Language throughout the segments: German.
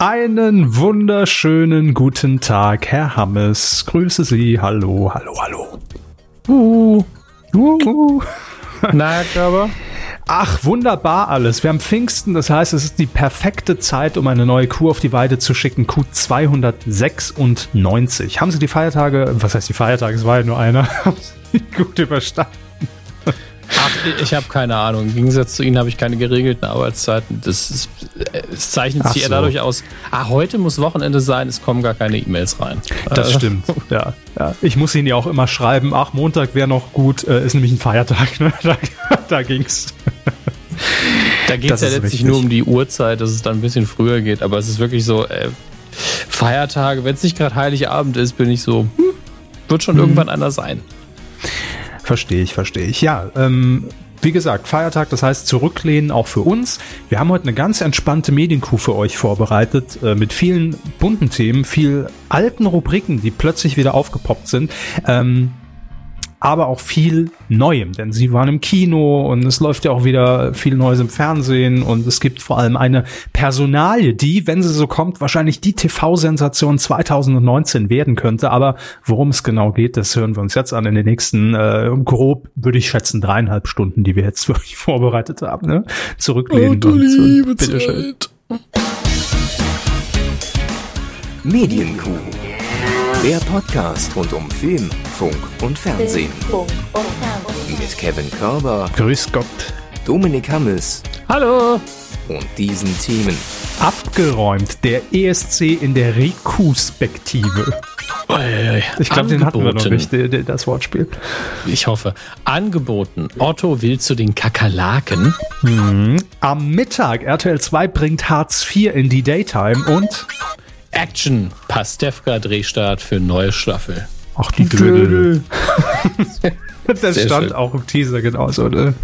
Einen wunderschönen guten Tag, Herr Hammes. Grüße Sie. Hallo, hallo, hallo. Uh, uh, uh. Na, Herr Körber? Ach, wunderbar alles. Wir haben Pfingsten, das heißt, es ist die perfekte Zeit, um eine neue Kuh auf die Weide zu schicken. Kuh 296. Haben Sie die Feiertage, was heißt die Feiertage? Es war ja nur einer. Haben Sie gut überstanden? Ach, ich habe keine Ahnung. Im Gegensatz zu Ihnen habe ich keine geregelten Arbeitszeiten. Das, ist, es zeichnet sich so. eher dadurch aus, ah, heute muss Wochenende sein, es kommen gar keine E-Mails rein. Das äh. stimmt, ja, ja. Ich muss Ihnen ja auch immer schreiben, ach, Montag wäre noch gut, äh, ist nämlich ein Feiertag. Ne? Da, da ging's. Da geht es ja letztlich richtig. nur um die Uhrzeit, dass es dann ein bisschen früher geht. Aber es ist wirklich so, äh, Feiertage, wenn es nicht gerade Heiligabend ist, bin ich so, hm, wird schon hm. irgendwann einer sein. Verstehe ich, verstehe ich. Ja, ähm, wie gesagt, Feiertag, das heißt zurücklehnen auch für uns. Wir haben heute eine ganz entspannte Medienkuh für euch vorbereitet, äh, mit vielen bunten Themen, viel alten Rubriken, die plötzlich wieder aufgepoppt sind. Ähm, aber auch viel Neuem, denn sie waren im Kino und es läuft ja auch wieder viel Neues im Fernsehen und es gibt vor allem eine Personalie, die, wenn sie so kommt, wahrscheinlich die TV-Sensation 2019 werden könnte. Aber worum es genau geht, das hören wir uns jetzt an in den nächsten, äh, grob würde ich schätzen, dreieinhalb Stunden, die wir jetzt wirklich vorbereitet haben. Ne? Zurücklehnen oh, und, und bitteschön. Medienkuh. Der Podcast rund um Film, Funk und Fernsehen. Mit Kevin Körber. Grüß Gott. Dominik Hammes. Hallo. Und diesen Themen. Abgeräumt. Der ESC in der Rekuspektive. Ich glaube, den hatten wir noch nicht, das Wortspiel. Ich hoffe. Angeboten. Otto will zu den Kakerlaken. Mhm. Am Mittag. RTL 2 bringt Hartz IV in die Daytime und Action. Pastewka Drehstart für neue Staffel. Ach, die Dödel. das Sehr stand schön. auch im Teaser genauso, ne?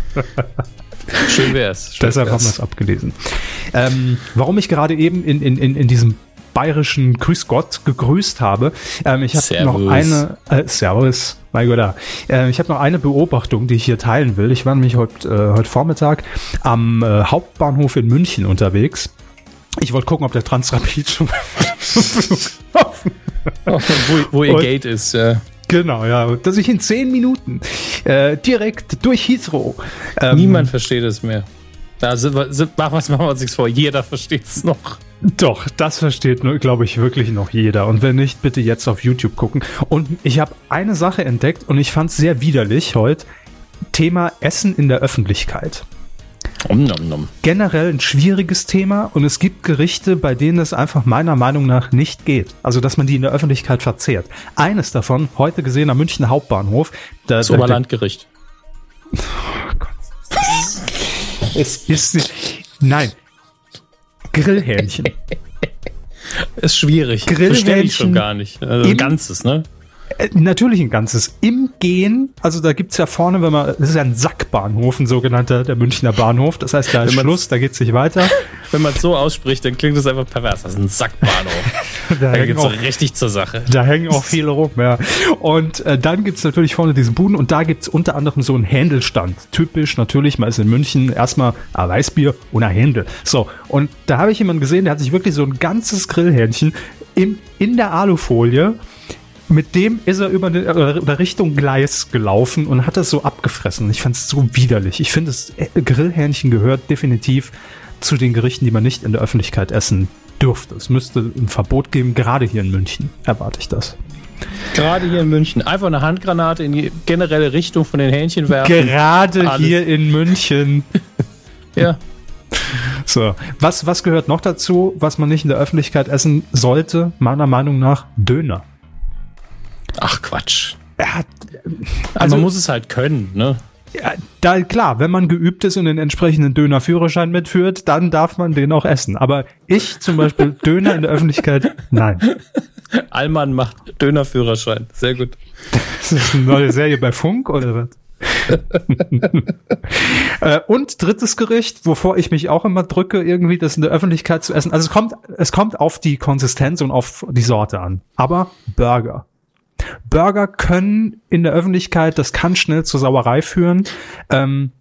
Schön wär's. Schön Deshalb wär's. haben wir es abgelesen. Ähm, warum ich gerade eben in, in, in, in diesem bayerischen Grüß Gott gegrüßt habe. Ähm, ich habe noch eine äh, Servus, mein Gott. Äh, ich habe noch eine Beobachtung, die ich hier teilen will. Ich war nämlich heute äh, heute Vormittag am äh, Hauptbahnhof in München unterwegs ich wollte gucken, ob der Transrapid schon wo, wo ihr Und, Gate ist, ja. Genau, ja. Dass ich in zehn Minuten äh, direkt durch Heathrow. Ähm, Niemand versteht es mehr. Da sind wir, sind, machen wir uns nichts vor. Jeder versteht es noch. Doch, das versteht, glaube ich, wirklich noch jeder. Und wenn nicht, bitte jetzt auf YouTube gucken. Und ich habe eine Sache entdeckt und ich fand es sehr widerlich heute. Thema Essen in der Öffentlichkeit. Om, nom, nom. Generell ein schwieriges Thema und es gibt Gerichte, bei denen es einfach meiner Meinung nach nicht geht. Also, dass man die in der Öffentlichkeit verzehrt. Eines davon, heute gesehen am München Hauptbahnhof. Da, das Oberlandgericht. Oh Gott. es ist, nein. Grillhähnchen. ist schwierig. Grillhähnchen. ich schon gar nicht. Also Ganzes, ne? Äh, natürlich ein ganzes. Im Gehen, also da gibt's ja vorne, wenn man, das ist ja ein Sackbahnhof, ein sogenannter, der Münchner Bahnhof. Das heißt, da ist Schluss, da geht's nicht weiter. Wenn man es so ausspricht, dann klingt das einfach pervers. Das ist ein Sackbahnhof. da da geht's auch, richtig zur Sache. Da hängen auch viele rum, ja. Und äh, dann gibt's natürlich vorne diesen Buden und da gibt's unter anderem so einen Händelstand. Typisch, natürlich, man ist in München erstmal ah, Weißbier und ein Händel. So, und da habe ich jemanden gesehen, der hat sich wirklich so ein ganzes Grillhähnchen im, in der Alufolie mit dem ist er über, eine, über Richtung Gleis gelaufen und hat das so abgefressen. Ich fand es so widerlich. Ich finde, das äh, Grillhähnchen gehört definitiv zu den Gerichten, die man nicht in der Öffentlichkeit essen dürfte. Es müsste ein Verbot geben, gerade hier in München erwarte ich das. Gerade hier in München. Einfach eine Handgranate in die generelle Richtung von den Hähnchen werfen. Gerade Alles. hier in München. ja. So, was, was gehört noch dazu, was man nicht in der Öffentlichkeit essen sollte? Meiner Meinung nach Döner. Ach Quatsch. Hat, also man muss es halt können, ne? Ja, da klar, wenn man geübt ist und den entsprechenden Dönerführerschein mitführt, dann darf man den auch essen. Aber ich zum Beispiel Döner in der Öffentlichkeit, nein. Allmann macht Dönerführerschein, sehr gut. Das ist eine neue Serie bei Funk oder was? Äh, und drittes Gericht, wovor ich mich auch immer drücke, irgendwie das in der Öffentlichkeit zu essen. Also es kommt, es kommt auf die Konsistenz und auf die Sorte an. Aber Burger. Burger können in der Öffentlichkeit, das kann schnell zur Sauerei führen. Ähm,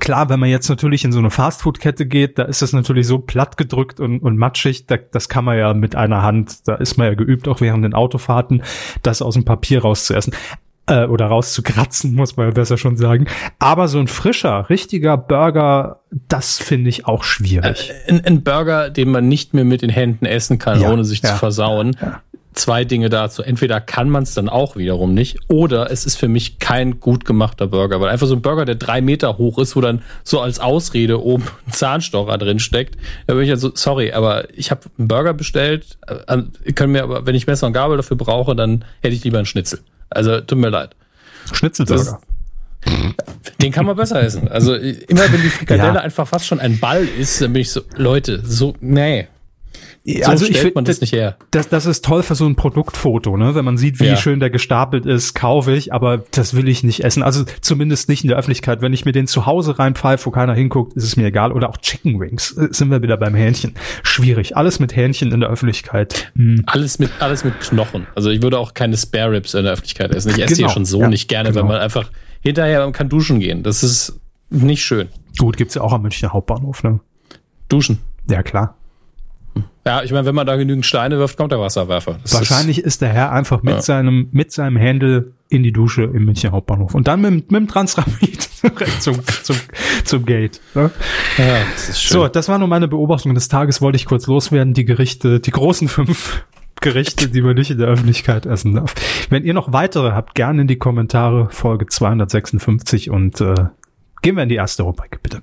Klar, wenn man jetzt natürlich in so eine Fastfood-Kette geht, da ist das natürlich so platt gedrückt und, und matschig, da, das kann man ja mit einer Hand, da ist man ja geübt, auch während den Autofahrten, das aus dem Papier rauszuessen äh, oder rauszukratzen, muss man ja besser schon sagen. Aber so ein frischer, richtiger Burger, das finde ich auch schwierig. Äh, ein, ein, Burger, den man nicht mehr mit den Händen essen kann, ja, ohne sich ja, zu versauen. Ja, Zwei Dinge dazu. Entweder kann man es dann auch wiederum nicht, oder es ist für mich kein gut gemachter Burger. Weil einfach so ein Burger, der drei Meter hoch ist, wo dann so als Ausrede oben ein Zahnstocher drin steckt, da bin ich ja so, sorry, aber ich habe einen Burger bestellt, äh, können mir aber, wenn ich Messer und Gabel dafür brauche, dann hätte ich lieber einen Schnitzel. Also tut mir leid. Schnitzelburger. Den kann man besser essen. Also immer wenn die Frikadelle ja. einfach fast schon ein Ball ist, dann bin ich so, Leute, so, nee. So also stellt ich, man das, nicht her. Das, das ist toll für so ein Produktfoto, ne? Wenn man sieht, wie ja. schön der gestapelt ist, kaufe ich, aber das will ich nicht essen. Also zumindest nicht in der Öffentlichkeit. Wenn ich mir den zu Hause reinpfeife, wo keiner hinguckt, ist es mir egal. Oder auch Chicken Wings. Äh, sind wir wieder beim Hähnchen. Schwierig. Alles mit Hähnchen in der Öffentlichkeit. Hm. Alles mit, alles mit Knochen. Also ich würde auch keine Spare Ribs in der Öffentlichkeit essen. Ich esse genau. die schon so ja, nicht gerne, genau. wenn man einfach hinterher man kann duschen gehen. Das ist nicht schön. Gut, gibt's ja auch am Münchner Hauptbahnhof, ne? Duschen. Ja, klar. Ja, ich meine, wenn man da genügend Steine wirft, kommt der Wasserwerfer. Das Wahrscheinlich ist, ist, der Herr einfach mit ja. seinem mit seinem Händel in die Dusche im München Hauptbahnhof und dann mit, mit dem Transrapid zum, zum, zum Gate. Ne? Ja, das ist schön. So, das war nur meine Beobachtung des Tages. Wollte ich kurz loswerden. Die Gerichte, die großen fünf Gerichte, die man nicht in der Öffentlichkeit essen darf. Wenn ihr noch weitere habt, gerne in die Kommentare Folge 256 und äh, gehen wir in die erste Rubrik, bitte.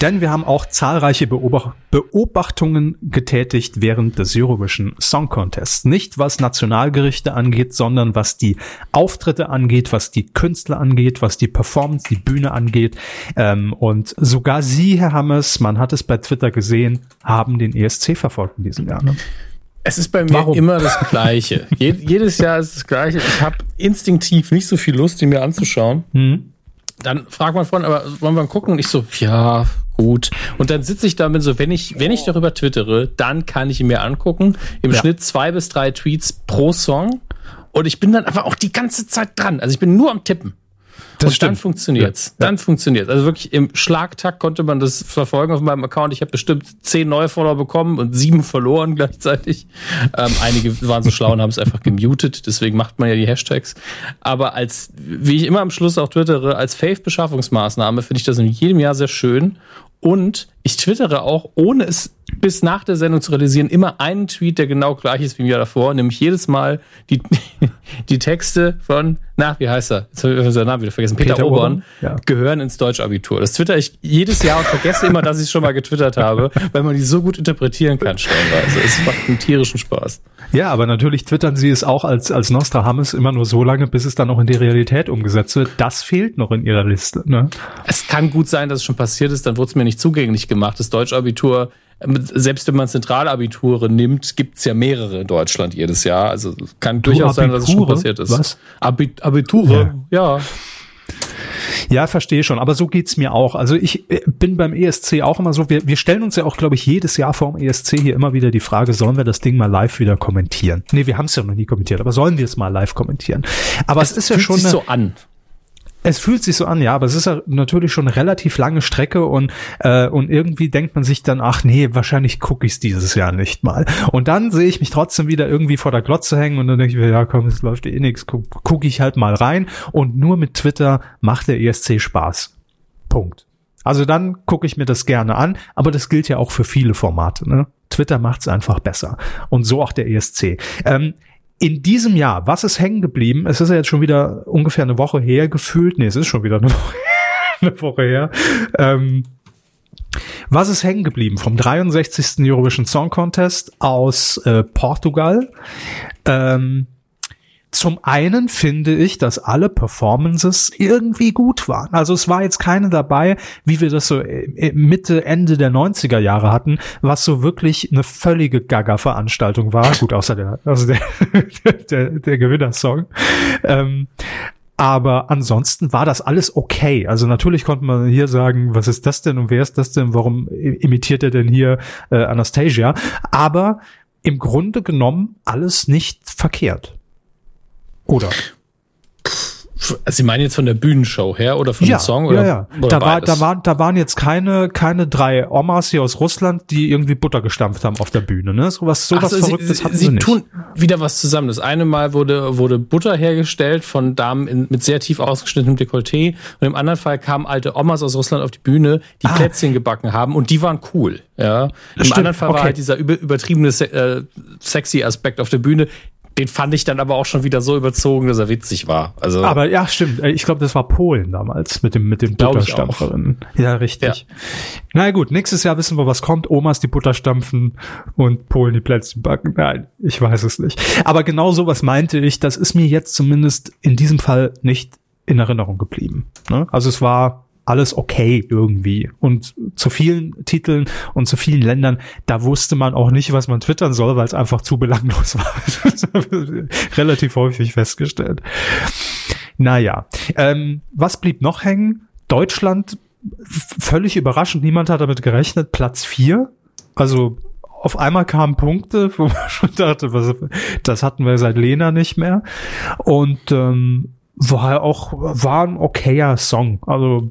Denn wir haben auch zahlreiche Beobachtungen getätigt während des Eurovision Song Contests. Nicht was Nationalgerichte angeht, sondern was die Auftritte angeht, was die Künstler angeht, was die Performance, die Bühne angeht. Ähm, und sogar Sie, Herr Hammes, man hat es bei Twitter gesehen, haben den ESC verfolgt in diesem Jahr. Ne? Es ist bei mir Warum? immer das Gleiche. jedes Jahr ist das Gleiche. Ich habe instinktiv nicht so viel Lust, ihn mir anzuschauen. Hm. Dann fragt man von, aber wollen wir mal gucken? Und ich so, ja, gut. Und dann sitze ich damit so, wenn ich, wenn ich darüber twittere, dann kann ich ihn mir angucken. Im ja. Schnitt zwei bis drei Tweets pro Song. Und ich bin dann einfach auch die ganze Zeit dran. Also ich bin nur am Tippen. Das und stimmt. dann funktioniert's. Ja. Dann funktioniert's. Also wirklich im Schlagtakt konnte man das verfolgen auf meinem Account. Ich habe bestimmt zehn neue Follower bekommen und sieben verloren gleichzeitig. Ähm, einige waren so schlau und haben es einfach gemutet. Deswegen macht man ja die Hashtags. Aber als, wie ich immer am Schluss auch twittere, als Faith-Beschaffungsmaßnahme finde ich das in jedem Jahr sehr schön. Und ich twittere auch, ohne es bis nach der Sendung zu realisieren, immer einen Tweet, der genau gleich ist wie im Jahr davor, nämlich jedes Mal die, die Texte von, na, wie heißt er? Jetzt habe ich seinen Namen wieder vergessen, Peter, Peter Obern, ja. gehören ins Deutschabitur. Das twitter ich jedes Jahr und vergesse immer, dass ich es schon mal getwittert habe, weil man die so gut interpretieren kann stellenweise. Es macht einen tierischen Spaß. Ja, aber natürlich twittern sie es auch als, als Nostradamus immer nur so lange, bis es dann auch in die Realität umgesetzt wird. Das fehlt noch in ihrer Liste. Ne? Es kann gut sein, dass es schon passiert ist, dann wurde es mir nicht zugänglich gemacht. Das Deutschabitur selbst wenn man Zentralabiture nimmt, gibt es ja mehrere in Deutschland jedes Jahr. Also kann du durchaus Abiture? sein, dass es schon passiert ist. Was? Abit Abiture, ja. ja. Ja, verstehe schon. Aber so geht's mir auch. Also ich äh, bin beim ESC auch immer so, wir, wir stellen uns ja auch, glaube ich, jedes Jahr vor dem ESC hier immer wieder die Frage, sollen wir das Ding mal live wieder kommentieren? Nee, wir haben es ja noch nie kommentiert, aber sollen wir es mal live kommentieren? Aber es, es ist ja schon. Sich eine, so an. Es fühlt sich so an, ja, aber es ist ja natürlich schon eine relativ lange Strecke und äh, und irgendwie denkt man sich dann, ach nee, wahrscheinlich gucke ich es dieses Jahr nicht mal. Und dann sehe ich mich trotzdem wieder irgendwie vor der Glotze hängen und dann denke ich mir, ja komm, es läuft eh nix, gucke guck ich halt mal rein und nur mit Twitter macht der ESC Spaß. Punkt. Also dann gucke ich mir das gerne an, aber das gilt ja auch für viele Formate. Ne? Twitter macht's einfach besser. Und so auch der ESC. Ähm, in diesem Jahr, was ist hängen geblieben? Es ist ja jetzt schon wieder ungefähr eine Woche her gefühlt. Nee, es ist schon wieder eine Woche, eine Woche her. Ähm, was ist hängen geblieben vom 63. Eurovision Song Contest aus äh, Portugal? Ähm, zum einen finde ich, dass alle Performances irgendwie gut waren. Also es war jetzt keine dabei, wie wir das so äh, Mitte, Ende der 90er Jahre hatten, was so wirklich eine völlige Gaga-Veranstaltung war. Gut, außer der, also der, der, der Gewinnersong. Ähm, aber ansonsten war das alles okay. Also natürlich konnte man hier sagen, was ist das denn und wer ist das denn? Warum imitiert er denn hier äh, Anastasia? Aber im Grunde genommen alles nicht verkehrt. Oder? Sie meinen jetzt von der Bühnenshow her oder von ja, dem Song? Oder, ja, ja. Oder da, war, da, waren, da waren jetzt keine, keine drei Omas hier aus Russland, die irgendwie Butter gestampft haben auf der Bühne. Ne? So was, so was so, Verrücktes sie, hatten sie, sie nicht. tun wieder was zusammen. Das eine Mal wurde, wurde Butter hergestellt von Damen in, mit sehr tief ausgeschnittenem Dekolleté. Und im anderen Fall kamen alte Omas aus Russland auf die Bühne, die ah. Plätzchen gebacken haben und die waren cool. Ja. Im Stimmt. anderen Fall okay. war halt dieser über, übertriebene äh, sexy Aspekt auf der Bühne den fand ich dann aber auch schon wieder so überzogen, dass er witzig war. Also aber ja, stimmt. Ich glaube, das war Polen damals mit dem mit dem Butterstampferin. Ja, richtig. Ja. Na gut, nächstes Jahr wissen wir, was kommt. Omas die Butter stampfen und Polen die Plätzchen backen. Nein, ich weiß es nicht. Aber genau sowas meinte ich. Das ist mir jetzt zumindest in diesem Fall nicht in Erinnerung geblieben. Ne? Also es war alles okay irgendwie. Und zu vielen Titeln und zu vielen Ländern, da wusste man auch nicht, was man twittern soll, weil es einfach zu belanglos war. Relativ häufig festgestellt. Naja, ähm, was blieb noch hängen? Deutschland, völlig überraschend, niemand hat damit gerechnet, Platz vier. Also auf einmal kamen Punkte, wo man schon dachte, was, das hatten wir seit Lena nicht mehr. Und ähm, war auch war ein okayer Song. Also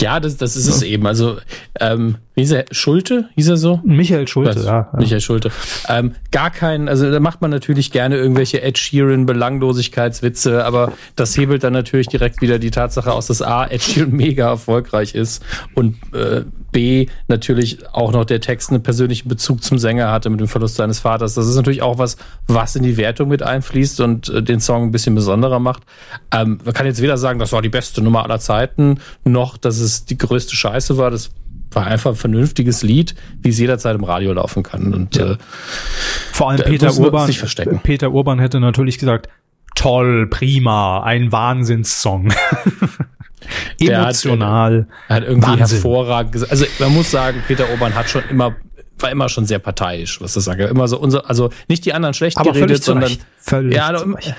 ja, das, das ist es eben. Also, ähm, wie hieß er? Schulte? Hieß er so? Michael Schulte, ja, ja. Michael Schulte. Ähm, gar keinen, also da macht man natürlich gerne irgendwelche Ed Sheeran Belanglosigkeitswitze, aber das hebelt dann natürlich direkt wieder die Tatsache aus, dass A, Ed Sheeran mega erfolgreich ist und äh, B, natürlich auch noch der Text einen persönlichen Bezug zum Sänger hatte mit dem Verlust seines Vaters. Das ist natürlich auch was, was in die Wertung mit einfließt und äh, den Song ein bisschen besonderer macht. Ähm, man kann jetzt weder sagen, das war die beste Nummer aller Zeiten, noch, dass es die größte Scheiße war. Das war einfach ein vernünftiges Lied, wie es jederzeit im Radio laufen kann. Und ja. äh, vor allem Peter Urban, Peter Urban hätte natürlich gesagt, toll, prima, ein Wahnsinnssong. Emotional. Er hat, hat irgendwie Wahnsinn. hervorragend gesagt. Also man muss sagen, Peter Urban hat schon immer war immer schon sehr parteiisch, was das sagt. Immer so unser, also nicht die anderen schlecht Aber geredet, sondern völlig ja,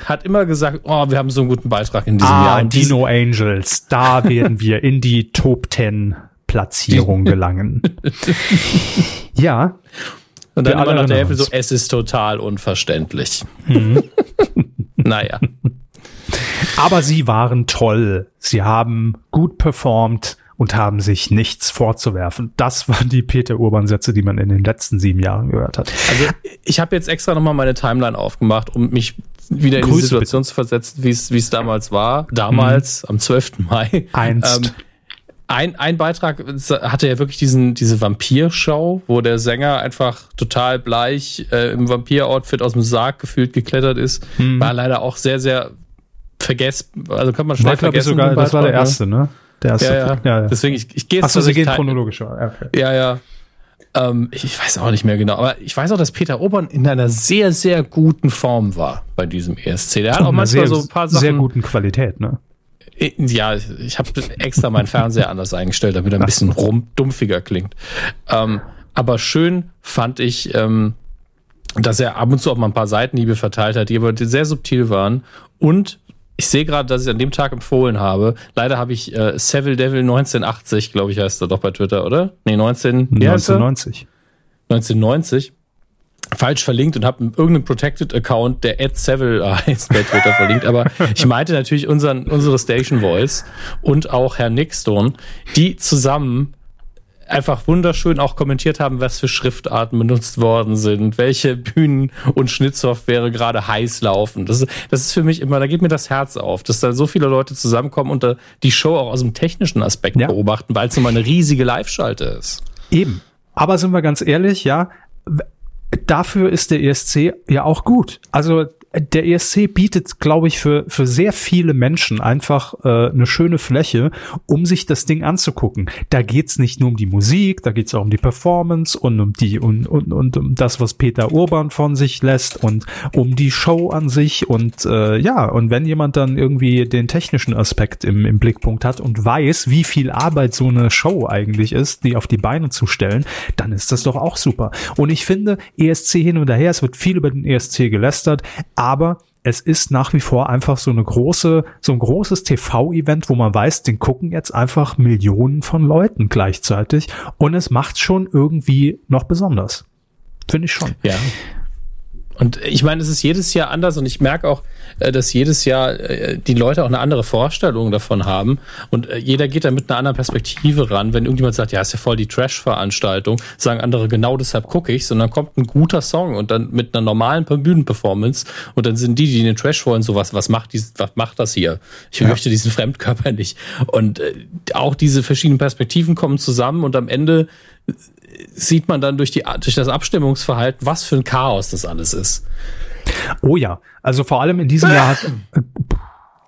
hat immer gesagt, oh, wir haben so einen guten Beitrag in diesem ah, Jahr. Und Dino Angels, da werden wir in die Top Ten Platzierung gelangen. ja. Und dann immer nach der Hälfte so, es ist total unverständlich. Mhm. naja. Aber sie waren toll. Sie haben gut performt und haben sich nichts vorzuwerfen. Das waren die Peter Urban-Sätze, die man in den letzten sieben Jahren gehört hat. Also ich habe jetzt extra nochmal meine Timeline aufgemacht, um mich wieder in Grüße die Situation bitte. zu versetzen, wie es damals war. Damals, mhm. am 12. Mai. Einst. Ähm, ein, ein Beitrag hatte ja wirklich diesen, diese Vampir-Show, wo der Sänger einfach total bleich äh, im Vampir-Outfit aus dem Sarg gefühlt geklettert ist. Hm. War leider auch sehr, sehr vergessen. Also kann man schnell war, vergessen. Sogar, das war der erste, ne? Der erste. Ja, ja. ja, ja. Deswegen, ich, ich gehe jetzt. Achso, sie gehen chronologisch. Okay. Ja, ja. Ähm, ich, ich weiß auch nicht mehr genau, aber ich weiß auch, dass Peter Obern in einer sehr, sehr guten Form war bei diesem ESC. Der hat auch manchmal sehr, so ein paar Sachen. Sehr guten Qualität, ne? Ja, ich habe extra meinen Fernseher anders eingestellt, damit er ein bisschen rum, dumpfiger klingt. Ähm, aber schön fand ich, ähm, dass er ab und zu auch mal ein paar Seitenhiebe verteilt hat, die aber sehr subtil waren. Und ich sehe gerade, dass ich an dem Tag empfohlen habe. Leider habe ich äh, Seville Devil 1980, glaube ich, heißt er doch bei Twitter, oder? Nee, 19, 1990. 1990 falsch verlinkt und habe irgendeinen Protected Account, der Ed Seville heißt bei Twitter verlinkt, aber ich meinte natürlich unseren, unsere Station Voice und auch Herr Nickstone, die zusammen einfach wunderschön auch kommentiert haben, was für Schriftarten benutzt worden sind, welche Bühnen- und Schnittsoftware gerade heiß laufen. Das, das ist für mich immer, da geht mir das Herz auf, dass da so viele Leute zusammenkommen und da die Show auch aus dem technischen Aspekt ja. beobachten, weil es immer eine riesige Live-Schalte ist. Eben. Aber sind wir ganz ehrlich, ja, dafür ist der ESC ja auch gut. Also der ESC bietet, glaube ich, für, für sehr viele Menschen einfach äh, eine schöne Fläche, um sich das Ding anzugucken. Da geht's nicht nur um die Musik, da geht's auch um die Performance und um die und, und, und um das, was Peter Urban von sich lässt und um die Show an sich. Und äh, ja, und wenn jemand dann irgendwie den technischen Aspekt im, im Blickpunkt hat und weiß, wie viel Arbeit so eine Show eigentlich ist, die auf die Beine zu stellen, dann ist das doch auch super. Und ich finde, ESC hin und her, es wird viel über den ESC gelästert, aber es ist nach wie vor einfach so eine große, so ein großes TV-Event, wo man weiß, den gucken jetzt einfach Millionen von Leuten gleichzeitig und es macht schon irgendwie noch besonders. Finde ich schon. Ja. Und ich meine, es ist jedes Jahr anders und ich merke auch, äh, dass jedes Jahr äh, die Leute auch eine andere Vorstellung davon haben und äh, jeder geht da mit einer anderen Perspektive ran. Wenn irgendjemand sagt, ja, ist ja voll die Trash-Veranstaltung, sagen andere, genau deshalb gucke ich, sondern kommt ein guter Song und dann mit einer normalen Bühnenperformance und dann sind die, die den Trash wollen, so was, was macht, dies, was macht das hier? Ich ja. möchte diesen Fremdkörper nicht. Und auch diese verschiedenen Perspektiven kommen zusammen und am Ende sieht man dann durch, die, durch das Abstimmungsverhalten, was für ein Chaos das alles ist. Oh ja, also vor allem in diesem Jahr hat.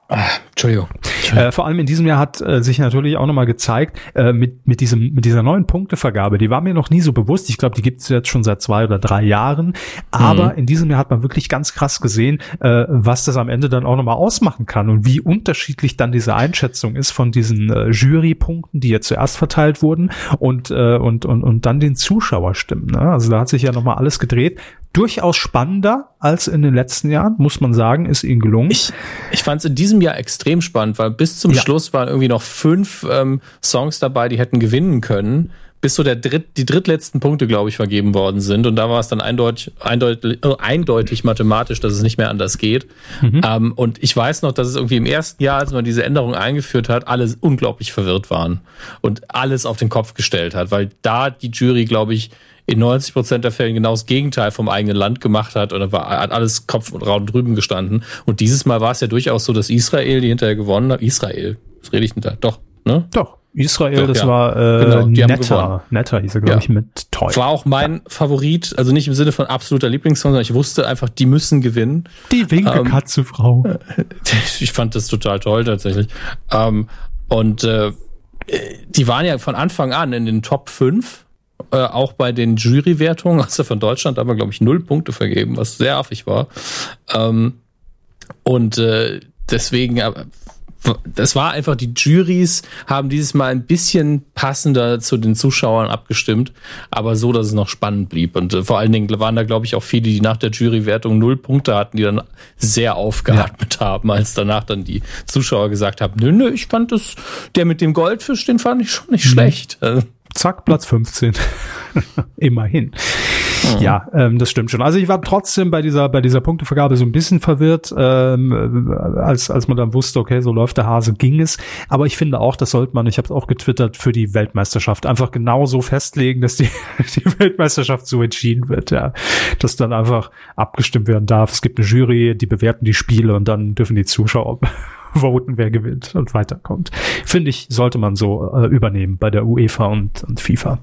Ah, Entschuldigung. Äh, vor allem in diesem Jahr hat äh, sich natürlich auch nochmal gezeigt, äh, mit, mit, diesem, mit dieser neuen Punktevergabe, die war mir noch nie so bewusst. Ich glaube, die gibt es jetzt schon seit zwei oder drei Jahren. Aber mhm. in diesem Jahr hat man wirklich ganz krass gesehen, äh, was das am Ende dann auch nochmal ausmachen kann und wie unterschiedlich dann diese Einschätzung ist von diesen äh, Jurypunkten, die jetzt zuerst verteilt wurden und, äh, und, und, und dann den Zuschauerstimmen. Ne? Also da hat sich ja nochmal alles gedreht durchaus spannender als in den letzten Jahren, muss man sagen, ist ihnen gelungen. Ich, ich fand es in diesem Jahr extrem spannend, weil bis zum ja. Schluss waren irgendwie noch fünf ähm, Songs dabei, die hätten gewinnen können, bis so der dritt, die drittletzten Punkte, glaube ich, vergeben worden sind. Und da war es dann eindeutig, eindeutig, äh, eindeutig mathematisch, dass es nicht mehr anders geht. Mhm. Ähm, und ich weiß noch, dass es irgendwie im ersten Jahr, als man diese Änderung eingeführt hat, alle unglaublich verwirrt waren und alles auf den Kopf gestellt hat, weil da die Jury, glaube ich, in 90 Prozent der Fällen genau das Gegenteil vom eigenen Land gemacht hat und da war, hat alles Kopf und Raum drüben gestanden. Und dieses Mal war es ja durchaus so, dass Israel, die hinterher gewonnen hat, Israel, was rede ich denn da? Doch, ne? Doch. Israel, Doch, das ja. war äh, genau, die netter, netter hieß er, glaube ja. ich, mit Toy. War auch mein ja. Favorit, also nicht im Sinne von absoluter Lieblingssong, sondern ich wusste einfach, die müssen gewinnen. Die Winkekatze, ähm, Frau. Ich fand das total toll tatsächlich. Ähm, und äh, die waren ja von Anfang an in den Top 5 äh, auch bei den Jurywertungen, also von Deutschland, haben wir, glaube ich, null Punkte vergeben, was sehr affig war. Ähm, und äh, deswegen, äh, das war einfach, die Juries haben dieses Mal ein bisschen passender zu den Zuschauern abgestimmt, aber so, dass es noch spannend blieb. Und äh, vor allen Dingen waren da, glaube ich, auch viele, die nach der Jurywertung null Punkte hatten, die dann sehr aufgeatmet ja. haben, als danach dann die Zuschauer gesagt haben, nö, nö, ich fand das, der mit dem Goldfisch, den fand ich schon nicht mhm. schlecht. Zack, Platz 15. Immerhin. Mhm. Ja, ähm, das stimmt schon. Also ich war trotzdem bei dieser bei dieser Punktevergabe so ein bisschen verwirrt, ähm, als als man dann wusste, okay, so läuft der Hase, ging es. Aber ich finde auch, das sollte man, ich habe es auch getwittert, für die Weltmeisterschaft einfach genauso festlegen, dass die die Weltmeisterschaft so entschieden wird, ja, dass dann einfach abgestimmt werden darf. Es gibt eine Jury, die bewerten die Spiele und dann dürfen die Zuschauer voten, wer gewinnt und weiterkommt. Finde ich, sollte man so äh, übernehmen bei der UEFA und, und FIFA.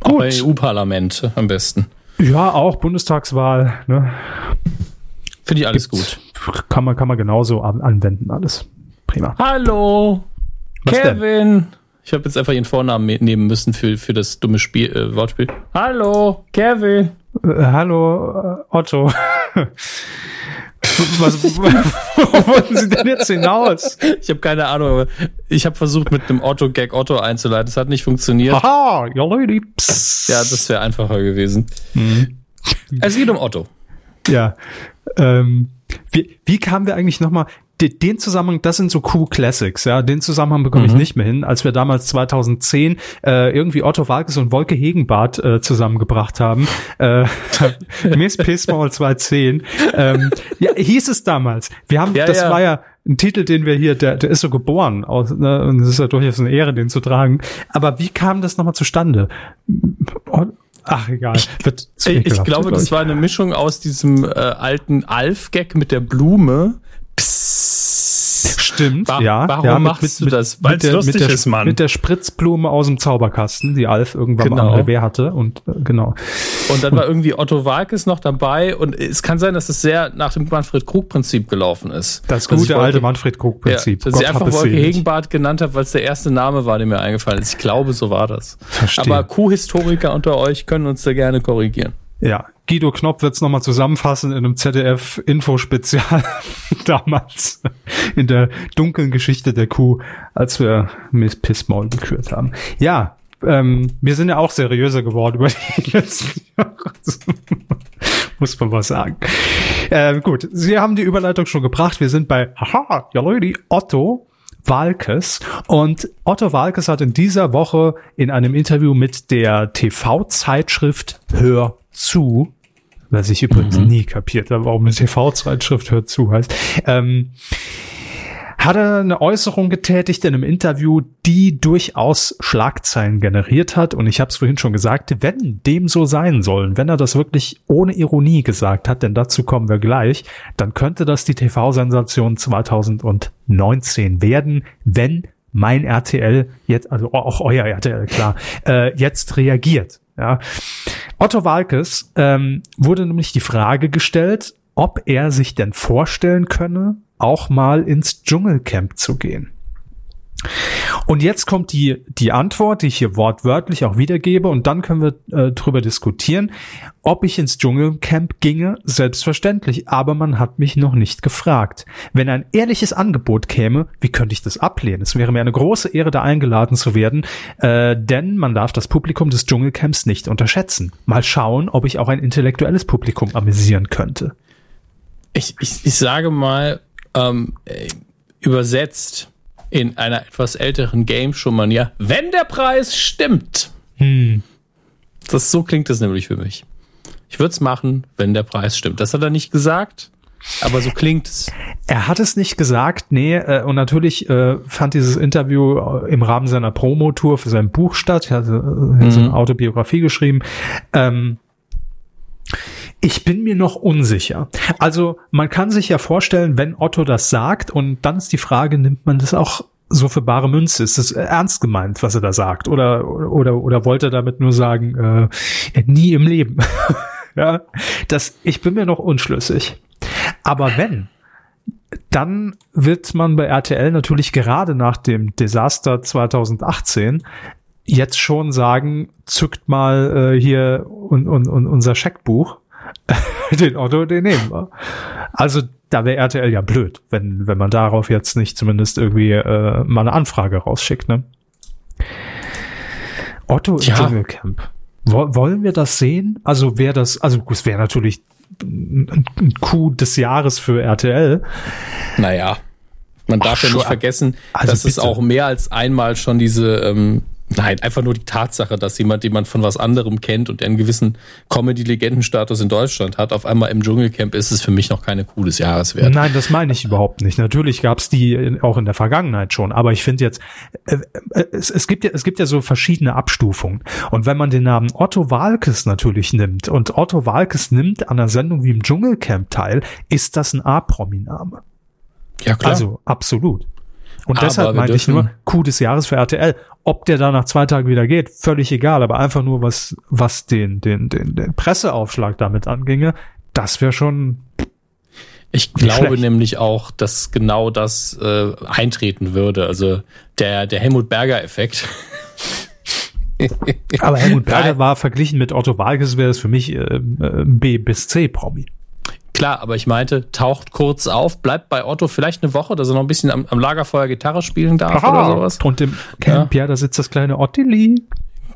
Gut. Auch bei EU-Parlament am besten. Ja, auch Bundestagswahl. Ne? Finde ich alles Gibt's, gut. Kann man, kann man genauso an, anwenden, alles. Prima. Hallo, Was Kevin. Denn? Ich habe jetzt einfach ihren Vornamen nehmen müssen für, für das dumme Spiel, äh, Wortspiel. Hallo, Kevin. Äh, hallo, äh, Otto. Was, wo wollten Sie denn jetzt hinaus? Ich habe keine Ahnung, aber ich habe versucht, mit einem Otto-Gag Otto einzuleiten. Das hat nicht funktioniert. Aha, ja, Leute. Ja, das wäre einfacher gewesen. Mhm. Es geht um Otto. Ja. Ähm, wie, wie kamen wir eigentlich nochmal? Den Zusammenhang, das sind so cool Classics, ja. Den Zusammenhang bekomme mhm. ich nicht mehr hin, als wir damals 2010 äh, irgendwie Otto Walkes und Wolke Hegenbart äh, zusammengebracht haben. Äh, Miss Pissmaul 210. Ähm, ja, hieß es damals. Wir haben, ja, das ja. war ja ein Titel, den wir hier, der, der ist so geboren, aus, ne, und es ist ja durchaus eine Ehre, den zu tragen. Aber wie kam das nochmal zustande? Ach, egal. Wird ich, ich glaube, das war eine Mischung aus diesem äh, alten Alf-Gag mit der Blume. Stimmt, War, ja. Warum ja, machst mit, du das? Weil es lustig mit der, ist, Mann. Mit der Spritzblume aus dem Zauberkasten, die Alf irgendwann genau. mal wer hatte. Und äh, genau. Und dann und, war irgendwie Otto Walkes noch dabei. Und es kann sein, dass es sehr nach dem Manfred-Krug-Prinzip gelaufen ist. Das gute alte Manfred-Krug-Prinzip. Ja, dass ich einfach Wolke Hegenbart genannt habe, weil es der erste Name war, der mir eingefallen ist. Ich glaube, so war das. Verstehe. Aber Kuhhistoriker unter euch können uns da gerne korrigieren. Ja, Guido Knopp wird es nochmal zusammenfassen in einem ZDF-Info-Spezial damals in der dunklen Geschichte der Kuh, als wir Miss Pissmaul gekürt haben. Ja, ähm, wir sind ja auch seriöser geworden über die letzten Jahre. Muss man was sagen. Äh, gut, Sie haben die Überleitung schon gebracht. Wir sind bei Haha, ja Leute, Otto Walkes. Und Otto Walkes hat in dieser Woche in einem Interview mit der TV-Zeitschrift Hör zu was ich übrigens mhm. nie kapiert habe, warum eine TV-Zeitschrift hört zu heißt. Ähm, hat er eine Äußerung getätigt in einem Interview, die durchaus Schlagzeilen generiert hat. Und ich habe es vorhin schon gesagt, wenn dem so sein sollen, wenn er das wirklich ohne Ironie gesagt hat, denn dazu kommen wir gleich, dann könnte das die TV-Sensation 2019 werden, wenn mein RTL jetzt, also auch euer RTL, klar, äh, jetzt reagiert. Ja. Otto Walkes ähm, wurde nämlich die Frage gestellt, ob er sich denn vorstellen könne, auch mal ins Dschungelcamp zu gehen. Und jetzt kommt die, die Antwort, die ich hier wortwörtlich auch wiedergebe, und dann können wir äh, drüber diskutieren, ob ich ins Dschungelcamp ginge. Selbstverständlich, aber man hat mich noch nicht gefragt. Wenn ein ehrliches Angebot käme, wie könnte ich das ablehnen? Es wäre mir eine große Ehre, da eingeladen zu werden, äh, denn man darf das Publikum des Dschungelcamps nicht unterschätzen. Mal schauen, ob ich auch ein intellektuelles Publikum amüsieren könnte. Ich, ich, ich sage mal, ähm, übersetzt in einer etwas älteren Game schon mal, ja, wenn der Preis stimmt. Hm. Das, so klingt es nämlich für mich. Ich würde es machen, wenn der Preis stimmt. Das hat er nicht gesagt, aber so klingt es. Er hat es nicht gesagt, nee, äh, und natürlich äh, fand dieses Interview äh, im Rahmen seiner Promotour für sein Buch statt. Er hat, äh, mhm. so eine Autobiografie geschrieben. Ähm, ich bin mir noch unsicher. Also man kann sich ja vorstellen, wenn Otto das sagt und dann ist die Frage, nimmt man das auch so für bare Münze? Ist das ernst gemeint, was er da sagt? Oder oder oder wollte er damit nur sagen, äh, nie im Leben? ja, das ich bin mir noch unschlüssig. Aber wenn dann wird man bei RTL natürlich gerade nach dem Desaster 2018 jetzt schon sagen, zückt mal äh, hier un, un, un, unser Scheckbuch den Otto, den nehmen wir. Also da wäre RTL ja blöd, wenn, wenn man darauf jetzt nicht zumindest irgendwie äh, mal eine Anfrage rausschickt, ne? Otto im ja. Dschungelcamp. Wo, wollen wir das sehen? Also wäre das, also es wäre natürlich ein, ein Coup des Jahres für RTL. Naja, man darf Ach, ja nicht vergessen, also dass bitte. es auch mehr als einmal schon diese ähm, Nein, einfach nur die Tatsache, dass jemand, den man von was anderem kennt und der einen gewissen Comedy-Legendenstatus in Deutschland hat, auf einmal im Dschungelcamp ist es für mich noch keine Kuh des Jahres wert. Nein, das meine ich überhaupt nicht. Natürlich gab es die auch in der Vergangenheit schon, aber ich finde jetzt, äh, äh, es, es, gibt ja, es gibt ja so verschiedene Abstufungen. Und wenn man den Namen Otto Walkes natürlich nimmt und Otto Walkes nimmt an einer Sendung wie im Dschungelcamp teil, ist das ein A-Promi-Name. Ja, klar. Also absolut. Und aber deshalb meinte ich nur, Coup des Jahres für RTL. Ob der da nach zwei Tagen wieder geht, völlig egal, aber einfach nur, was, was den, den, den, den Presseaufschlag damit anginge, das wäre schon. Ich glaube schlecht. nämlich auch, dass genau das äh, eintreten würde. Also der, der Helmut Berger-Effekt. aber Helmut Berger war verglichen mit Otto Walkes, wäre das für mich äh, äh B bis C Promi. Klar, aber ich meinte, taucht kurz auf, bleibt bei Otto vielleicht eine Woche, dass er noch ein bisschen am, am Lagerfeuer Gitarre spielen darf Aha. oder sowas. Und im Camp, ja. ja, da sitzt das kleine Ottili.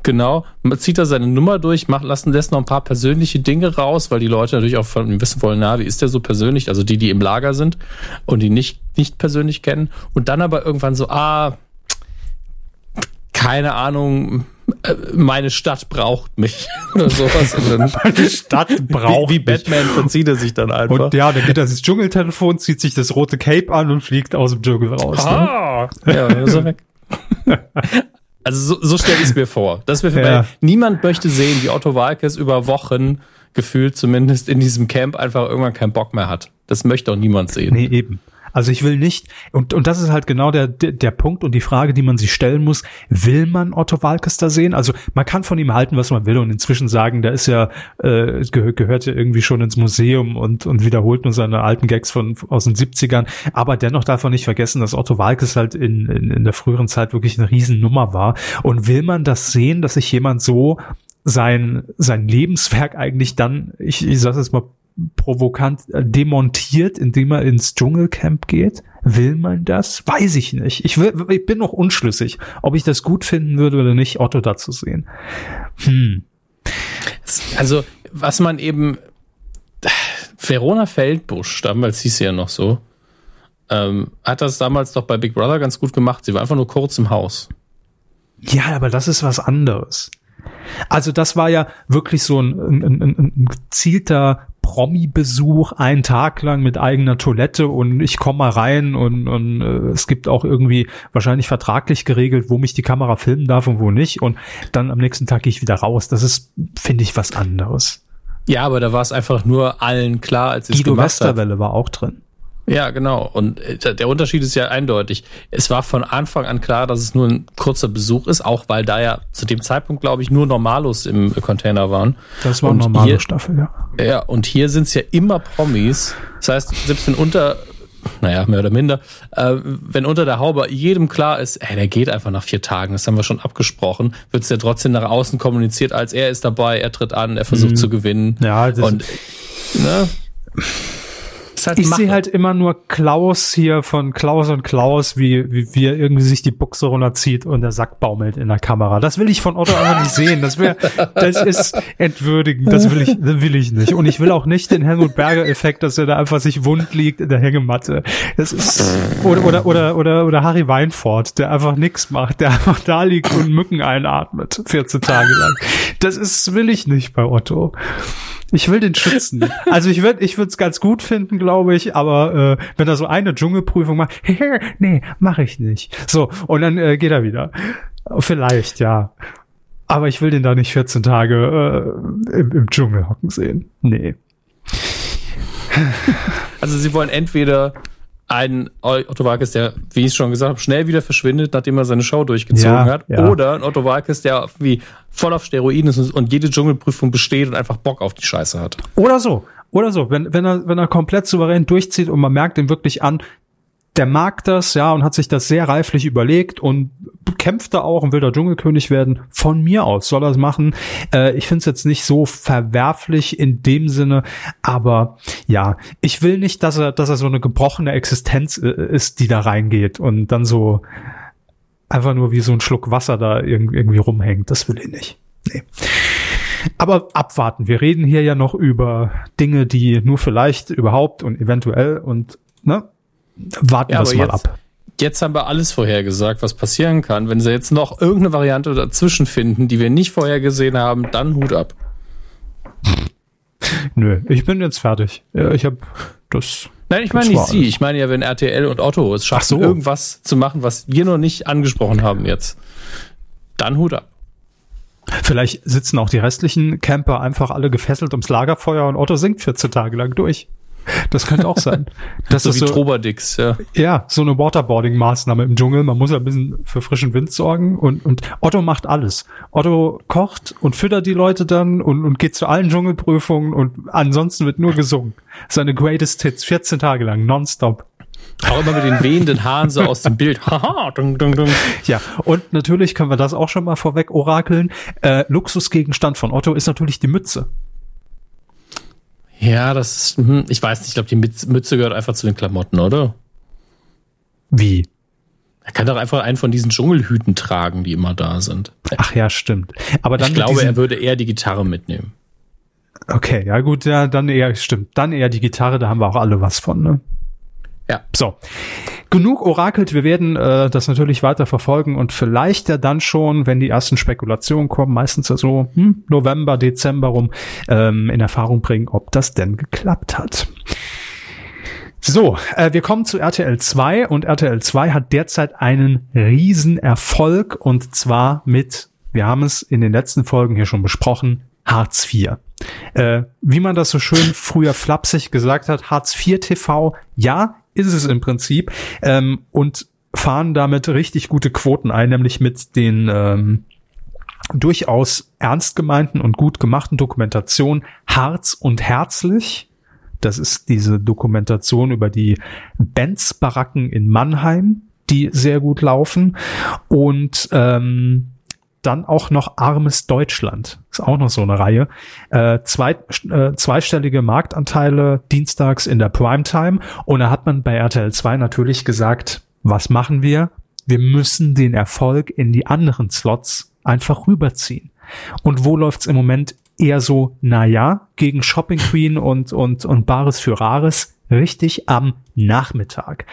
Genau, zieht er seine Nummer durch, macht, lassen lässt noch ein paar persönliche Dinge raus, weil die Leute natürlich auch von ihm wissen wollen, na, wie ist der so persönlich? Also die, die im Lager sind und die nicht, nicht persönlich kennen. Und dann aber irgendwann so, ah, keine Ahnung, meine Stadt braucht mich oder sowas. meine Stadt braucht Wie, wie Batman verzieht er sich dann einfach. Und ja, dann geht er ins Dschungeltelefon, zieht sich das rote Cape an und fliegt aus dem Dschungel raus. Ah, ne? ja, dann ist er weg. Also so, so stelle ich es mir vor. Das wäre ja. niemand möchte sehen, wie Otto Walkes über Wochen gefühlt zumindest in diesem Camp einfach irgendwann keinen Bock mehr hat. Das möchte auch niemand sehen. Nee, eben. Also ich will nicht, und, und das ist halt genau der, der, der Punkt und die Frage, die man sich stellen muss, will man Otto Walkes da sehen? Also man kann von ihm halten, was man will und inzwischen sagen, der ist ja, äh, gehört, gehört ja irgendwie schon ins Museum und, und wiederholt nur seine alten Gags von aus den 70ern. Aber dennoch darf man nicht vergessen, dass Otto Walkes halt in, in, in der früheren Zeit wirklich eine Riesennummer war. Und will man das sehen, dass sich jemand so sein, sein Lebenswerk eigentlich dann, ich, ich sag jetzt mal provokant äh, demontiert, indem er ins Dschungelcamp geht? Will man das? Weiß ich nicht. Ich, will, ich bin noch unschlüssig, ob ich das gut finden würde oder nicht, Otto da zu sehen. Hm. Also, was man eben Verona Feldbusch, damals hieß sie ja noch so, ähm, hat das damals doch bei Big Brother ganz gut gemacht. Sie war einfach nur kurz im Haus. Ja, aber das ist was anderes. Also das war ja wirklich so ein, ein, ein, ein gezielter Promi-Besuch, einen Tag lang mit eigener Toilette und ich komme mal rein und, und äh, es gibt auch irgendwie wahrscheinlich vertraglich geregelt, wo mich die Kamera filmen darf und wo nicht. Und dann am nächsten Tag gehe ich wieder raus. Das ist, finde ich, was anderes. Ja, aber da war es einfach nur allen klar, als es Guido Westerwelle war auch drin. Ja, genau. Und äh, der Unterschied ist ja eindeutig. Es war von Anfang an klar, dass es nur ein kurzer Besuch ist, auch weil da ja zu dem Zeitpunkt, glaube ich, nur Normalos im Container waren. Das war eine normale Staffel, ja. Ja, und hier sind es ja immer Promis. Das heißt, selbst wenn unter, naja, mehr oder minder, äh, wenn unter der Haube jedem klar ist, ey, der geht einfach nach vier Tagen, das haben wir schon abgesprochen, wird es ja trotzdem nach außen kommuniziert, als er ist dabei, er tritt an, er versucht mhm. zu gewinnen. Ja, das und, ne? Halt ich sehe halt immer nur Klaus hier von Klaus und Klaus, wie, wie, wie er irgendwie sich die Buchse runterzieht und der Sack baumelt in der Kamera. Das will ich von Otto einfach nicht sehen. Das wäre, das ist entwürdigend. Das will ich, das will ich nicht. Und ich will auch nicht den Helmut Berger Effekt, dass er da einfach sich wund liegt in der Hängematte. Das ist, oder, oder, oder, oder, oder Harry Weinfort, der einfach nichts macht, der einfach da liegt und Mücken einatmet, 14 Tage lang. Das ist, will ich nicht bei Otto. Ich will den schützen. Also ich würde ich würde es ganz gut finden, glaube ich, aber äh, wenn er so eine Dschungelprüfung macht, nee, mache ich nicht. So, und dann äh, geht er wieder. Vielleicht, ja. Aber ich will den da nicht 14 Tage äh, im, im Dschungel hocken sehen. Nee. Also sie wollen entweder ein Otto Walkes, der, wie ich schon gesagt habe, schnell wieder verschwindet, nachdem er seine Show durchgezogen ja, hat. Ja. Oder ein Otto Walkes, der wie voll auf Steroiden ist und jede Dschungelprüfung besteht und einfach Bock auf die Scheiße hat. Oder so. Oder so. Wenn, wenn er, wenn er komplett souverän durchzieht und man merkt ihm wirklich an, der mag das, ja, und hat sich das sehr reiflich überlegt und kämpft da auch und will der Dschungelkönig werden. Von mir aus soll er es machen. Äh, ich finde es jetzt nicht so verwerflich in dem Sinne, aber ja, ich will nicht, dass er, dass er so eine gebrochene Existenz äh, ist, die da reingeht und dann so einfach nur wie so ein Schluck Wasser da irgendwie rumhängt. Das will ich nicht. Nee. Aber abwarten. Wir reden hier ja noch über Dinge, die nur vielleicht überhaupt und eventuell und ne, warten ja, wir es mal jetzt, ab. Jetzt haben wir alles vorhergesagt, was passieren kann. Wenn sie jetzt noch irgendeine Variante dazwischen finden, die wir nicht vorhergesehen haben, dann Hut ab. Nö, ich bin jetzt fertig. Ja, ich habe das. Nein, ich meine nicht Sie. Alles. Ich meine ja, wenn RTL und Otto es schaffen, so. irgendwas zu machen, was wir noch nicht angesprochen haben jetzt, dann Hut ab. Vielleicht sitzen auch die restlichen Camper einfach alle gefesselt ums Lagerfeuer und Otto singt 14 Tage lang durch. Das könnte auch sein. Das so ist wie so, Trobadix, ja. Ja, so eine Waterboarding-Maßnahme im Dschungel. Man muss ja ein bisschen für frischen Wind sorgen und, und Otto macht alles. Otto kocht und füttert die Leute dann und, und geht zu allen Dschungelprüfungen und ansonsten wird nur gesungen. Seine Greatest Hits, 14 Tage lang, nonstop. Auch immer mit den wehenden Haaren so aus dem Bild. Haha, dung, dung, dung. Ja, und natürlich können wir das auch schon mal vorweg orakeln. Äh, Luxusgegenstand von Otto ist natürlich die Mütze. Ja, das ist, hm, ich weiß nicht, ich glaube, die Mütze gehört einfach zu den Klamotten, oder? Wie? Er kann doch einfach einen von diesen Dschungelhüten tragen, die immer da sind. Ach ja, stimmt. Aber dann ich glaube, er würde eher die Gitarre mitnehmen. Okay, ja gut, ja, dann eher, stimmt. Dann eher die Gitarre, da haben wir auch alle was von, ne? Ja. So. Genug orakelt, wir werden äh, das natürlich weiter verfolgen und vielleicht ja dann schon, wenn die ersten Spekulationen kommen, meistens ja so hm, November, Dezember rum, ähm, in Erfahrung bringen, ob das denn geklappt hat. So, äh, wir kommen zu RTL 2 und RTL 2 hat derzeit einen riesen Erfolg und zwar mit, wir haben es in den letzten Folgen hier schon besprochen, Hartz IV. Äh, wie man das so schön früher flapsig gesagt hat, Hartz IV TV, ja, ist es im Prinzip. Ähm, und fahren damit richtig gute Quoten ein, nämlich mit den ähm, durchaus ernst gemeinten und gut gemachten Dokumentationen Harz und Herzlich. Das ist diese Dokumentation über die Benz-Baracken in Mannheim, die sehr gut laufen. Und ähm, dann auch noch Armes Deutschland. Ist auch noch so eine Reihe. Äh, zwei, äh, zweistellige Marktanteile dienstags in der Primetime. Und da hat man bei RTL 2 natürlich gesagt, was machen wir? Wir müssen den Erfolg in die anderen Slots einfach rüberziehen. Und wo läuft's im Moment eher so, naja, gegen Shopping Queen und, und, und Bares für Rares? Richtig am Nachmittag.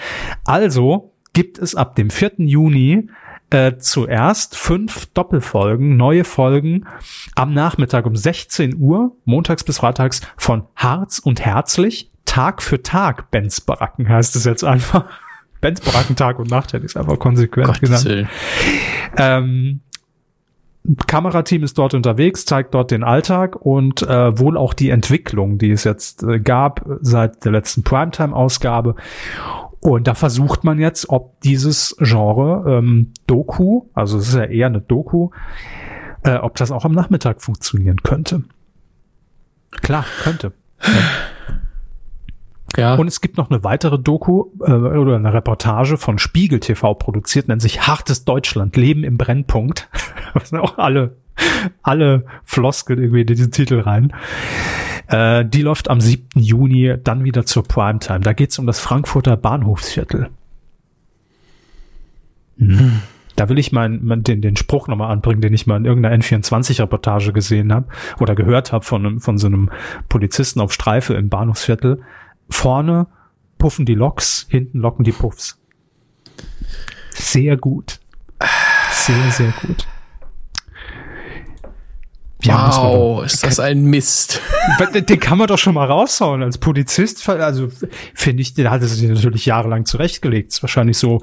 Also gibt es ab dem 4. Juni äh, zuerst fünf Doppelfolgen, neue Folgen am Nachmittag um 16 Uhr, montags bis freitags von Harz und Herzlich, Tag für Tag, Benz Baracken heißt es jetzt einfach. Benz Baracken Tag und Nacht hätte ich es einfach konsequent Gottes genannt. Ähm, Kamerateam ist dort unterwegs, zeigt dort den Alltag und äh, wohl auch die Entwicklung, die es jetzt äh, gab seit der letzten Primetime-Ausgabe. Und da versucht man jetzt, ob dieses Genre ähm, Doku, also es ist ja eher eine Doku, äh, ob das auch am Nachmittag funktionieren könnte. Klar, könnte. Ja. Und es gibt noch eine weitere Doku äh, oder eine Reportage von Spiegel TV produziert, nennt sich Hartes Deutschland, Leben im Brennpunkt. Was sind auch alle, alle Floskeln irgendwie in diesen Titel rein. Äh, die läuft am 7. Juni dann wieder zur Primetime. Da geht's um das Frankfurter Bahnhofsviertel. Hm. Da will ich mal den, den Spruch nochmal anbringen, den ich mal in irgendeiner N24-Reportage gesehen habe oder gehört habe von, von so einem Polizisten auf Streife im Bahnhofsviertel. Vorne puffen die Loks, hinten locken die Puffs. Sehr gut. Sehr, sehr gut. Ja, wow, ist das ein Mist. Den kann man doch schon mal raushauen als Polizist. Also finde ich, der hat es sich natürlich jahrelang zurechtgelegt. Ist wahrscheinlich so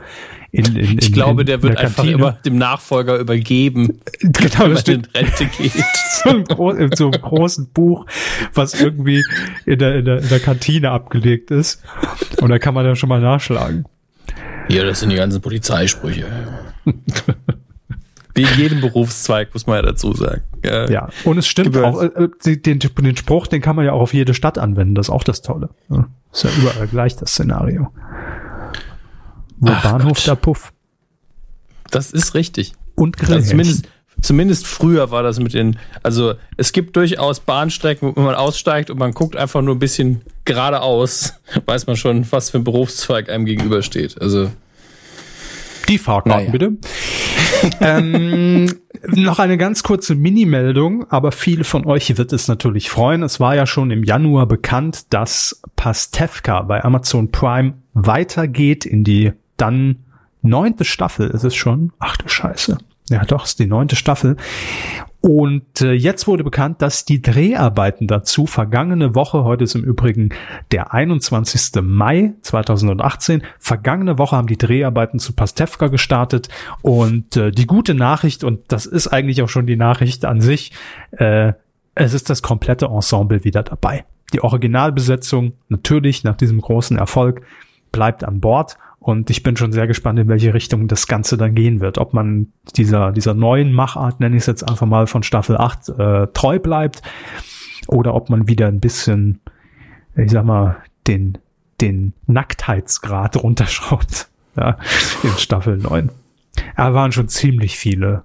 in, in, in Ich glaube, in, der wird der einfach immer dem Nachfolger übergeben, genau, wenn man in Rente geht. so, ein Gro in so einem großen Buch, was irgendwie in der, in, der, in der Kantine abgelegt ist. Und da kann man dann schon mal nachschlagen. Ja, das sind die ganzen Polizeisprüche. Wie in jedem Berufszweig, muss man ja dazu sagen. Ja, ja. und es stimmt auch, äh, äh den, den Spruch, den kann man ja auch auf jede Stadt anwenden, das ist auch das Tolle. Ja, ist ja überall gleich das Szenario. Wo Ach Bahnhof, Gott. da Puff. Das ist richtig. Und Grillhähnchen. Also zumindest, zumindest früher war das mit den, also es gibt durchaus Bahnstrecken, wo man aussteigt und man guckt einfach nur ein bisschen geradeaus, weiß man schon, was für ein Berufszweig einem gegenübersteht. Also die Fahrkarten naja. bitte. ähm, noch eine ganz kurze Mini-Meldung, aber viele von euch wird es natürlich freuen. Es war ja schon im Januar bekannt, dass Pastewka bei Amazon Prime weitergeht in die dann neunte Staffel ist es schon. Ach du Scheiße. Ja, doch, ist die neunte Staffel. Und äh, jetzt wurde bekannt, dass die Dreharbeiten dazu vergangene Woche, heute ist im Übrigen der 21. Mai 2018, vergangene Woche haben die Dreharbeiten zu Pastewka gestartet. Und äh, die gute Nachricht, und das ist eigentlich auch schon die Nachricht an sich, äh, es ist das komplette Ensemble wieder dabei. Die Originalbesetzung, natürlich nach diesem großen Erfolg, bleibt an Bord und ich bin schon sehr gespannt, in welche Richtung das Ganze dann gehen wird. Ob man dieser, dieser neuen Machart, nenne ich es jetzt einfach mal von Staffel 8, äh, treu bleibt oder ob man wieder ein bisschen, ich sag mal, den, den Nacktheitsgrad runterschraubt ja, in Staffel 9. Da waren schon ziemlich viele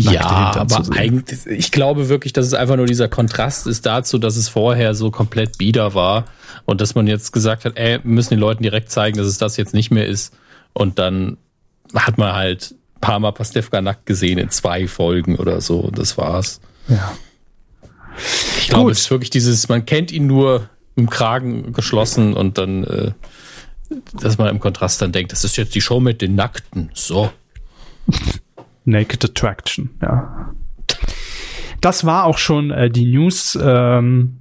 ja, aber eigentlich, ich glaube wirklich, dass es einfach nur dieser Kontrast ist dazu, dass es vorher so komplett bieder war und dass man jetzt gesagt hat, ey, wir müssen den Leuten direkt zeigen, dass es das jetzt nicht mehr ist. Und dann hat man halt ein paar Mal Pastewka nackt gesehen in zwei Folgen oder so und das war's. Ja. Ich glaube, es ist wirklich dieses, man kennt ihn nur im Kragen geschlossen und dann, äh, dass man im Kontrast dann denkt, das ist jetzt die Show mit den Nackten. So. Naked Attraction, ja. Das war auch schon äh, die News. Ähm,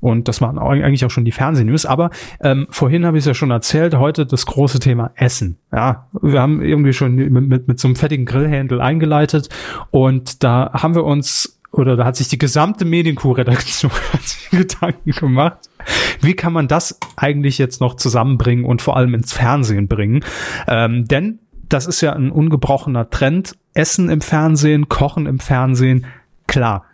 und das waren eigentlich auch schon die Fernsehnews. Aber ähm, vorhin habe ich es ja schon erzählt, heute das große Thema Essen. Ja, wir haben irgendwie schon mit, mit, mit so einem fettigen Grillhändel eingeleitet und da haben wir uns oder da hat sich die gesamte Medienkuh-Redaktion Gedanken gemacht. Wie kann man das eigentlich jetzt noch zusammenbringen und vor allem ins Fernsehen bringen? Ähm, denn das ist ja ein ungebrochener Trend. Essen im Fernsehen, Kochen im Fernsehen, klar.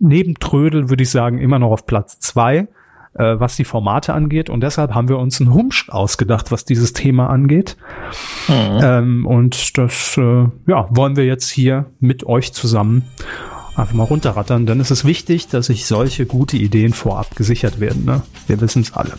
Neben Trödel würde ich sagen immer noch auf Platz zwei, äh, was die Formate angeht. Und deshalb haben wir uns einen Humsch ausgedacht, was dieses Thema angeht. Mhm. Ähm, und das äh, ja, wollen wir jetzt hier mit euch zusammen einfach mal runterrattern. Denn es ist wichtig, dass sich solche gute Ideen vorab gesichert werden. Ne? Wir wissen es alle.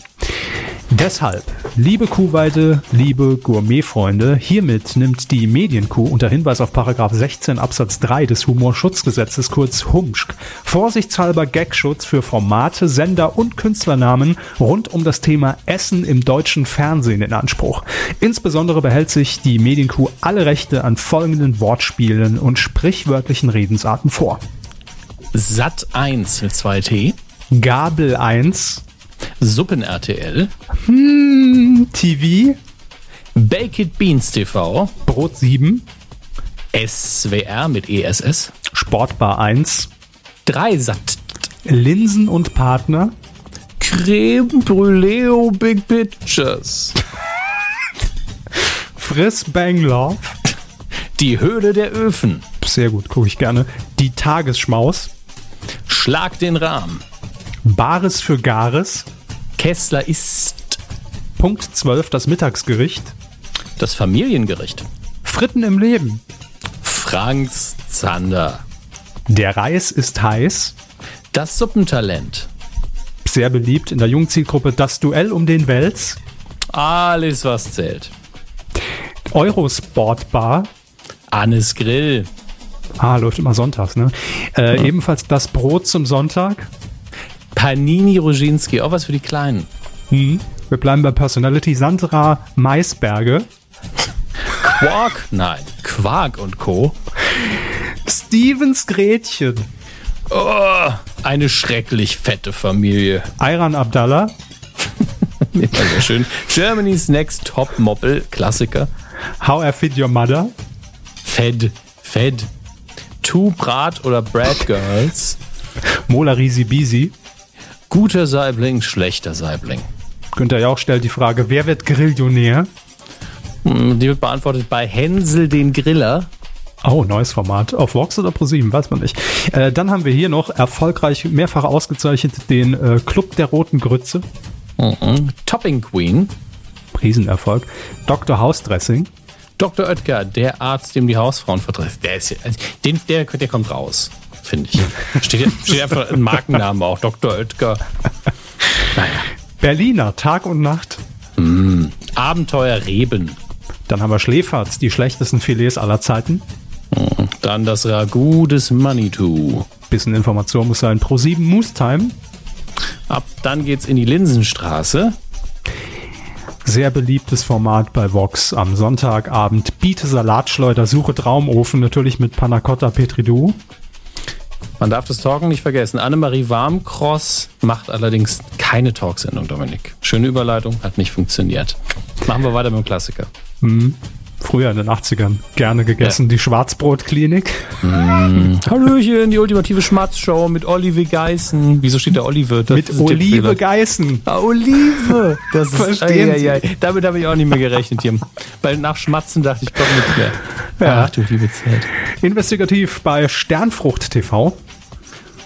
Deshalb, liebe Kuhweide, liebe Gourmetfreunde, hiermit nimmt die Medienkuh unter Hinweis auf Paragraph 16 Absatz 3 des Humorschutzgesetzes kurz HUMSCH vorsichtshalber Gagschutz für Formate, Sender und Künstlernamen rund um das Thema Essen im deutschen Fernsehen in Anspruch. Insbesondere behält sich die Medienkuh alle Rechte an folgenden Wortspielen und sprichwörtlichen Redensarten vor. Sat 1 mit 2T. Gabel 1. Suppen RTL. Hm, TV. Baked Beans TV. Brot 7. SWR mit ESS. Sportbar 1. Dreisat. Linsen und Partner. Creme Brûlée Big Pictures. Friss Bang Love. Die Höhle der Öfen. Sehr gut, gucke ich gerne. Die Tagesschmaus. Schlag den Rahmen. Bares für Gares. Kessler ist. Punkt 12, das Mittagsgericht. Das Familiengericht. Fritten im Leben. Franks Zander. Der Reis ist heiß. Das Suppentalent. Sehr beliebt in der Jungzielgruppe Das Duell um den Wels. Alles, was zählt. Eurosportbar. Annes Grill. Ah, läuft immer sonntags, ne? Äh, mhm. Ebenfalls das Brot zum Sonntag. Panini Roginski, auch was für die Kleinen. Mhm. Wir bleiben bei Personality. Sandra Maisberge. Quark? Nein. Quark und Co. Stevens Gretchen. Oh, eine schrecklich fette Familie. Ayran Abdallah. ja, sehr schön. Germany's Next Top Moppel, Klassiker. How I Fit Your Mother. Fed, Fed. Two Brat oder Brad Girls. Mola Risi Bisi. Guter Saibling, schlechter Saibling. Günther Jauch stellt die Frage, wer wird Grillionär? Hm, die wird beantwortet bei Hänsel den Griller. Oh, neues Format. Auf Vox oder ProSieben, weiß man nicht. Äh, dann haben wir hier noch erfolgreich mehrfach ausgezeichnet den äh, Club der Roten Grütze. Mhm. Topping Queen. Riesenerfolg. Dr. Hausdressing. Dr. Oetker, der Arzt, dem die Hausfrauen vertreten. Der, ist, also, den, der, der kommt raus finde ich. Steht, steht einfach ein Markennamen auch, Dr. Oetker. Naja. Berliner, Tag und Nacht. Mm, Abenteuer Reben. Dann haben wir Schläferz, die schlechtesten Filets aller Zeiten. Mm, dann das Ragout des Manitou. Bisschen Information muss sein. Pro 7 Moose Time. Ab dann geht's in die Linsenstraße. Sehr beliebtes Format bei Vox am Sonntagabend. Biete Salatschleuder, suche Traumofen, natürlich mit Panacotta Petridou. Man darf das Talken nicht vergessen. Annemarie Warmcross macht allerdings keine Talksendung, Dominik. Schöne Überleitung, hat nicht funktioniert. Machen wir weiter mit dem Klassiker. Mhm. Früher in den 80ern gerne gegessen, ja. die Schwarzbrotklinik. Mm. Hallöchen, die ultimative Schmatzshow mit Olive Geißen. Wieso steht der Olive? Das mit Olive Geißen. Ah, Olive. Das Verstehen ist, ei, ei. Damit habe ich auch nicht mehr gerechnet hier. Weil nach Schmatzen dachte ich, komm nicht mehr. Ja. Ach du liebe Zeit. Investigativ bei Sternfrucht TV.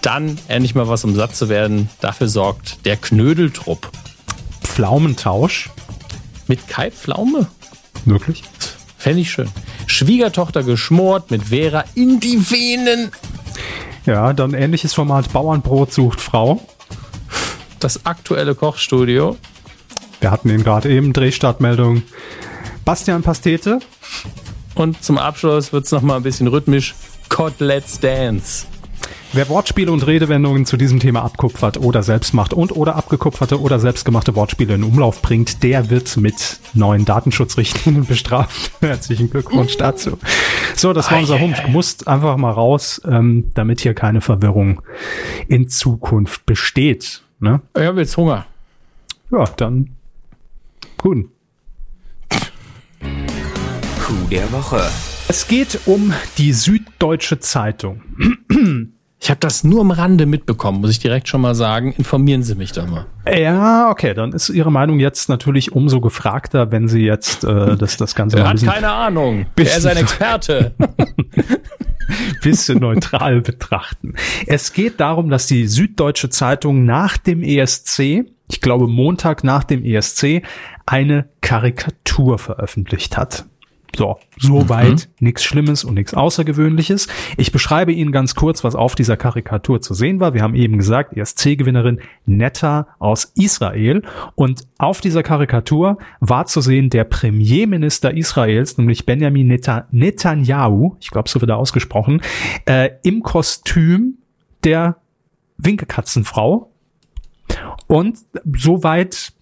Dann endlich mal was um satt zu werden. Dafür sorgt der Knödeltrupp. Pflaumentausch. Mit Kai Pflaume? Wirklich? Fände ich schön. Schwiegertochter geschmort mit Vera in die Venen. Ja, dann ähnliches Format Bauernbrot sucht Frau. Das aktuelle Kochstudio. Wir hatten ihn gerade eben, Drehstartmeldung. Bastian Pastete. Und zum Abschluss wird es nochmal ein bisschen rhythmisch. Let's Dance. Wer Wortspiele und Redewendungen zu diesem Thema abkupfert oder selbst macht und oder abgekupferte oder selbstgemachte Wortspiele in Umlauf bringt, der wird mit neuen Datenschutzrichtlinien bestraft. Herzlichen Glückwunsch dazu. So, das war unser Hump. Musst einfach mal raus, ähm, damit hier keine Verwirrung in Zukunft besteht. Ne? Ich habe jetzt Hunger. Ja, dann gut. Coup der Woche. Es geht um die Süddeutsche Zeitung. Ich habe das nur am Rande mitbekommen, muss ich direkt schon mal sagen. Informieren Sie mich da mal. Ja, okay, dann ist Ihre Meinung jetzt natürlich umso gefragter, wenn Sie jetzt äh, das, das Ganze er hat keine Ahnung. Er ist ein Experte. bisschen neutral betrachten. Es geht darum, dass die Süddeutsche Zeitung nach dem ESC, ich glaube Montag nach dem ESC, eine Karikatur veröffentlicht hat. So, soweit mhm. nichts Schlimmes und nichts Außergewöhnliches. Ich beschreibe Ihnen ganz kurz, was auf dieser Karikatur zu sehen war. Wir haben eben gesagt, ESC-Gewinnerin Netta aus Israel. Und auf dieser Karikatur war zu sehen der Premierminister Israels, nämlich Benjamin Netanyahu, ich glaube, so wird er ausgesprochen, äh, im Kostüm der Winkekatzenfrau. Und soweit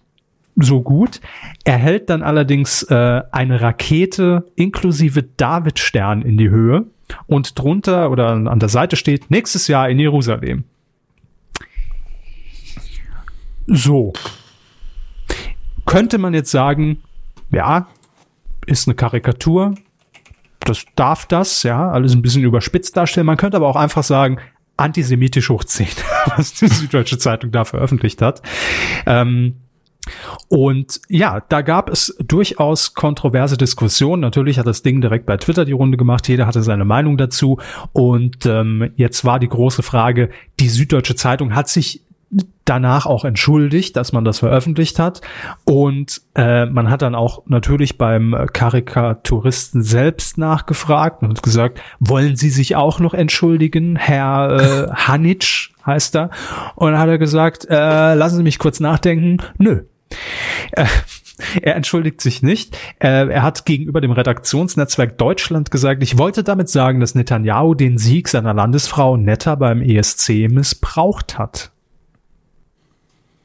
so gut. Er hält dann allerdings äh, eine Rakete inklusive Davidstern in die Höhe und drunter oder an der Seite steht nächstes Jahr in Jerusalem. So. Könnte man jetzt sagen, ja, ist eine Karikatur. Das darf das, ja, alles ein bisschen überspitzt darstellen. Man könnte aber auch einfach sagen, antisemitisch hochziehen, was die Süddeutsche Zeitung da veröffentlicht hat. Ähm, und ja, da gab es durchaus kontroverse Diskussionen. Natürlich hat das Ding direkt bei Twitter die Runde gemacht. Jeder hatte seine Meinung dazu. Und ähm, jetzt war die große Frage, die Süddeutsche Zeitung hat sich danach auch entschuldigt, dass man das veröffentlicht hat. Und äh, man hat dann auch natürlich beim Karikaturisten selbst nachgefragt und gesagt, wollen Sie sich auch noch entschuldigen, Herr äh, Hanitsch heißt er. Und dann hat er gesagt, äh, lassen Sie mich kurz nachdenken. Nö, äh, er entschuldigt sich nicht. Äh, er hat gegenüber dem Redaktionsnetzwerk Deutschland gesagt, ich wollte damit sagen, dass Netanyahu den Sieg seiner Landesfrau Netta beim ESC missbraucht hat.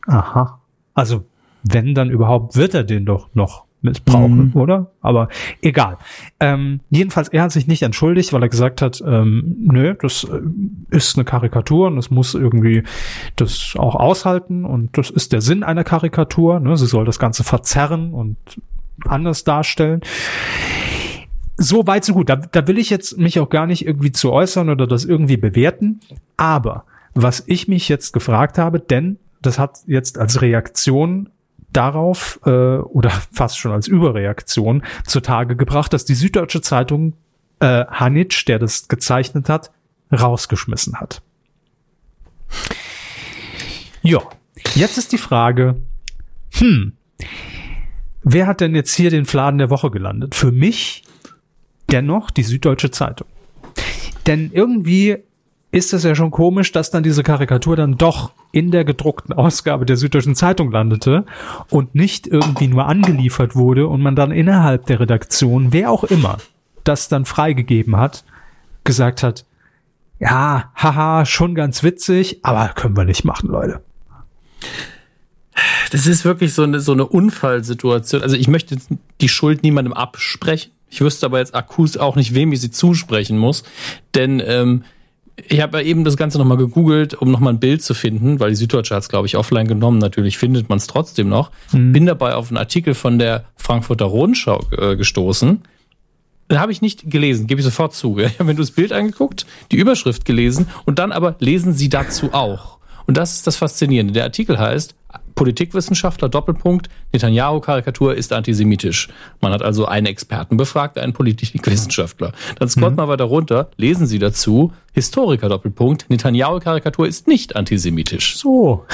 Aha. Also, wenn dann überhaupt, wird er den doch noch missbrauchen, mhm. oder? Aber egal. Ähm, jedenfalls, er hat sich nicht entschuldigt, weil er gesagt hat, ähm, nö, das äh, ist eine Karikatur und es muss irgendwie das auch aushalten und das ist der Sinn einer Karikatur. Ne? Sie soll das Ganze verzerren und anders darstellen. So weit, so gut. Da, da will ich jetzt mich auch gar nicht irgendwie zu äußern oder das irgendwie bewerten. Aber was ich mich jetzt gefragt habe, denn das hat jetzt als Reaktion darauf äh, oder fast schon als Überreaktion zutage gebracht, dass die Süddeutsche Zeitung äh, Hanitsch, der das gezeichnet hat, rausgeschmissen hat. Ja, jetzt ist die Frage, hm, wer hat denn jetzt hier den Fladen der Woche gelandet? Für mich dennoch die Süddeutsche Zeitung. Denn irgendwie ist es ja schon komisch, dass dann diese Karikatur dann doch in der gedruckten Ausgabe der Süddeutschen Zeitung landete und nicht irgendwie nur angeliefert wurde und man dann innerhalb der Redaktion, wer auch immer, das dann freigegeben hat, gesagt hat, ja, haha, schon ganz witzig, aber können wir nicht machen, Leute. Das ist wirklich so eine, so eine Unfallsituation. Also ich möchte die Schuld niemandem absprechen. Ich wüsste aber jetzt akkus auch nicht, wem ich sie zusprechen muss. Denn ähm, ich habe eben das Ganze nochmal gegoogelt, um nochmal ein Bild zu finden, weil die Süddeutsche hat es, glaube ich, offline genommen. Natürlich findet man es trotzdem noch. Mhm. Bin dabei auf einen Artikel von der Frankfurter Rundschau äh, gestoßen. Den habe ich nicht gelesen, gebe ich sofort zu. Ich habe mir das Bild angeguckt, die Überschrift gelesen und dann aber lesen Sie dazu auch. Und das ist das Faszinierende. Der Artikel heißt Politikwissenschaftler, Doppelpunkt, Netanyahu-Karikatur ist antisemitisch. Man hat also einen Experten befragt, einen Politikwissenschaftler. Dann scrollt mhm. mal weiter runter, lesen Sie dazu, Historiker, Doppelpunkt, Netanyahu-Karikatur ist nicht antisemitisch. So.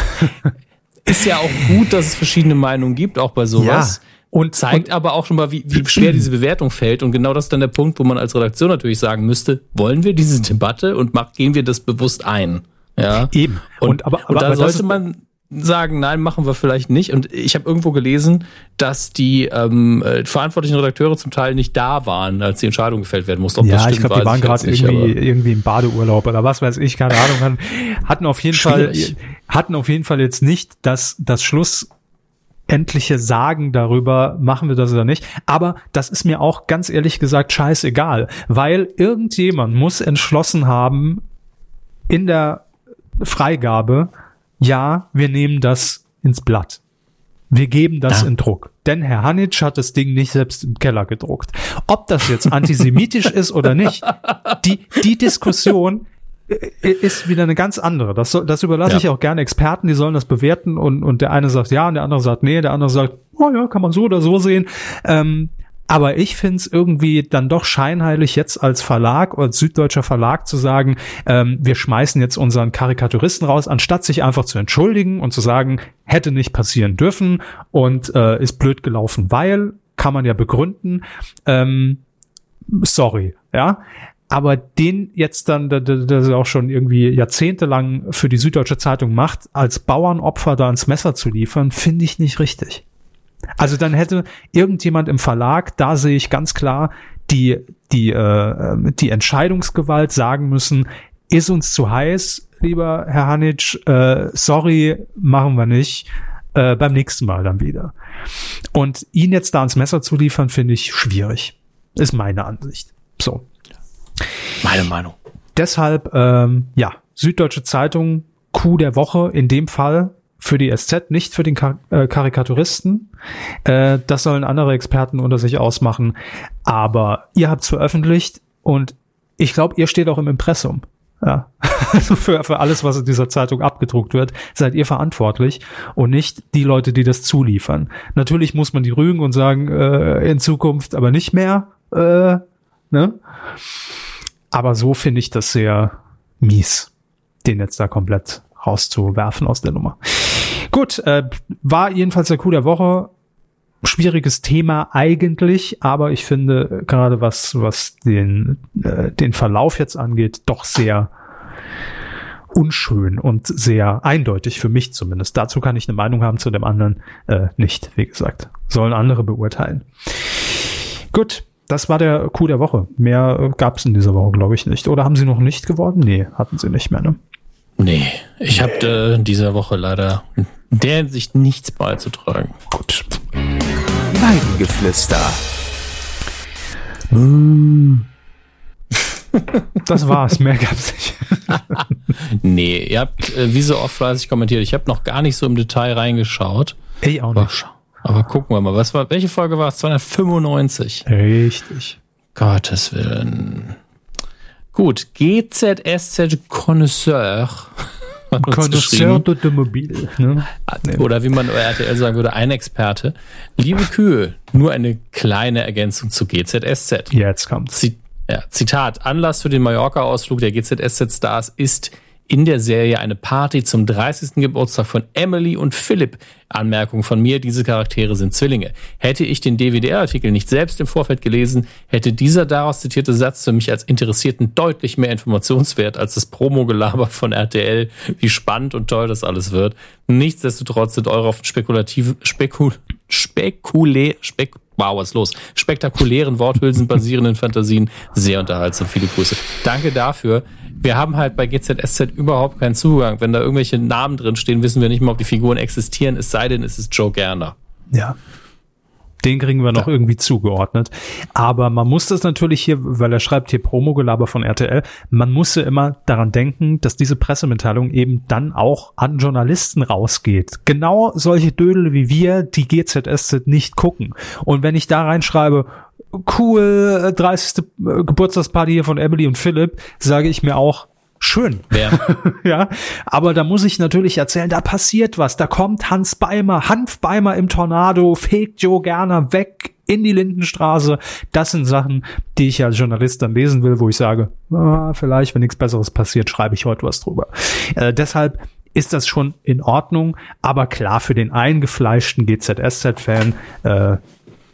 ist ja auch gut, dass es verschiedene Meinungen gibt, auch bei sowas. Ja. Und zeigt und, aber auch schon mal, wie, wie schwer diese Bewertung fällt. Und genau das ist dann der Punkt, wo man als Redaktion natürlich sagen müsste, wollen wir diese Debatte und gehen wir das bewusst ein? Ja. Eben. Und, und aber, aber, und da aber sollte man sagen, nein, machen wir vielleicht nicht. Und ich habe irgendwo gelesen, dass die ähm, äh, verantwortlichen Redakteure zum Teil nicht da waren, als die Entscheidung gefällt werden musste. Ob ja, stimmt, ich glaube, die waren gerade irgendwie, irgendwie im Badeurlaub oder was weiß ich, keine Ahnung. Hatten auf jeden Schwierig. Fall, hatten auf jeden Fall jetzt nicht das, das Schluss endliche Sagen darüber, machen wir das oder nicht. Aber das ist mir auch ganz ehrlich gesagt scheißegal, weil irgendjemand muss entschlossen haben in der Freigabe, ja, wir nehmen das ins Blatt. Wir geben das ja. in Druck. Denn Herr Hanitsch hat das Ding nicht selbst im Keller gedruckt. Ob das jetzt antisemitisch ist oder nicht, die, die Diskussion äh, ist wieder eine ganz andere. Das, das überlasse ja. ich auch gerne Experten, die sollen das bewerten und, und der eine sagt ja und der andere sagt nee, der andere sagt, oh ja, kann man so oder so sehen. Ähm, aber ich finde es irgendwie dann doch scheinheilig, jetzt als Verlag, als süddeutscher Verlag zu sagen, ähm, wir schmeißen jetzt unseren Karikaturisten raus, anstatt sich einfach zu entschuldigen und zu sagen, hätte nicht passieren dürfen und äh, ist blöd gelaufen, weil kann man ja begründen. Ähm, sorry, ja. Aber den jetzt dann, der, der auch schon irgendwie jahrzehntelang für die Süddeutsche Zeitung macht, als Bauernopfer da ins Messer zu liefern, finde ich nicht richtig. Also dann hätte irgendjemand im Verlag, da sehe ich ganz klar, die, die, äh, die Entscheidungsgewalt sagen müssen, ist uns zu heiß, lieber Herr Hanitsch, äh, sorry, machen wir nicht. Äh, beim nächsten Mal dann wieder. Und ihn jetzt da ans Messer zu liefern, finde ich schwierig. Ist meine Ansicht. So. Meine Meinung. Deshalb, ähm, ja, Süddeutsche Zeitung, Coup der Woche in dem Fall für die SZ, nicht für den Kar äh, Karikaturisten. Äh, das sollen andere Experten unter sich ausmachen. Aber ihr habt es veröffentlicht und ich glaube, ihr steht auch im Impressum. Ja, also für, für alles, was in dieser Zeitung abgedruckt wird, seid ihr verantwortlich und nicht die Leute, die das zuliefern. Natürlich muss man die rügen und sagen, äh, in Zukunft aber nicht mehr. Äh, ne? Aber so finde ich das sehr mies, den jetzt da komplett rauszuwerfen aus der Nummer. Gut, äh, war jedenfalls der Coup der Woche. Schwieriges Thema eigentlich, aber ich finde gerade was was den äh, den Verlauf jetzt angeht, doch sehr unschön und sehr eindeutig für mich zumindest. Dazu kann ich eine Meinung haben, zu dem anderen äh, nicht. Wie gesagt, sollen andere beurteilen. Gut, das war der Coup der Woche. Mehr gab es in dieser Woche, glaube ich, nicht. Oder haben sie noch nicht geworden? Nee, hatten sie nicht mehr, ne? Nee, ich habe äh, in dieser Woche leider in der Hinsicht nichts beizutragen. Gut. Weidengeflüster. Das war's, mehr gab's nicht. nee, ihr habt äh, wie so oft fleißig kommentiert. Ich habe noch gar nicht so im Detail reingeschaut. Ich auch nicht. Aber gucken wir mal, was war, welche Folge war es? 295. Richtig. Gottes Willen. Gut, GZSZ Connoisseur. Connoisseur d'Automobile. Ne? Oder wie man bei RTL sagen würde, ein Experte. Liebe Kühe, nur eine kleine Ergänzung zu GZSZ. Jetzt kommt's. Zitat, Anlass für den Mallorca-Ausflug der GZSZ-Stars ist in der Serie eine Party zum 30. Geburtstag von Emily und Philipp. Anmerkung von mir, diese Charaktere sind Zwillinge. Hätte ich den DVD-Artikel nicht selbst im Vorfeld gelesen, hätte dieser daraus zitierte Satz für mich als Interessierten deutlich mehr Informationswert als das Promo-Gelaber von RTL, wie spannend und toll das alles wird. Nichtsdestotrotz sind eure auf spekulative, spekul, spekulä, spek, wow, was los? Spektakulären Worthülsen basierenden Fantasien sehr unterhaltsam. Viele Grüße. Danke dafür wir haben halt bei GZSZ überhaupt keinen Zugang. Wenn da irgendwelche Namen drin stehen, wissen wir nicht mal, ob die Figuren existieren, es sei denn, es ist Joe Gerner. Ja. Den kriegen wir noch ja. irgendwie zugeordnet. Aber man muss das natürlich hier, weil er schreibt hier Promogelaber von RTL, man muss ja immer daran denken, dass diese Pressemitteilung eben dann auch an Journalisten rausgeht. Genau solche Dödel wie wir, die GZSZ nicht gucken. Und wenn ich da reinschreibe, cool, 30. Äh, äh, Geburtstagsparty hier von Emily und Philipp, sage ich mir auch, schön. Wer? ja, aber da muss ich natürlich erzählen, da passiert was. Da kommt Hans Beimer, Hanf Beimer im Tornado, fegt Joe Gerner weg in die Lindenstraße. Das sind Sachen, die ich als Journalist dann lesen will, wo ich sage, ah, vielleicht, wenn nichts Besseres passiert, schreibe ich heute was drüber. Äh, deshalb ist das schon in Ordnung, aber klar, für den eingefleischten GZSZ-Fan äh,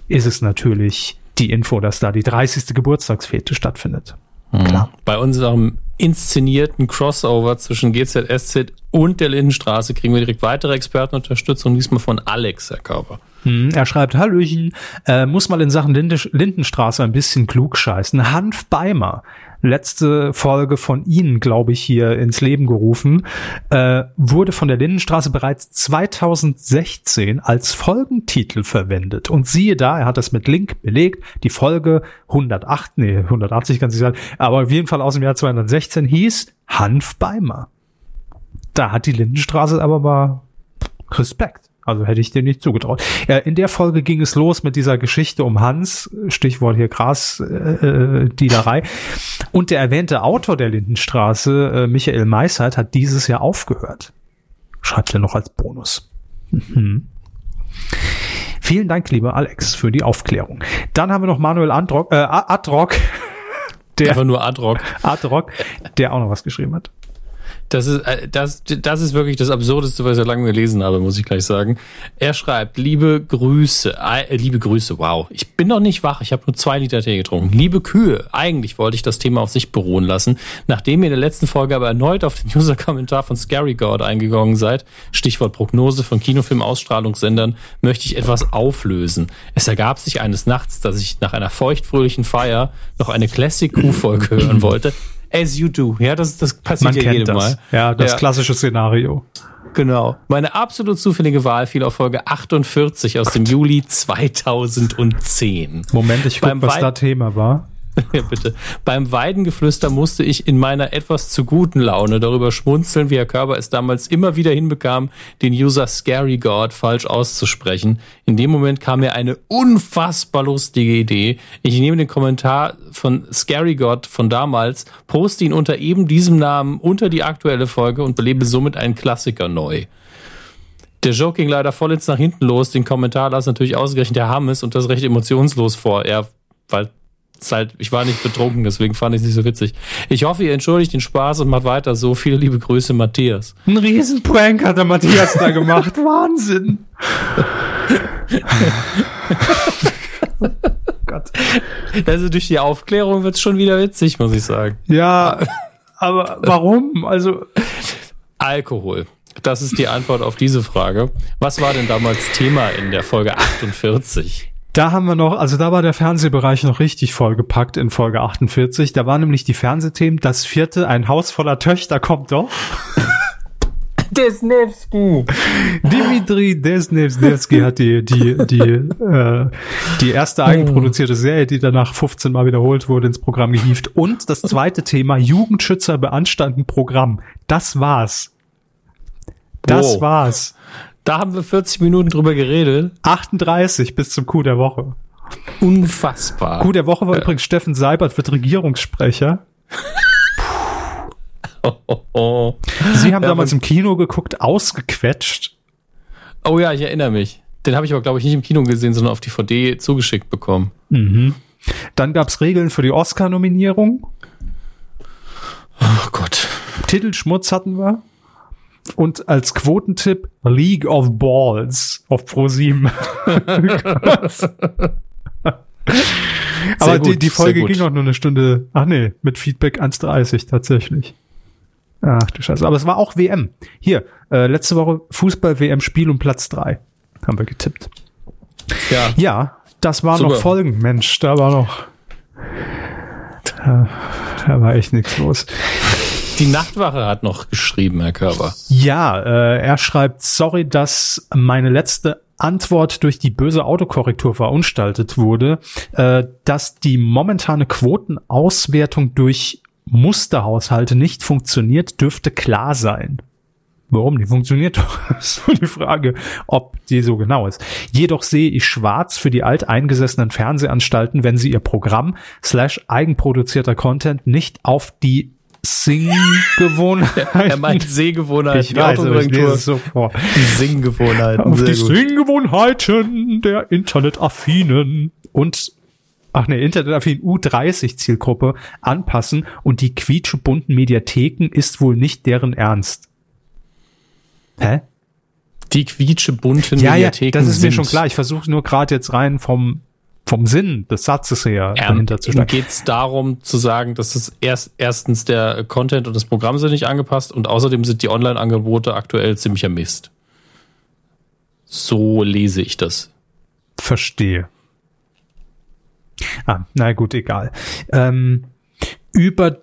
ist es natürlich die Info, dass da die 30. Geburtstagsfete stattfindet. Mhm. Klar. Bei unserem inszenierten Crossover zwischen GZSZ und der Lindenstraße kriegen wir direkt weitere Expertenunterstützung, diesmal von Alex, Herr Körper. Hm, er schreibt, Hallöchen, äh, muss mal in Sachen Lindenstraße ein bisschen klug scheißen. Hanf Beimer letzte Folge von Ihnen, glaube ich, hier ins Leben gerufen, äh, wurde von der Lindenstraße bereits 2016 als Folgentitel verwendet. Und siehe da, er hat das mit Link belegt, die Folge 108, nee, 180 kann ich sagen, aber auf jeden Fall aus dem Jahr 2016 hieß Hanf Beimer. Da hat die Lindenstraße aber mal Respekt. Also hätte ich dir nicht zugetraut. Ja, in der Folge ging es los mit dieser Geschichte um Hans, Stichwort hier Grasdealerei. Äh, Und der erwähnte Autor der Lindenstraße, äh, Michael Meissert, hat dieses Jahr aufgehört. Schreibt er noch als Bonus. Mhm. Vielen Dank, lieber Alex, für die Aufklärung. Dann haben wir noch Manuel Androck, äh, Adrock. Der, Einfach nur Adrock. Adrock, der auch noch was geschrieben hat. Das ist, äh, das, das ist wirklich das Absurdeste, was ich lange gelesen habe, muss ich gleich sagen. Er schreibt, liebe Grüße, äh, liebe Grüße, wow. Ich bin noch nicht wach, ich habe nur zwei Liter Tee getrunken. Liebe Kühe, eigentlich wollte ich das Thema auf sich beruhen lassen. Nachdem ihr in der letzten Folge aber erneut auf den User-Kommentar von Scary God eingegangen seid, Stichwort Prognose von Kinofilm-Ausstrahlungssendern, möchte ich etwas auflösen. Es ergab sich eines Nachts, dass ich nach einer feuchtfröhlichen Feier noch eine Classic-Q-Folge hören wollte. As you do. Ja, das, das passiert Man ja kennt jedem das. Mal. Ja, das Ja. klassische Szenario. Genau. Meine absolut zufällige Wahl fiel auf Folge 48 aus dem Juli 2010. Moment, ich guck, Beim was Wei- da Thema war. Ja, bitte. Beim Weidengeflüster musste ich in meiner etwas zu guten Laune darüber schmunzeln, wie Herr Körber es damals immer wieder hinbekam, den User Scary God falsch auszusprechen. In dem Moment kam mir eine unfassbar lustige Idee. Ich nehme den Kommentar von Scary God von damals, poste ihn unter eben diesem Namen unter die aktuelle Folge und belebe somit einen Klassiker neu. Der Joke ging leider vollends nach hinten los. Den Kommentar las natürlich ausgerechnet der Hammes und das recht emotionslos vor. Er, weil halt, ich war nicht betrunken, deswegen fand ich es nicht so witzig. Ich hoffe, ihr entschuldigt den Spaß und macht weiter so. Viele liebe Grüße, Matthias. Ein Riesenprank hat der Matthias da gemacht. Wahnsinn. Gott. Also durch die Aufklärung wird es schon wieder witzig, muss ich sagen. Ja, aber warum? Also, Alkohol. Das ist die Antwort auf diese Frage. Was war denn damals Thema in der Folge 48? Da haben wir noch, also da war der Fernsehbereich noch richtig vollgepackt in Folge 48. Da waren nämlich die Fernsehthemen, das vierte, ein Haus voller Töchter kommt doch. Desnevsky. Dimitri Desnevsky hat die, die, die, äh, die erste eigenproduzierte Serie, die danach 15 Mal wiederholt wurde, ins Programm gehievt. Und das zweite Thema, Jugendschützer beanstanden Programm. Das war's. Das Wow. war's. Da haben wir 40 Minuten drüber geredet. 38 bis zum Coup der Woche. Unfassbar. Coup der Woche war übrigens Steffen Seibert, wird Regierungssprecher. Oh, oh. Sie haben Ja, damals im Kino geguckt, ausgequetscht. oh ja, ich erinnere mich. Den habe ich aber, glaube ich, nicht im Kino gesehen, sondern auf DVD zugeschickt bekommen. Dann gab's Regeln für die Oscar-Nominierung. Oh Gott. Titelschmutz hatten wir. Und als Quotentipp League of Balls auf Pro7. Aber die, gut, die sehr Folge ging auch nur eine Stunde. Ach nee, mit Feedback 1,30 tatsächlich. Ach du Scheiße. Aber es war auch WM. Hier, äh, letzte Woche Fußball-WM Spiel um Platz drei Haben wir getippt. Ja, Ja, das waren Super. noch Folgen. Mensch, da war noch. Da, da war echt nichts los. Die Nachtwache hat noch geschrieben, Herr Körber. Ja, äh, er schreibt, sorry, dass meine letzte Antwort durch die böse Autokorrektur verunstaltet wurde, äh, dass die momentane Quotenauswertung durch Musterhaushalte nicht funktioniert, dürfte klar sein. Warum? Die funktioniert doch. Ist nur die Frage, ob die so genau ist. Jedoch sehe ich schwarz für die alteingesessenen Fernsehanstalten, wenn sie ihr Programm slash eigenproduzierter Content nicht auf die Sing-Gewohnheiten Er meint Sehgewohnheiten, ich weiß, aber ich lese es so vor. Die Singgewohnheiten. Auf die. Singgewohnheiten der Internetaffinen und ach ne, Internetaffin U30 Zielgruppe anpassen und die quietschebunten Mediatheken ist wohl nicht deren Ernst. Hä? Die quietschebunten Ja, ja, Mediatheken das ist mir schon klar. Ich versuche nur gerade jetzt rein vom vom Sinn des Satzes her Ja, dahinter zu steigen. geht es darum zu sagen, dass es erst erstens der Content und das Programm sind nicht angepasst und außerdem sind die Online-Angebote aktuell ziemlicher Mist. So lese ich das. Verstehe. Ah, na gut, egal. Ähm, über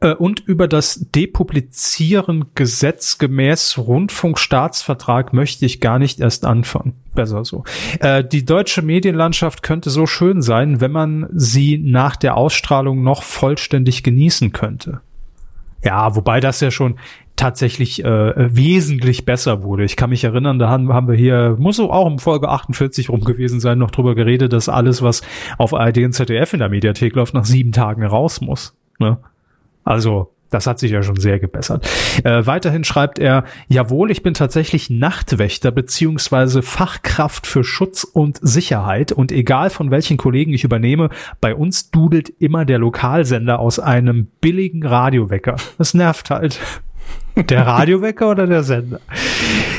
äh, und über das Depublizieren gesetzgemäß Rundfunkstaatsvertrag möchte ich gar nicht erst anfangen. Besser so. Äh, die deutsche Medienlandschaft könnte so schön sein, wenn man sie nach der Ausstrahlung noch vollständig genießen könnte. Ja, wobei das ja schon tatsächlich äh, wesentlich besser wurde. Ich kann mich erinnern, da haben, haben wir hier, muss auch um Folge 48 rum gewesen sein, noch drüber geredet, dass alles, was auf ARD und ZDF in der Mediathek läuft, nach sieben Tagen raus muss. Ne? Also, das hat sich ja schon sehr gebessert. Äh, weiterhin schreibt er, jawohl, ich bin tatsächlich Nachtwächter beziehungsweise Fachkraft für Schutz und Sicherheit und egal von welchen Kollegen ich übernehme, bei uns dudelt immer der Lokalsender aus einem billigen Radiowecker. Das nervt halt. Der Radiowecker oder der Sender?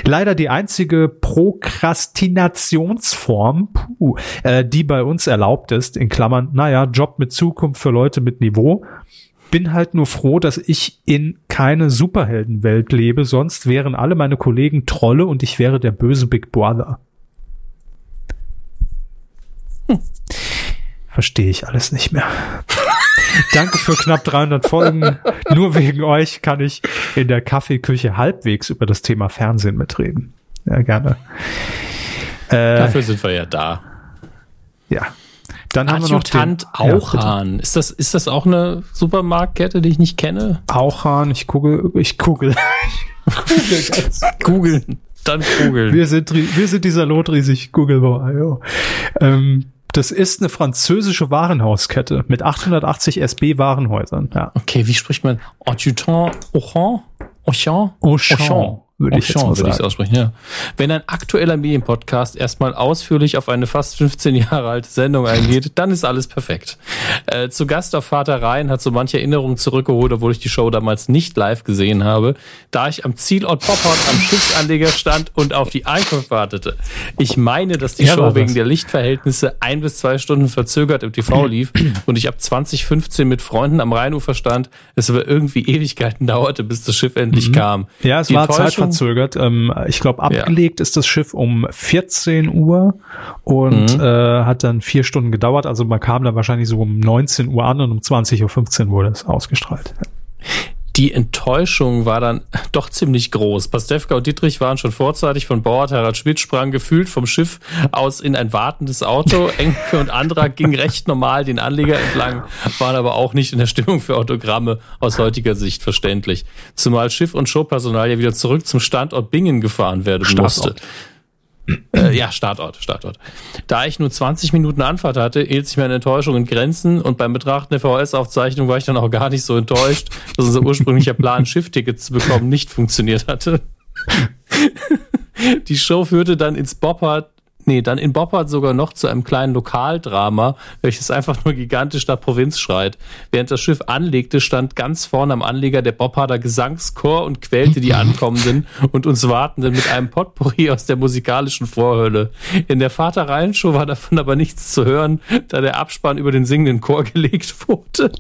Leider die einzige Prokrastinationsform, puh, äh, die bei uns erlaubt ist, in Klammern, naja, Job mit Zukunft für Leute mit Niveau. Bin halt nur froh, dass ich in keine Superheldenwelt lebe, sonst wären alle meine Kollegen Trolle und ich wäre der böse Big Brother. Hm. Verstehe ich alles nicht mehr. Danke für knapp 300 Folgen. Nur wegen euch kann ich in der Kaffeeküche halbwegs über das Thema Fernsehen mitreden. Ja, gerne. Äh, Dafür sind wir ja da. Ja. Dann haben wir noch den, Auchhahn. Ja, ist das, ist das auch eine Supermarktkette, die ich nicht kenne? Auchhahn, ich gucke, ich google. Googeln. Dann googeln. Wir sind, wir sind dieser lotriesig Google-Boy. Ähm, das ist eine französische Warenhauskette mit 880 SB Warenhäusern. Ja. Okay, wie spricht man? Auchan? Auchan? Auchan? Auchan würde ich, mal würde ich aussprechen. Ja. Wenn ein aktueller Medienpodcast erstmal ausführlich auf eine fast 15 Jahre alte Sendung eingeht, dann ist alles perfekt. Äh, zu Gast auf Vater Rhein hat so manche Erinnerungen zurückgeholt, obwohl ich die Show damals nicht live gesehen habe, da ich am Zielort Popport am Schiffsanleger stand und auf die Einkunft wartete. Ich meine, dass die ja, Show wegen der Lichtverhältnisse ein bis zwei Stunden verzögert im TV lief und ich ab 2015 mit Freunden am Rheinufer stand, es aber irgendwie Ewigkeiten dauerte, bis das Schiff endlich mhm. kam. Ja, es die war Zeit verzögert. Ähm, ich glaube, abgelegt ja. ist das Schiff um 14 Uhr und mhm. äh, hat dann vier Stunden gedauert. Also man kam da wahrscheinlich so um 19 Uhr an und um 20.15 Uhr wurde es ausgestrahlt. Die Enttäuschung war dann doch ziemlich groß. Pastewka und Dietrich waren schon vorzeitig von Bord. Harald Schmidt sprang gefühlt vom Schiff aus in ein wartendes Auto. Enke und Andra gingen recht normal den Anleger entlang, waren aber auch nicht in der Stimmung für Autogramme aus heutiger Sicht verständlich. Zumal Schiff und Showpersonal ja wieder zurück zum Standort Bingen gefahren werden musste. Äh, ja, Startort, Startort. Da ich nur 20 Minuten Anfahrt hatte, hielt sich meine Enttäuschung in Grenzen und beim Betrachten der VHS-Aufzeichnung war ich dann auch gar nicht so enttäuscht, dass unser ursprünglicher Plan, Schifftickets zu bekommen, nicht funktioniert hatte. Die Show führte dann ins Boppard nee, dann in Boppard sogar noch zu einem kleinen Lokaldrama, welches einfach nur gigantisch nach Provinz schreit. Während das Schiff anlegte, stand ganz vorne am Anleger der Bopparder Gesangschor und quälte die Ankommenden und uns Wartenden mit einem Potpourri aus der musikalischen Vorhölle. In der Vatereienshow war davon aber nichts zu hören, da der Abspann über den singenden Chor gelegt wurde.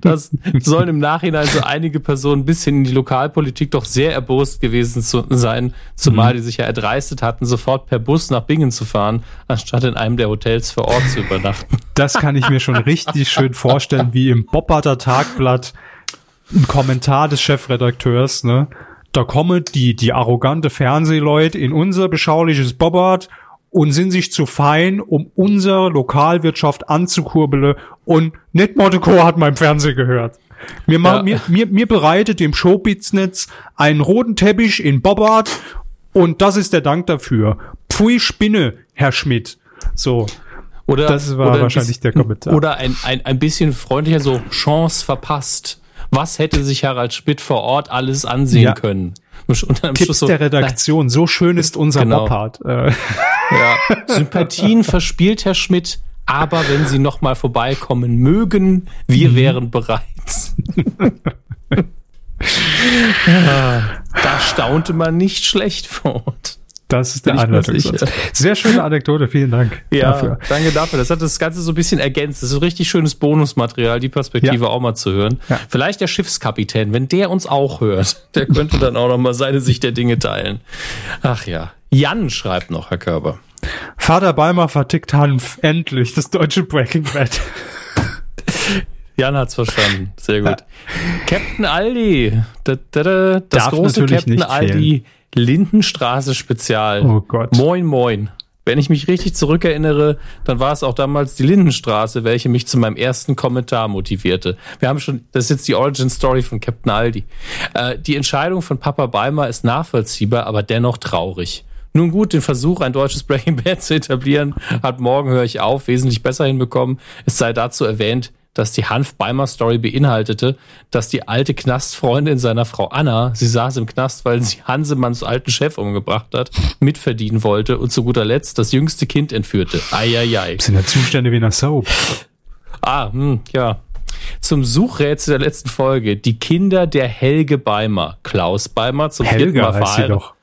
Das sollen im Nachhinein so einige Personen bis hin in die Lokalpolitik doch sehr erbost gewesen zu sein, zumal mhm. die sich ja erdreistet hatten, sofort per Bus nach Bingen zu fahren, anstatt in einem der Hotels vor Ort zu übernachten. Das kann ich mir schon richtig schön vorstellen, wie im Bobbarter Tagblatt ein Kommentar des Chefredakteurs, ne? Da kommen die, die arrogante Fernsehleute in unser beschauliches Bobbart und sind sich zu fein, um unsere Lokalwirtschaft anzukurbeln und nicht Motteko hat mein Fernsehen gehört. Mir, ja. mir, mir, mir bereitet dem Showbiznetz einen roten Teppich in Bobbart und das ist der Dank dafür. Pfui Spinne, Herr Schmidt. So. Oder, das war oder wahrscheinlich der Kommentar. Oder ein, ein, ein bisschen freundlicher, so Chance verpasst. Was hätte sich Harald Schmidt vor Ort alles ansehen ja. können? Tipps so, der Redaktion, so schön ist unser genau. Boppard. Äh. Ja. Sympathien verspielt Herr Schmidt, aber wenn Sie noch mal vorbeikommen mögen, wir mhm. wären bereit. da staunte man nicht schlecht fort. Das ist der Anleitungssatz. Sehr schöne Anekdote, vielen Dank ja, dafür. Danke dafür. Das hat das Ganze so ein bisschen ergänzt. Das ist ein richtig schönes Bonusmaterial, die Perspektive ja. auch mal zu hören. Ja. Vielleicht der Schiffskapitän, wenn der uns auch hört, der könnte dann auch noch mal seine Sicht der Dinge teilen. Ach ja. Jan schreibt noch, Herr Körber. Vater Beimer vertickt Hanf. Endlich, das deutsche Breaking Bad. Jan hat's verstanden. Sehr gut. Ja. Captain Aldi. Da, da, da, das Darf große Captain Aldi. Lindenstraße Spezial. Oh Gott. Moin, moin. Wenn ich mich richtig zurückerinnere, dann war es auch damals die Lindenstraße, welche mich zu meinem ersten Kommentar motivierte. Wir haben schon, das ist jetzt die Origin Story von Captain Aldi. Äh, die Entscheidung von Papa Beimer ist nachvollziehbar, aber dennoch traurig. Nun gut, den Versuch, ein deutsches Breaking Bad zu etablieren, hat morgen höre ich auf, wesentlich besser hinbekommen. Es sei dazu erwähnt, dass die Hanf-Beimer-Story beinhaltete, dass die alte Knastfreundin seiner Frau Anna, sie saß im Knast, weil sie Hansemanns alten Chef umgebracht hat, mitverdienen wollte und zu guter Letzt das jüngste Kind entführte. Eieiei. Das sind ja Zustände wie in der Soap. Ah, hm, ja. Zum Suchrätsel der letzten Folge. Die Kinder der Helge Beimer. Klaus Beimer zum Helga vierten Mal heißt sie doch.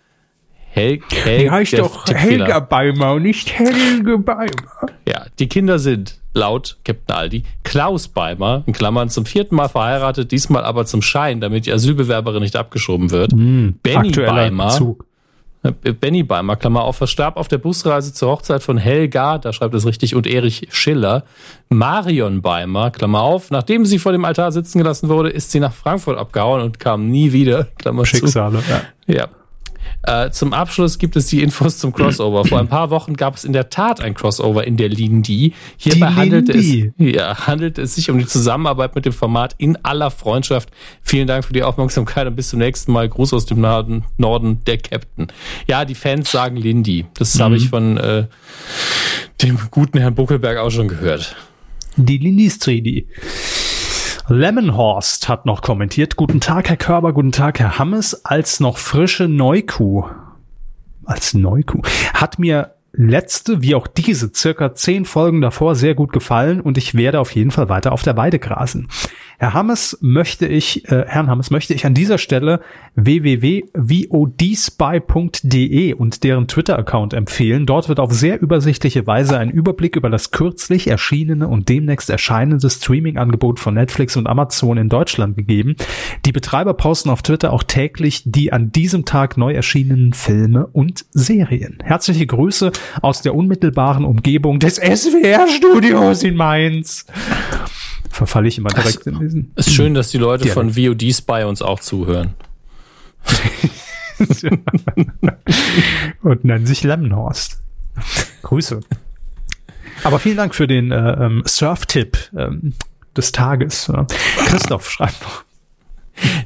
Hel Hel Die heißt doch Tippfehler. Helga Beimer und nicht Helge Beimer. Ja, die Kinder sind laut Captain Aldi Klaus Beimer, in Klammern zum vierten Mal verheiratet, diesmal aber zum Schein, damit die Asylbewerberin nicht abgeschoben wird. Benny Aktueller Beimer, Zug. äh, Benny Beimer, Klammer auf, verstarb auf der Busreise zur Hochzeit von Helga, da schreibt es richtig, und Erich Schiller. Marion Beimer, Klammer auf, nachdem sie vor dem Altar sitzen gelassen wurde, ist sie nach Frankfurt abgehauen und kam nie wieder, Klammer zu. Schicksale. Ja. Ja. Äh, zum Abschluss gibt es die Infos zum Crossover. Vor ein paar Wochen gab es in der Tat ein Crossover in der Lindy. Hierbei Die handelte es, Lindy. ja, handelte es sich um die Zusammenarbeit mit dem Format in aller Freundschaft. Vielen Dank für die Aufmerksamkeit und bis zum nächsten Mal. Gruß aus dem Norden, Norden der Captain. Ja, die Fans sagen Lindy. Das habe ich von äh, dem guten Herrn Buckelberg auch schon gehört. Die Lindis 3D. Lemonhorst hat noch kommentiert. Guten Tag, Herr Körber, guten Tag, Herr Hammes. Als noch frische Neukuh, als Neukuh, hat mir letzte wie auch diese circa zehn Folgen davor sehr gut gefallen und ich werde auf jeden Fall weiter auf der Weide grasen. Herr Hammes möchte ich, äh, Herrn Hammes möchte ich an dieser Stelle www.vodspy.de und deren Twitter-Account empfehlen. Dort wird auf sehr übersichtliche Weise ein Überblick über das kürzlich erschienene und demnächst erscheinende Streaming-Angebot von Netflix und Amazon in Deutschland gegeben. Die Betreiber posten auf Twitter auch täglich die an diesem Tag neu erschienenen Filme und Serien. Herzliche Grüße aus der unmittelbaren Umgebung des SWR-Studios in Mainz. Verfalle ich immer direkt in diesen. Ist schön, dass die Leute Dialekt. von VOD Spy uns auch zuhören. und nennen sich Lemonhorst. Grüße. Aber vielen Dank für den äh, ähm, Surf-Tipp ähm, des Tages. Christoph schreibt noch.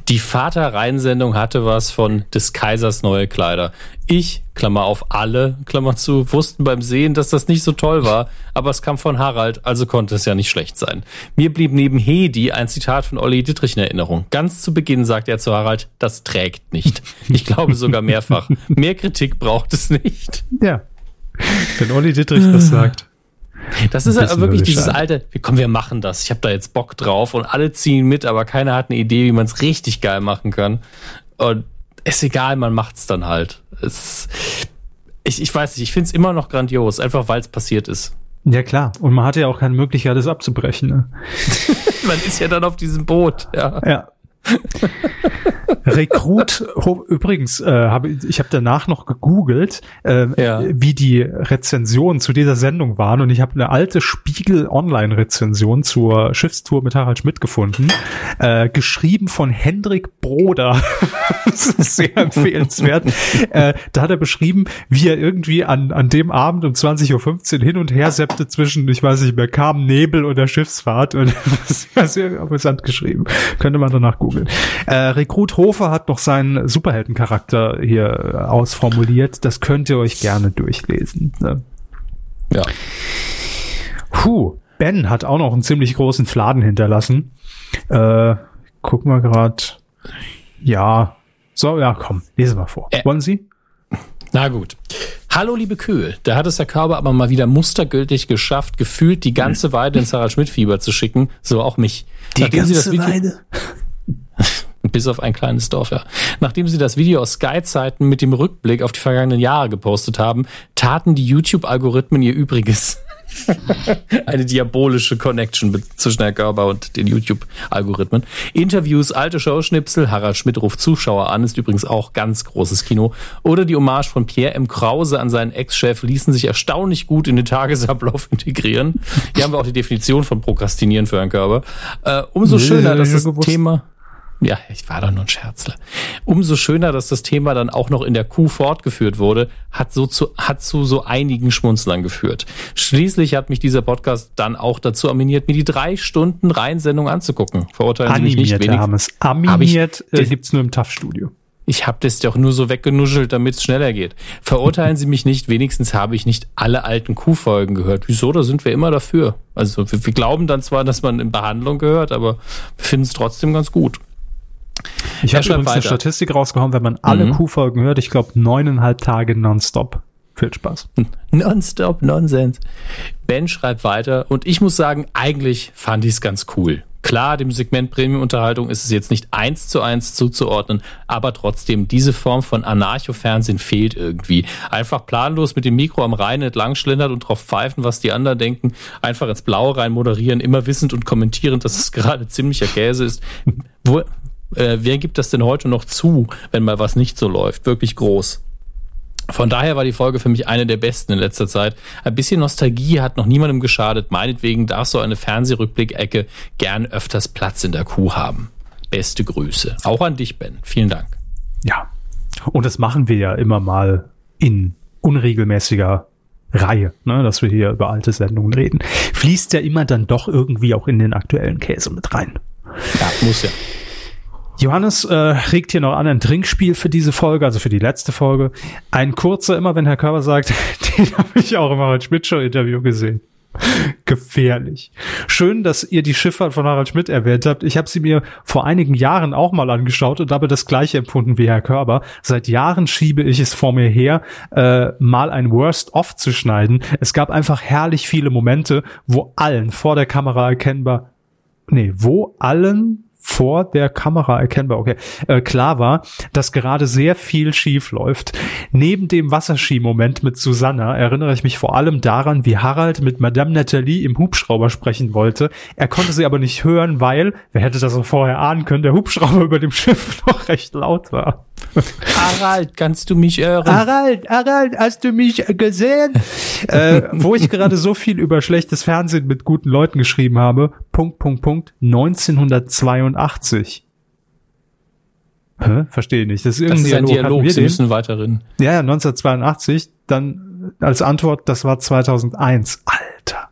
Die Vater-Reinsendung hatte was von des Kaisers neue Kleider. Ich, Klammer auf alle, Klammer zu, wussten beim Sehen, dass das nicht so toll war, aber es kam von Harald, also konnte es ja nicht schlecht sein. Mir blieb neben Hedi ein Zitat von Olli Dittrich in Erinnerung. Ganz zu Beginn sagt er zu Harald, das trägt nicht. Ich glaube sogar mehrfach. Mehr Kritik braucht es nicht. Ja. Wenn Olli Dittrich das sagt. Das ist ja bisschen wirklich dieses sagen. alte, komm, wir machen das. Ich habe da jetzt Bock drauf und alle ziehen mit, aber keiner hat eine Idee, wie man es richtig geil machen kann. Und ist egal, man macht's dann halt. Es, ich, ich weiß nicht, ich find's immer noch grandios, einfach weil es passiert ist. Ja klar. Und man hatte ja auch keine Möglichkeit, das abzubrechen. Ne? Man ist ja dann auf diesem Boot. Ja. Ja. Rekrut, übrigens, äh, hab, ich habe danach noch gegoogelt, äh, Ja. wie die Rezensionen zu dieser Sendung waren und ich habe eine alte Spiegel-Online-Rezension zur Schiffstour mit Harald Schmidt gefunden, äh, geschrieben von Hendrik Broder. das ist sehr empfehlenswert. äh, da hat er beschrieben, wie er irgendwie an, an dem Abend um 20.15 Uhr hin und her seppte zwischen, ich weiß nicht mehr, kam Nebel und der Schiffsfahrt und das war sehr amüsant geschrieben. Könnte man danach googeln. Äh, Rekrut Hofer hat noch seinen Superheldencharakter hier äh, ausformuliert. Das könnt ihr euch gerne durchlesen. Ne? ja. Puh, Ben hat auch noch einen ziemlich großen Fladen hinterlassen. Äh, gucken wir gerade. Ja. So, ja, komm, lesen wir vor. Äh. Wollen Sie? Na gut. Hallo, liebe Kühe. Da hat es der Körper aber mal wieder mustergültig geschafft, gefühlt die ganze Weide ins Harald Schmidt-Fieber zu schicken. So auch mich. Nachdem sie das Video, Weide. Bis auf ein kleines Dorf, ja. Nachdem sie das Video aus Sky-Zeiten mit dem Rückblick auf die vergangenen Jahre gepostet haben, taten die YouTube-Algorithmen ihr Übriges. Eine diabolische Connection zwischen Herr Körber und den YouTube-Algorithmen. Interviews, alte Showschnipsel, Harald Schmidt ruft Zuschauer an, ist übrigens auch ganz großes Kino. Oder die Hommage von Pierre M. Krause an seinen Ex-Chef ließen sich erstaunlich gut in den Tagesablauf integrieren. Hier haben wir auch die Definition von Prokrastinieren für Herrn Körber. Äh, umso schöner, dass das. Thema ja, ich war doch nur ein Scherzler. Umso schöner, dass das Thema dann auch noch in der Kuh fortgeführt wurde, hat so zu, hat zu so einigen Schmunzlern geführt. Schließlich hat mich dieser Podcast dann auch dazu aminiert, mir die drei Stunden Reinsendung anzugucken. Verurteilen Sie mich nicht wenig. Herr Hammes. Hab ich- äh, gibt's nur im TAF-Studio. Ich habe das doch nur so weggenuschelt, damit es schneller geht. Verurteilen Sie mich nicht, wenigstens habe ich nicht alle alten Kuhfolgen gehört. Wieso? Da sind wir immer dafür. Also wir, wir glauben dann zwar, dass man in Behandlung gehört, aber wir finden es trotzdem ganz gut. Ich habe übrigens eine weiter. Statistik rausgehauen, wenn man alle Mhm. Kuhfolgen hört, ich glaube neuneinhalb Tage nonstop. Viel Spaß. Nonstop Nonsens. Ben schreibt weiter und ich muss sagen, eigentlich fand ich es ganz cool. Klar, dem Segment Premium-Unterhaltung ist es jetzt nicht eins zu eins zuzuordnen, aber trotzdem, diese Form von Anarcho-Fernsehen fehlt irgendwie. Einfach planlos mit dem Mikro am Rhein entlang schlendern und drauf pfeifen, was die anderen denken, einfach ins Blaue rein moderieren, immer wissend und kommentierend, dass es gerade ziemlicher Käse ist. Wo, äh, wer gibt das denn heute noch zu, wenn mal was nicht so läuft? Wirklich groß. Von daher war die Folge für mich eine der besten in letzter Zeit. Ein bisschen Nostalgie hat noch niemandem geschadet. Meinetwegen darf so eine Fernsehrückblickecke gern öfters Platz in der Kuh haben. Beste Grüße. Auch an dich, Ben. Vielen Dank. Ja. Und das machen wir ja immer mal in unregelmäßiger Reihe, ne, dass wir hier über alte Sendungen reden. Fließt ja immer dann doch irgendwie auch in den aktuellen Käse mit rein. Ja, muss ja. Johannes äh, regt hier noch an ein Trinkspiel für diese Folge, also für die letzte Folge. Ein kurzer, immer wenn Herr Körber sagt, den habe ich auch im Harald Schmidt Show Interview gesehen. Gefährlich. Schön, dass ihr die Schifffahrt von Harald Schmidt erwähnt habt. Ich habe sie mir vor einigen Jahren auch mal angeschaut und dabei das gleiche empfunden wie Herr Körber. Seit Jahren schiebe ich es vor mir her, äh, mal ein Worst-of zu schneiden. Es gab einfach herrlich viele Momente, wo allen vor der Kamera erkennbar, nee, wo allen vor der Kamera erkennbar, okay, äh, klar war, dass gerade sehr viel schief läuft. Neben dem Wasserski-Moment mit Susanna erinnere ich mich vor allem daran, wie Harald mit Madame Nathalie im Hubschrauber sprechen wollte. Er konnte sie aber nicht hören, weil, wer hätte das auch vorher ahnen können, der Hubschrauber über dem Schiff noch recht laut war. Harald, kannst du mich hören? Harald, Harald, hast du mich gesehen? äh, wo ich gerade so viel über schlechtes Fernsehen mit guten Leuten geschrieben habe, Punkt, Punkt, Punkt, 1982. Hä? Verstehe nicht. Das ist, das ist ein Dialog, Sie müssen weiterhin. Ja, 1982, dann als Antwort, das war 2001. Alter.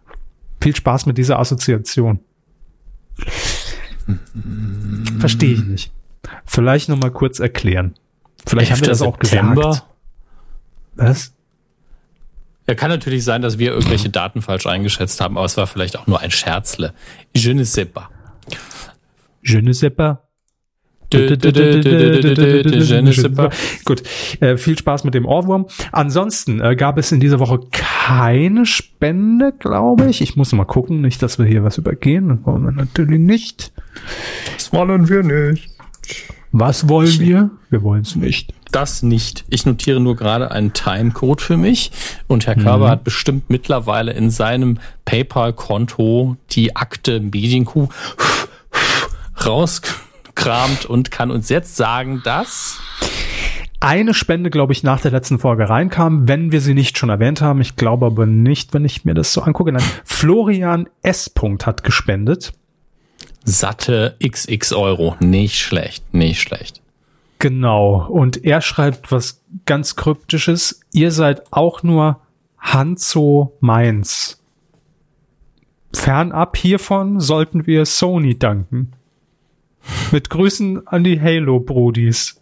Viel Spaß mit dieser Assoziation. Verstehe ich nicht. Vielleicht noch mal kurz erklären. Vielleicht haben wir das auch September. gesagt. Was? Ja, kann natürlich sein, dass wir irgendwelche Daten falsch eingeschätzt haben, aber es war vielleicht auch nur ein Scherzle. Je ne sais pas. Je ne sais pas. Gut, äh, viel Spaß mit dem Ohrwurm. Ansonsten äh, gab es in dieser Woche keine Spende, glaube ich. Ich muss mal gucken, nicht, dass wir hier was übergehen. Das wollen wir natürlich nicht. Das wollen wir nicht. Was wollen wir? Wir wollen es nicht. Das nicht. Ich notiere nur gerade einen Timecode für mich und Herr Körber mhm. hat bestimmt mittlerweile in seinem PayPal-Konto die Akte Medienkuh rauskramt und kann uns jetzt sagen, dass eine Spende, glaube ich, nach der letzten Folge reinkam, wenn wir sie nicht schon erwähnt haben. Ich glaube aber nicht, wenn ich mir das so angucke. Nein, Florian S. hat gespendet satte XX Euro. Nicht schlecht, nicht schlecht. Genau. Und er schreibt was ganz Kryptisches. Ihr seid auch nur Hanzo Mainz. Fernab hiervon sollten wir Sony danken. Mit Grüßen an die Halo-Brodis.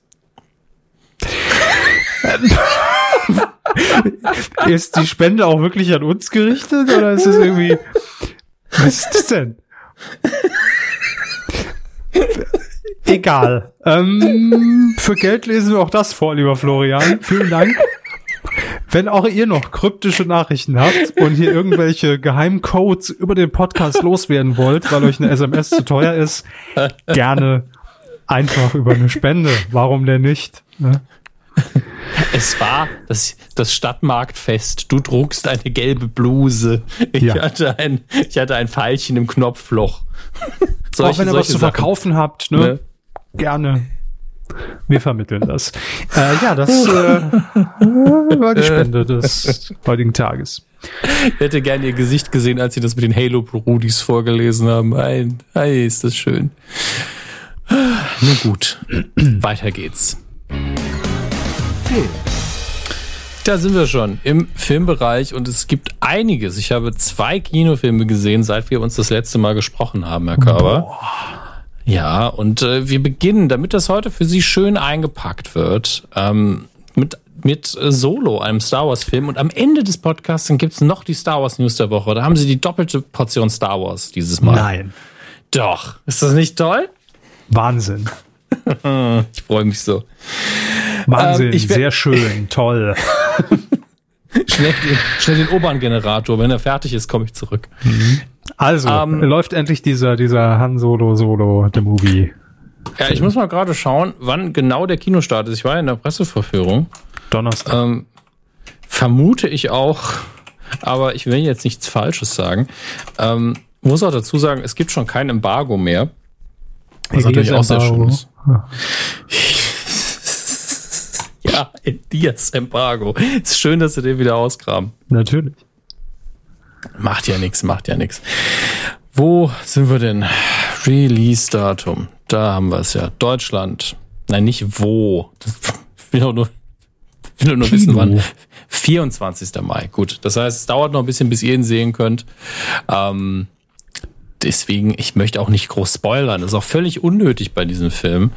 ist die Spende auch wirklich an uns gerichtet oder ist es irgendwie. Was ist das denn? Egal. Ähm, für Geld lesen wir auch das vor, lieber Florian. Vielen Dank. Wenn auch ihr noch kryptische Nachrichten habt und hier irgendwelche Geheimcodes über den Podcast loswerden wollt, weil euch eine SMS zu teuer ist, gerne einfach über eine Spende. Warum denn nicht? Ne? Es war das, das Stadtmarktfest. Du trugst eine gelbe Bluse. Ich, ja. hatte ein, ich hatte ein Pfeilchen im Knopfloch. Solche, Auch wenn ihr was zu verkaufen habt, ne? ne? Gerne. Wir vermitteln das. Äh, ja, das äh, war die Spende des heutigen Tages. Ich hätte gerne ihr Gesicht gesehen, als sie das mit den Halo-Brudis vorgelesen haben. Ein, ei, ist das schön. Nun gut, weiter geht's. Film. Da sind wir schon im Filmbereich und es gibt einiges. Ich habe zwei Kinofilme gesehen, seit wir uns das letzte Mal gesprochen haben, Herr Körber. Boah. Ja, und äh, wir beginnen, damit das heute für Sie schön eingepackt wird, ähm, mit, mit äh, Solo, einem Star Wars-Film. Und am Ende des Podcasts gibt es noch die Star Wars News der Woche. Da haben Sie die doppelte Portion Star Wars dieses Mal. Nein. Doch. Ist das nicht toll? Wahnsinn. ich freue mich so. Wahnsinn, ähm, sehr schön, toll. schnell, den, schnell den Oberngenerator, wenn er fertig ist, komme ich zurück. Mhm. Also, ähm, läuft endlich dieser, dieser Han Solo Solo, the Movie. Ja, ich muss mal gerade schauen, wann genau der Kinostart ist. Ich war in der Presseverführung. Donnerstag. Ähm, vermute ich auch, aber ich will jetzt nichts Falsches sagen. Ähm, muss auch dazu sagen, es gibt schon kein Embargo mehr. Was natürlich auch sehr schön ist. ja, Dias Embargo. Ist schön, dass sie den wieder ausgraben. Natürlich. Macht ja nichts, macht ja nichts. Wo sind wir denn? Release-Datum. Da haben wir es ja. Deutschland. Nein, nicht wo. Ich will nur, will nur wissen, wann. 24. Mai. Gut. Das heißt, es dauert noch ein bisschen, bis ihr ihn sehen könnt. Ähm, deswegen, ich möchte auch nicht groß spoilern. Das ist auch völlig unnötig bei diesem Film.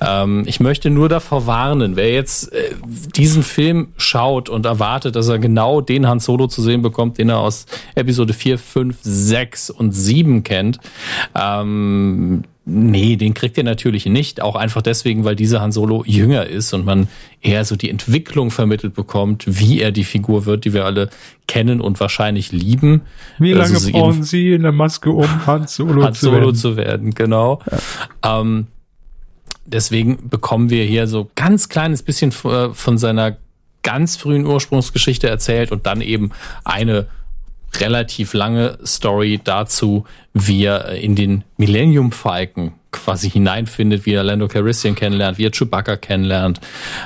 Ähm, ich möchte nur davor warnen, wer jetzt äh, diesen Film schaut und erwartet, dass er genau den Han Solo zu sehen bekommt, den er aus Episode 4, 5, 6 und 7 kennt. Ähm, Nee, den kriegt ihr natürlich nicht. Auch einfach deswegen, weil dieser Han Solo jünger ist und man eher so die Entwicklung vermittelt bekommt, wie er die Figur wird, die wir alle kennen und wahrscheinlich lieben. Wie lange also brauchen Sie in der Maske, um Han Solo, Han Solo zu, werden? zu werden? Genau. Ja. Ähm, deswegen bekommen wir hier so ganz kleines bisschen von seiner ganz frühen Ursprungsgeschichte erzählt und dann eben eine relativ lange Story dazu, wie er in den Millennium Falcon quasi hineinfindet, wie er Lando Calrissian kennenlernt, wie er Chewbacca kennenlernt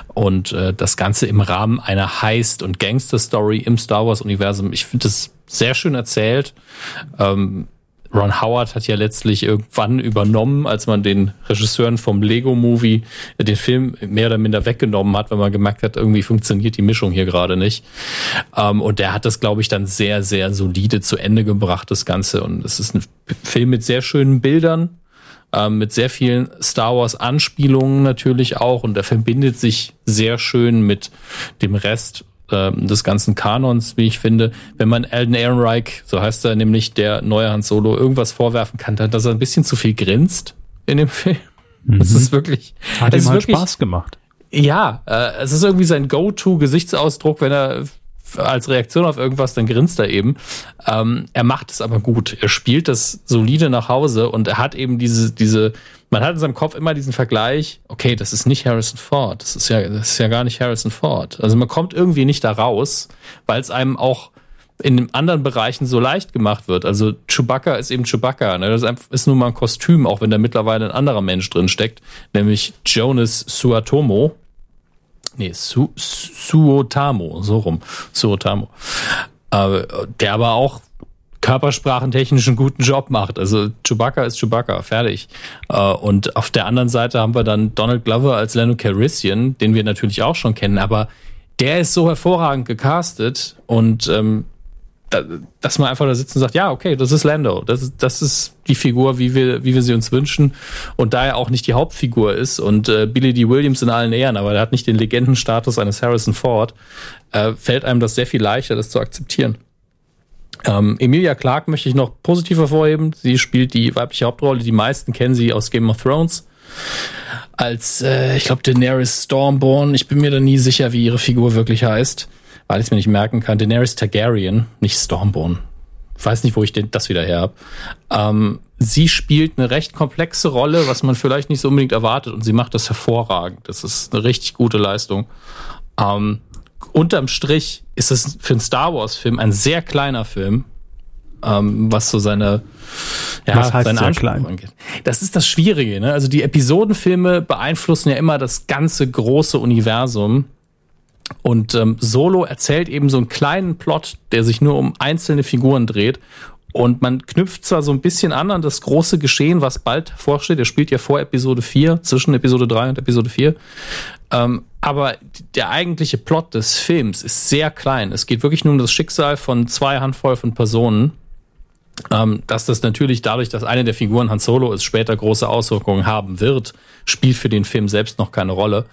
und äh, das Ganze im Rahmen einer Heist- und Gangster-Story im Star Wars-Universum. Ich finde das sehr schön erzählt. Ähm, Ron Howard hat ja letztlich irgendwann übernommen, als man den Regisseuren vom Lego Movie äh, den Film mehr oder minder weggenommen hat, weil man gemerkt hat, irgendwie funktioniert die Mischung hier gerade nicht. Ähm, und der hat das, glaube ich, dann sehr, sehr solide zu Ende gebracht, das Ganze. Und es ist ein Film mit sehr schönen Bildern, ähm, mit sehr vielen Star Wars Anspielungen natürlich auch. Und er verbindet sich sehr schön mit dem Rest äh, des ganzen Kanons, wie ich finde, wenn man Alden Ehrenreich, so heißt er nämlich, der neue Han Solo, irgendwas vorwerfen kann, dass er ein bisschen zu viel grinst in dem Film. Mhm. Das ist wirklich. Hat ihm halt wirklich, Spaß gemacht. Ja, äh, es ist irgendwie sein Go-To-Gesichtsausdruck, wenn er als Reaktion auf irgendwas, dann grinst er eben. Ähm, er macht es aber gut. Er spielt das solide nach Hause und er hat eben diese, diese, man hat in seinem Kopf immer diesen Vergleich, okay, das ist nicht Harrison Ford. Das ist ja, das ist ja gar nicht Harrison Ford. Also man kommt irgendwie nicht da raus, weil es einem auch in anderen Bereichen so leicht gemacht wird. Also Chewbacca ist eben Chewbacca. Ne? Das ist nun mal ein Kostüm, auch wenn da mittlerweile ein anderer Mensch drin steckt, nämlich Jonas Suatomo nee, Su, Suotamo, so rum, Suotamo, äh, der aber auch körpersprachentechnisch einen guten Job macht. Also Chewbacca ist Chewbacca, fertig. Äh, und auf der anderen Seite haben wir dann Donald Glover als Lando Calrissian, den wir natürlich auch schon kennen, aber der ist so hervorragend gecastet und ähm, dass man einfach da sitzt und sagt, ja, okay, das ist Lando. Das ist, das ist die Figur, wie wir, wie wir sie uns wünschen. Und da er auch nicht die Hauptfigur ist und äh, Billy D. Williams in allen Ehren, aber er hat nicht den Legendenstatus eines Harrison Ford, äh, fällt einem das sehr viel leichter, das zu akzeptieren. Ähm, Emilia Clarke möchte ich noch positiv hervorheben. Sie spielt die weibliche Hauptrolle. Die meisten kennen sie aus Game of Thrones. Als, äh, ich glaube, Daenerys Stormborn. Ich bin mir da nie sicher, wie ihre Figur wirklich heißt weil ich es mir nicht merken kann. Daenerys Targaryen, nicht Stormborn. Ich weiß nicht, wo ich den, das wieder her habe. Ähm, sie spielt eine recht komplexe Rolle, was man vielleicht nicht so unbedingt erwartet, und sie macht das hervorragend. Das ist eine richtig gute Leistung. Ähm, unterm Strich ist es für einen Star Wars-Film ein sehr kleiner Film, ähm, was so seine, ja, was heißt seine sehr klein? angeht. Das ist das Schwierige. Ne? Also die Episodenfilme beeinflussen ja immer das ganze große Universum. Und ähm, Solo erzählt eben so einen kleinen Plot, der sich nur um einzelne Figuren dreht. Und man knüpft zwar so ein bisschen an an das große Geschehen, was bald vorsteht. Er spielt ja vor Episode 4, zwischen Episode 3 und Episode 4. Ähm, aber der eigentliche Plot des Films ist sehr klein. Es geht wirklich nur um das Schicksal von zwei Handvoll von Personen. Ähm, dass das natürlich dadurch, dass eine der Figuren Han Solo ist, später große Auswirkungen haben wird, spielt für den Film selbst noch keine Rolle.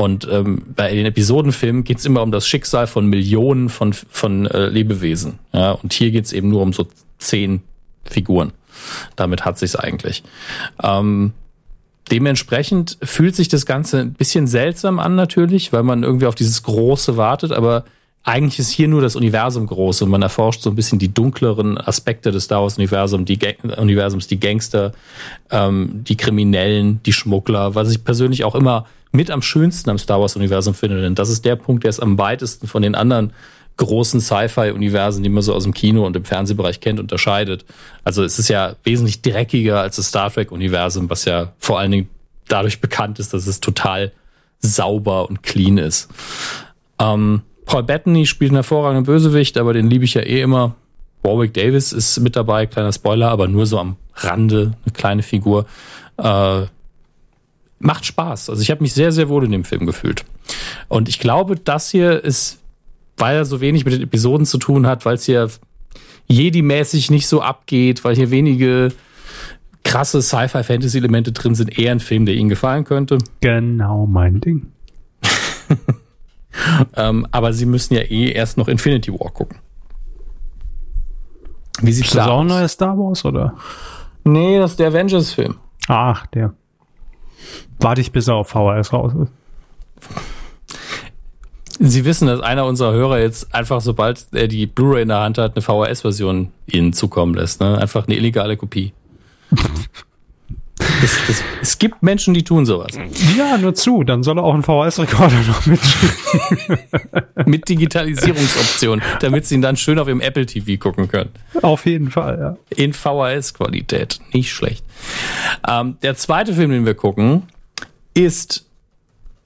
Und ähm, bei den Episodenfilmen geht es immer um das Schicksal von Millionen von, von äh, Lebewesen. Ja? Und hier geht es eben nur um so zehn Figuren. Damit hat sich's eigentlich. Ähm, dementsprechend fühlt sich das Ganze ein bisschen seltsam an natürlich, weil man irgendwie auf dieses Große wartet, aber eigentlich ist hier nur das Universum groß und man erforscht so ein bisschen die dunkleren Aspekte des Star Wars Universums, die, Ga Universums, die Gangster, ähm, die Kriminellen, die Schmuggler, was ich persönlich auch immer mit am schönsten am Star Wars Universum finde, denn das ist der Punkt, der es am weitesten von den anderen großen Sci-Fi-Universen, die man so aus dem Kino und im Fernsehbereich kennt, unterscheidet. Also es ist ja wesentlich dreckiger als das Star Trek-Universum, was ja vor allen Dingen dadurch bekannt ist, dass es total sauber und clean ist. Ähm, Paul Bettany spielt einen hervorragenden Bösewicht, aber den liebe ich ja eh immer. Warwick Davis ist mit dabei, kleiner Spoiler, aber nur so am Rande, eine kleine Figur. Äh, macht Spaß. Also ich habe mich sehr, sehr wohl in dem Film gefühlt. Und ich glaube, das hier ist, weil er so wenig mit den Episoden zu tun hat, weil es hier Jedi-mäßig nicht so abgeht, weil hier wenige krasse Sci-Fi-Fantasy-Elemente drin sind, eher ein Film, der Ihnen gefallen könnte. Genau mein Ding. ähm, aber Sie müssen ja eh erst noch Infinity War gucken. Wie sieht's? Ist das auch ein neuer Star Wars, oder? Nee, das ist der Avengers-Film. Ach, der. Warte ich, bis er auf VHS raus ist. Sie wissen, dass einer unserer Hörer jetzt einfach, sobald er die Blu-ray in der Hand hat, eine VHS-Version Ihnen zukommen lässt. Ne? Einfach eine illegale Kopie. Es, es, es, gibt Menschen, die tun sowas. Ja, nur zu. Dann soll er auch einen VHS-Rekorder noch mitschicken. Mit Digitalisierungsoption, damit sie ihn dann schön auf ihrem Apple TV gucken können. Auf jeden Fall, ja. In VHS-Qualität. Nicht schlecht. Ähm, der zweite Film, den wir gucken, ist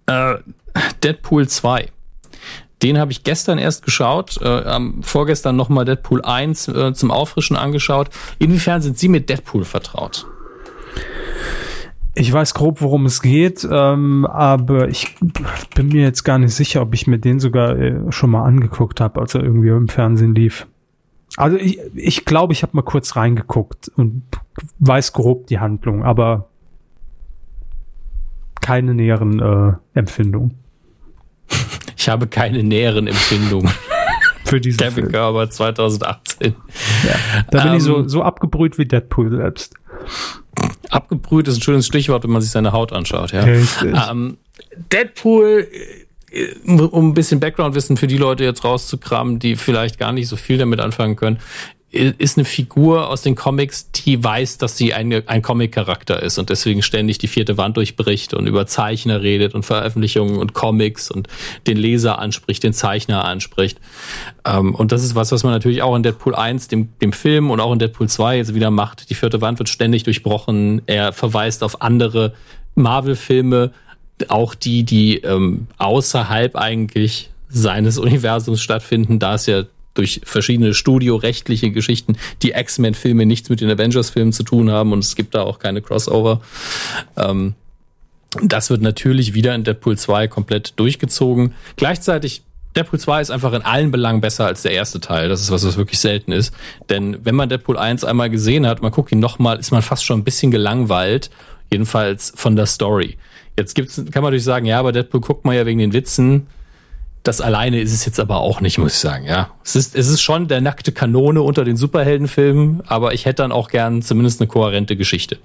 äh, Deadpool 2. Den habe ich gestern erst geschaut, äh, vorgestern nochmal Deadpool 1 äh, zum Auffrischen angeschaut. Inwiefern sind Sie mit Deadpool vertraut? Ich weiß grob, worum es geht, ähm, aber ich bin mir jetzt gar nicht sicher, ob ich mir den sogar äh, schon mal angeguckt habe, als er irgendwie im Fernsehen lief. Also ich, ich glaube, ich habe mal kurz reingeguckt und weiß grob die Handlung, aber keine näheren äh, Empfindungen. Ich habe keine näheren Empfindungen. Für diesen Kevin Film. Körber 2018. Ja, da bin um, ich so, ähm, so abgebrüht wie Deadpool selbst. Abgebrüht ist ein schönes Stichwort, wenn man sich seine Haut anschaut. Ja. Ähm, Deadpool, äh, um ein bisschen Background-Wissen für die Leute jetzt rauszukramen, die vielleicht gar nicht so viel damit anfangen können, ist eine Figur aus den Comics, die weiß, dass sie eine, ein Comic-Charakter ist und deswegen ständig die vierte Wand durchbricht und über Zeichner redet und Veröffentlichungen und Comics und den Leser anspricht, den Zeichner anspricht. Ähm, und das ist was, was man natürlich auch in Deadpool 1, dem, dem Film und auch in Deadpool 2 jetzt wieder macht. Die vierte Wand wird ständig durchbrochen. Er verweist auf andere Marvel-Filme, auch die, die ähm, außerhalb eigentlich seines Universums stattfinden, da es ja durch verschiedene studiorechtliche Geschichten die X-Men-Filme nichts mit den Avengers-Filmen zu tun haben und es gibt da auch keine Crossover. Ähm, das wird natürlich wieder in Deadpool 2 komplett durchgezogen. Gleichzeitig Deadpool 2 ist einfach in allen Belangen besser als der erste Teil. Das ist was, was wirklich selten ist. Denn wenn man Deadpool 1 einmal gesehen hat, man guckt ihn nochmal, ist man fast schon ein bisschen gelangweilt. Jedenfalls von der Story. Jetzt gibt's, kann man natürlich sagen, ja, aber Deadpool guckt man ja wegen den Witzen. Das alleine ist es jetzt aber auch nicht, muss ich sagen, ja. Es ist, es ist schon der nackte Kanone unter den Superheldenfilmen, aber ich hätte dann auch gern zumindest eine kohärente Geschichte.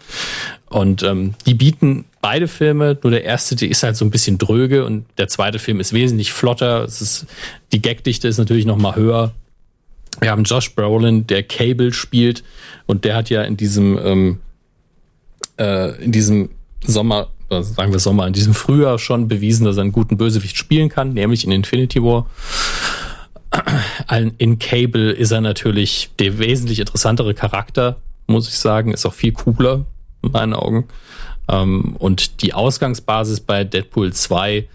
Und ähm, die bieten beide Filme, nur der erste, die ist halt so ein bisschen dröge und der zweite Film ist wesentlich flotter. Es ist, die Gagdichte ist natürlich noch mal höher. Wir haben Josh Brolin, der Cable spielt und der hat ja in diesem ähm, äh, in diesem Sommer sagen wir Sommer, in diesem Frühjahr schon bewiesen, dass er einen guten Bösewicht spielen kann, nämlich in Infinity War. In Cable ist er natürlich der wesentlich interessantere Charakter, muss ich sagen, ist auch viel cooler in meinen Augen. Ähm, und die Ausgangsbasis bei Deadpool 2,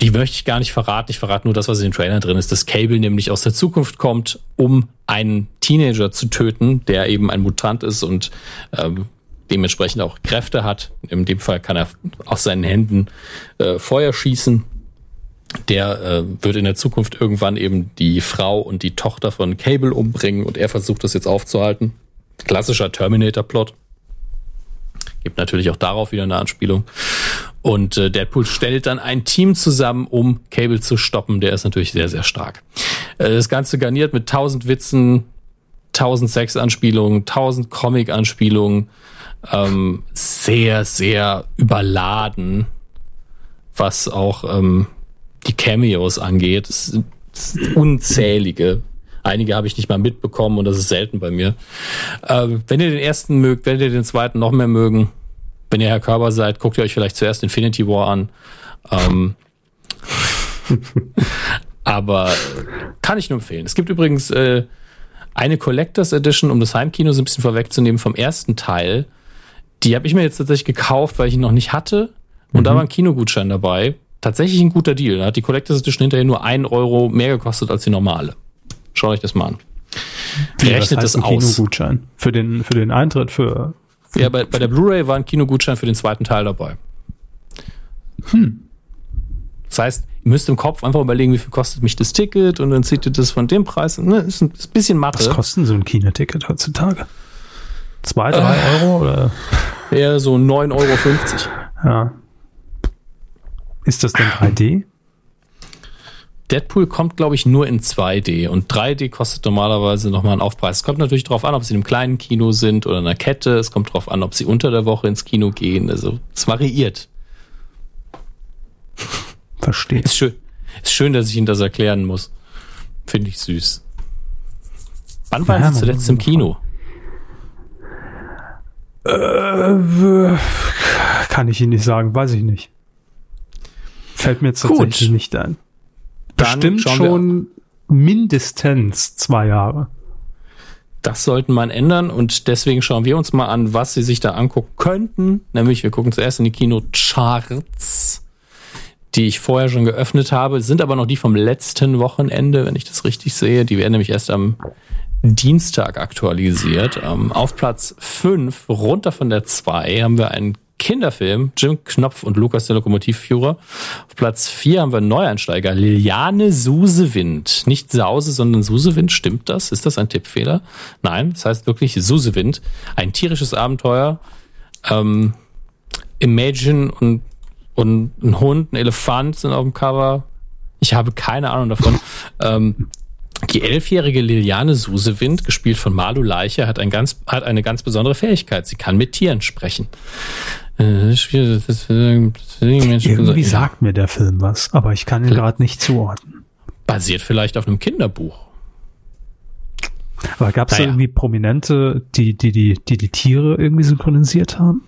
die möchte ich gar nicht verraten. Ich verrate nur das, was in den Trailern drin ist, dass Cable nämlich aus der Zukunft kommt, um einen Teenager zu töten, der eben ein Mutant ist und ähm, dementsprechend auch Kräfte hat. In dem Fall kann er aus seinen Händen äh, Feuer schießen. Der äh, wird in der Zukunft irgendwann eben die Frau und die Tochter von Cable umbringen und er versucht das jetzt aufzuhalten. Klassischer Terminator-Plot. Gibt natürlich auch darauf wieder eine Anspielung. Und äh, Deadpool stellt dann ein Team zusammen, um Cable zu stoppen. Der ist natürlich sehr, sehr stark. Äh, das Ganze garniert mit tausend Witzen, tausend Sex-Anspielungen, tausend Comic-Anspielungen ähm, sehr, sehr überladen, was auch ähm, die Cameos angeht. Es unzählige. Einige habe ich nicht mal mitbekommen und das ist selten bei mir. Ähm, wenn ihr den ersten mögt, wenn ihr den zweiten noch mehr mögen, wenn ihr Herr Körber seid, guckt ihr euch vielleicht zuerst Infinity War an. Ähm, aber kann ich nur empfehlen. Es gibt übrigens äh, eine Collectors Edition, um das Heimkino so ein bisschen vorwegzunehmen, vom ersten Teil. Die habe ich mir jetzt tatsächlich gekauft, weil ich ihn noch nicht hatte. Und mhm. da war ein Kinogutschein dabei. Tatsächlich ein guter Deal. Da hat die Collectors Edition hinterher nur einen Euro mehr gekostet als die normale. Schaut euch das mal an. Wie rechnet das, heißt das aus? Kinogutschein für den für den Eintritt für, für ja bei, bei der Blu-ray war ein Kinogutschein für den zweiten Teil dabei. Hm. Das heißt, ihr müsst im Kopf einfach überlegen, wie viel kostet mich das Ticket und dann zieht ihr das von dem Preis. Ne? Ist, ein, bisschen Mathe. Was kostet so ein Kinoticket heutzutage? Zwei, drei äh, Euro oder? Eher so 9,50 Euro. Ja. Ist das denn 3D? Deadpool kommt, glaube ich, nur in 2D und 3D kostet normalerweise nochmal einen Aufpreis. Es kommt natürlich darauf an, ob sie in einem kleinen Kino sind oder in einer Kette. Es kommt darauf an, ob sie unter der Woche ins Kino gehen. Also es variiert. Verstehe. Ist schön, ist schön, dass ich Ihnen das erklären muss. Finde ich süß. Wann waren ja, Sie zuletzt im Kino? Äh, kann ich Ihnen nicht sagen, weiß ich nicht. Fällt mir jetzt tatsächlich Gut. nicht ein. Bestimmt schon mindestens zwei Jahre. Das sollten man ändern und deswegen schauen wir uns mal an, was Sie sich da angucken könnten. Nämlich, wir gucken zuerst in die Kinocharts, die ich vorher schon geöffnet habe, sind aber noch die vom letzten Wochenende, wenn ich das richtig sehe. Die werden nämlich erst am Dienstag aktualisiert. Ähm, auf Platz 5, runter von der 2, haben wir einen Kinderfilm, Jim Knopf und Lukas der Lokomotivführer. Auf Platz 4 haben wir Neueinsteiger, Liliane Susewind. Nicht Sause, sondern Susewind. Stimmt das? Ist das ein Tippfehler? Nein, das heißt wirklich Susewind. Ein tierisches Abenteuer. Ähm, Imagine und, und ein Hund, ein Elefant sind auf dem Cover. Ich habe keine Ahnung davon. ähm, die elfjährige Liliane Susewind, gespielt von Malu Leiche, hat, ein ganz, hat eine ganz besondere Fähigkeit. Sie kann mit Tieren sprechen. Äh, Irgendwie sagt mir der Film was, aber ich kann ihn gerade nicht zuordnen. Basiert vielleicht auf einem Kinderbuch. Aber gab es naja. irgendwie Prominente, die die, die die die Tiere irgendwie synchronisiert haben?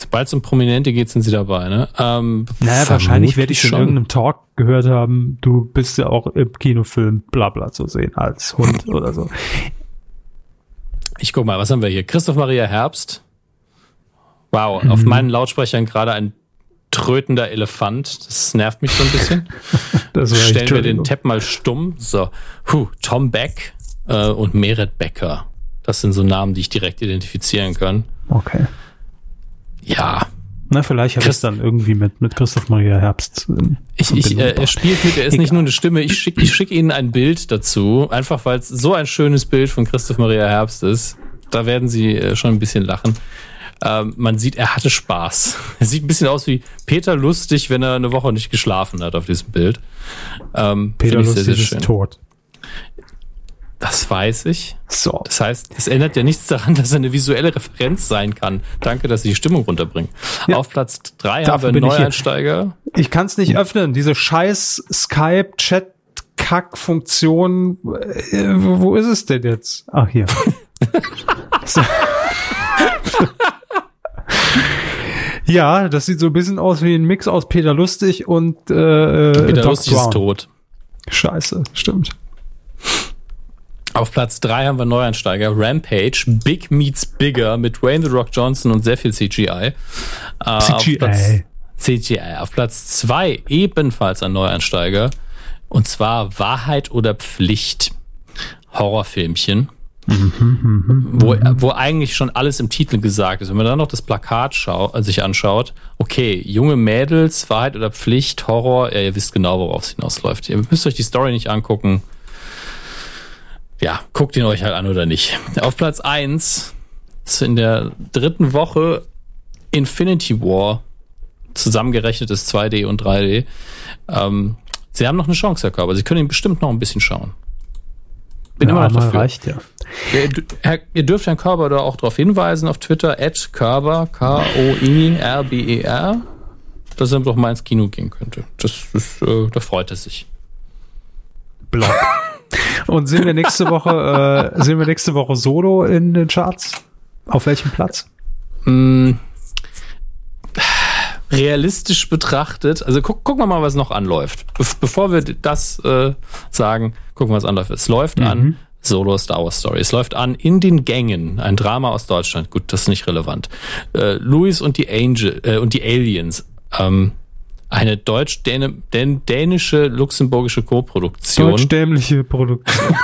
Sobald es um Prominente geht, sind sie dabei, ne? Ähm, naja, wahrscheinlich werde ich schon in irgendeinem Talk gehört haben, du bist ja auch im Kinofilm bla bla zu sehen als Hund oder so. Ich guck mal, was haben wir hier? Christoph Maria Herbst. Wow, mhm. auf meinen Lautsprechern gerade ein trötender Elefant. Das nervt mich so ein bisschen. Stellen wir den Tab mal stumm. So, Huh, Tom Beck äh, und Meret Becker. Das sind so Namen, die ich direkt identifizieren kann. Okay. Ja. Na, vielleicht hat es dann irgendwie mit, mit Christoph Maria Herbst. Ich, ich, äh, er spielt mit, er ist Egal. nicht nur eine Stimme, ich schicke ich schick Ihnen ein Bild dazu, einfach weil es so ein schönes Bild von Christoph Maria Herbst ist. Da werden Sie äh, schon ein bisschen lachen. Ähm, man sieht, er hatte Spaß. Er sieht ein bisschen aus wie Peter Lustig, wenn er eine Woche nicht geschlafen hat auf diesem Bild. Ähm, Peter Lustig sehr, sehr ist tot. Das weiß ich. So. Das heißt, es ändert ja nichts daran, dass er eine visuelle Referenz sein kann. Danke, dass Sie die Stimmung runterbringen. Ja. Auf Platz drei haben wir einen Neueinsteiger. Ich, ich kann es nicht öffnen. Diese scheiß Skype-Chat-Kack-Funktion. Äh, wo ist es denn jetzt? Ach, hier. ja, das sieht so ein bisschen aus wie ein Mix aus Peter Lustig und äh, Peter Doc Lustig Brown. ist tot. Scheiße, stimmt. Auf Platz 3 haben wir Neueinsteiger Rampage, Big Meets Bigger mit Wayne The Rock Johnson und sehr viel CGI. CGI. Äh, auf Platz, CGI. Auf Platz 2 ebenfalls ein Neueinsteiger und zwar Wahrheit oder Pflicht. Horrorfilmchen. wo, wo eigentlich schon alles im Titel gesagt ist. Wenn man dann noch das Plakat schau, äh, sich anschaut, okay, junge Mädels, Wahrheit oder Pflicht, Horror, ja, ihr wisst genau, worauf es hinausläuft. Ihr müsst euch die Story nicht angucken ja, guckt ihn euch halt an oder nicht. Auf Platz 1 in der dritten Woche Infinity War zusammengerechnet ist 2D und 3D. Ähm, sie haben noch eine Chance, Herr Körber. Sie können ihn bestimmt noch ein bisschen schauen. Bin ja, immer noch dafür. Reicht, ja. Ihr, ihr dürft Herrn Körber da auch darauf hinweisen auf Twitter, at Körber, K-O-I-R-B-E-R, dass er doch mal ins Kino gehen könnte. Das ist, äh, da freut er sich. Block. Und sehen wir nächste Woche, äh, sehen wir nächste Woche Solo in den Charts? Auf welchem Platz? Mm, realistisch betrachtet, also guck, gucken wir mal, was noch anläuft. Be bevor wir das äh, sagen, gucken wir, was anläuft. Es läuft mhm. an Solo Star Wars Story. Es läuft an in den Gängen, ein Drama aus Deutschland. Gut, das ist nicht relevant. Äh, Louis und die Angel äh, und die Aliens. Ähm, eine deutsch-dänische, luxemburgische Co-Produktion. Deutsch-dämliche Produktion.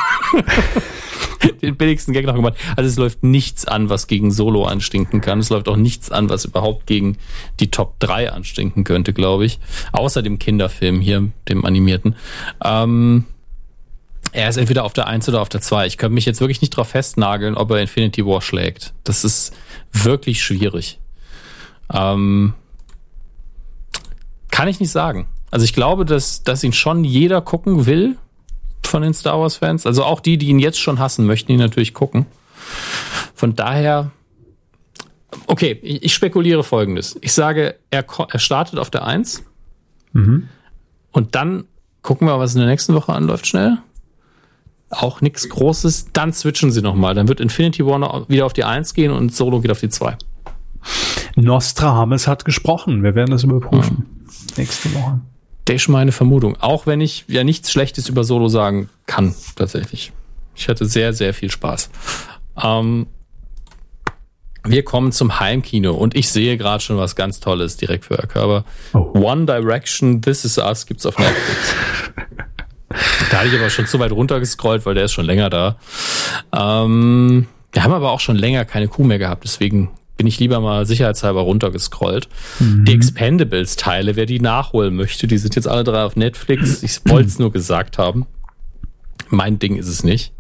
Den billigsten Gag noch gemacht. Also es läuft nichts an, was gegen Solo anstinken kann. Es läuft auch nichts an, was überhaupt gegen die Top 3 anstinken könnte, glaube ich. Außer dem Kinderfilm hier, dem animierten. Ähm, er ist entweder auf der 1 oder auf der 2. Ich könnte mich jetzt wirklich nicht drauf festnageln, ob er Infinity War schlägt. Das ist wirklich schwierig. Ähm, kann ich nicht sagen. Also ich glaube, dass, dass ihn schon jeder gucken will von den Star Wars Fans. Also auch die, die ihn jetzt schon hassen, möchten ihn natürlich gucken. Von daher, okay, ich spekuliere folgendes. Ich sage, er, er startet auf der 1. Mhm. Und dann gucken wir, was in der nächsten Woche anläuft, schnell. Auch nichts Großes. Dann switchen sie nochmal. Dann wird Infinity War wieder auf die 1 gehen und Solo geht auf die 2. Nostradamus hat gesprochen. Wir werden das überprüfen. Mhm. Nächste Woche. Das ist meine Vermutung. Auch wenn ich ja nichts Schlechtes über Solo sagen kann, tatsächlich. Ich hatte sehr, sehr viel Spaß. Ähm, wir kommen zum Heimkino und ich sehe gerade schon was ganz Tolles direkt für Herr Körper. Oh. One Direction, This Is Us gibt's auf Netflix. da hatte ich aber schon zu weit runtergescrollt, weil der ist schon länger da. Ähm, wir haben aber auch schon länger keine Kuh mehr gehabt, deswegen bin ich lieber mal sicherheitshalber runtergescrollt. Mhm. Die Expendables-Teile, wer die nachholen möchte, die sind jetzt alle drei auf Netflix. Ich wollte es nur gesagt haben. Mein Ding ist es nicht.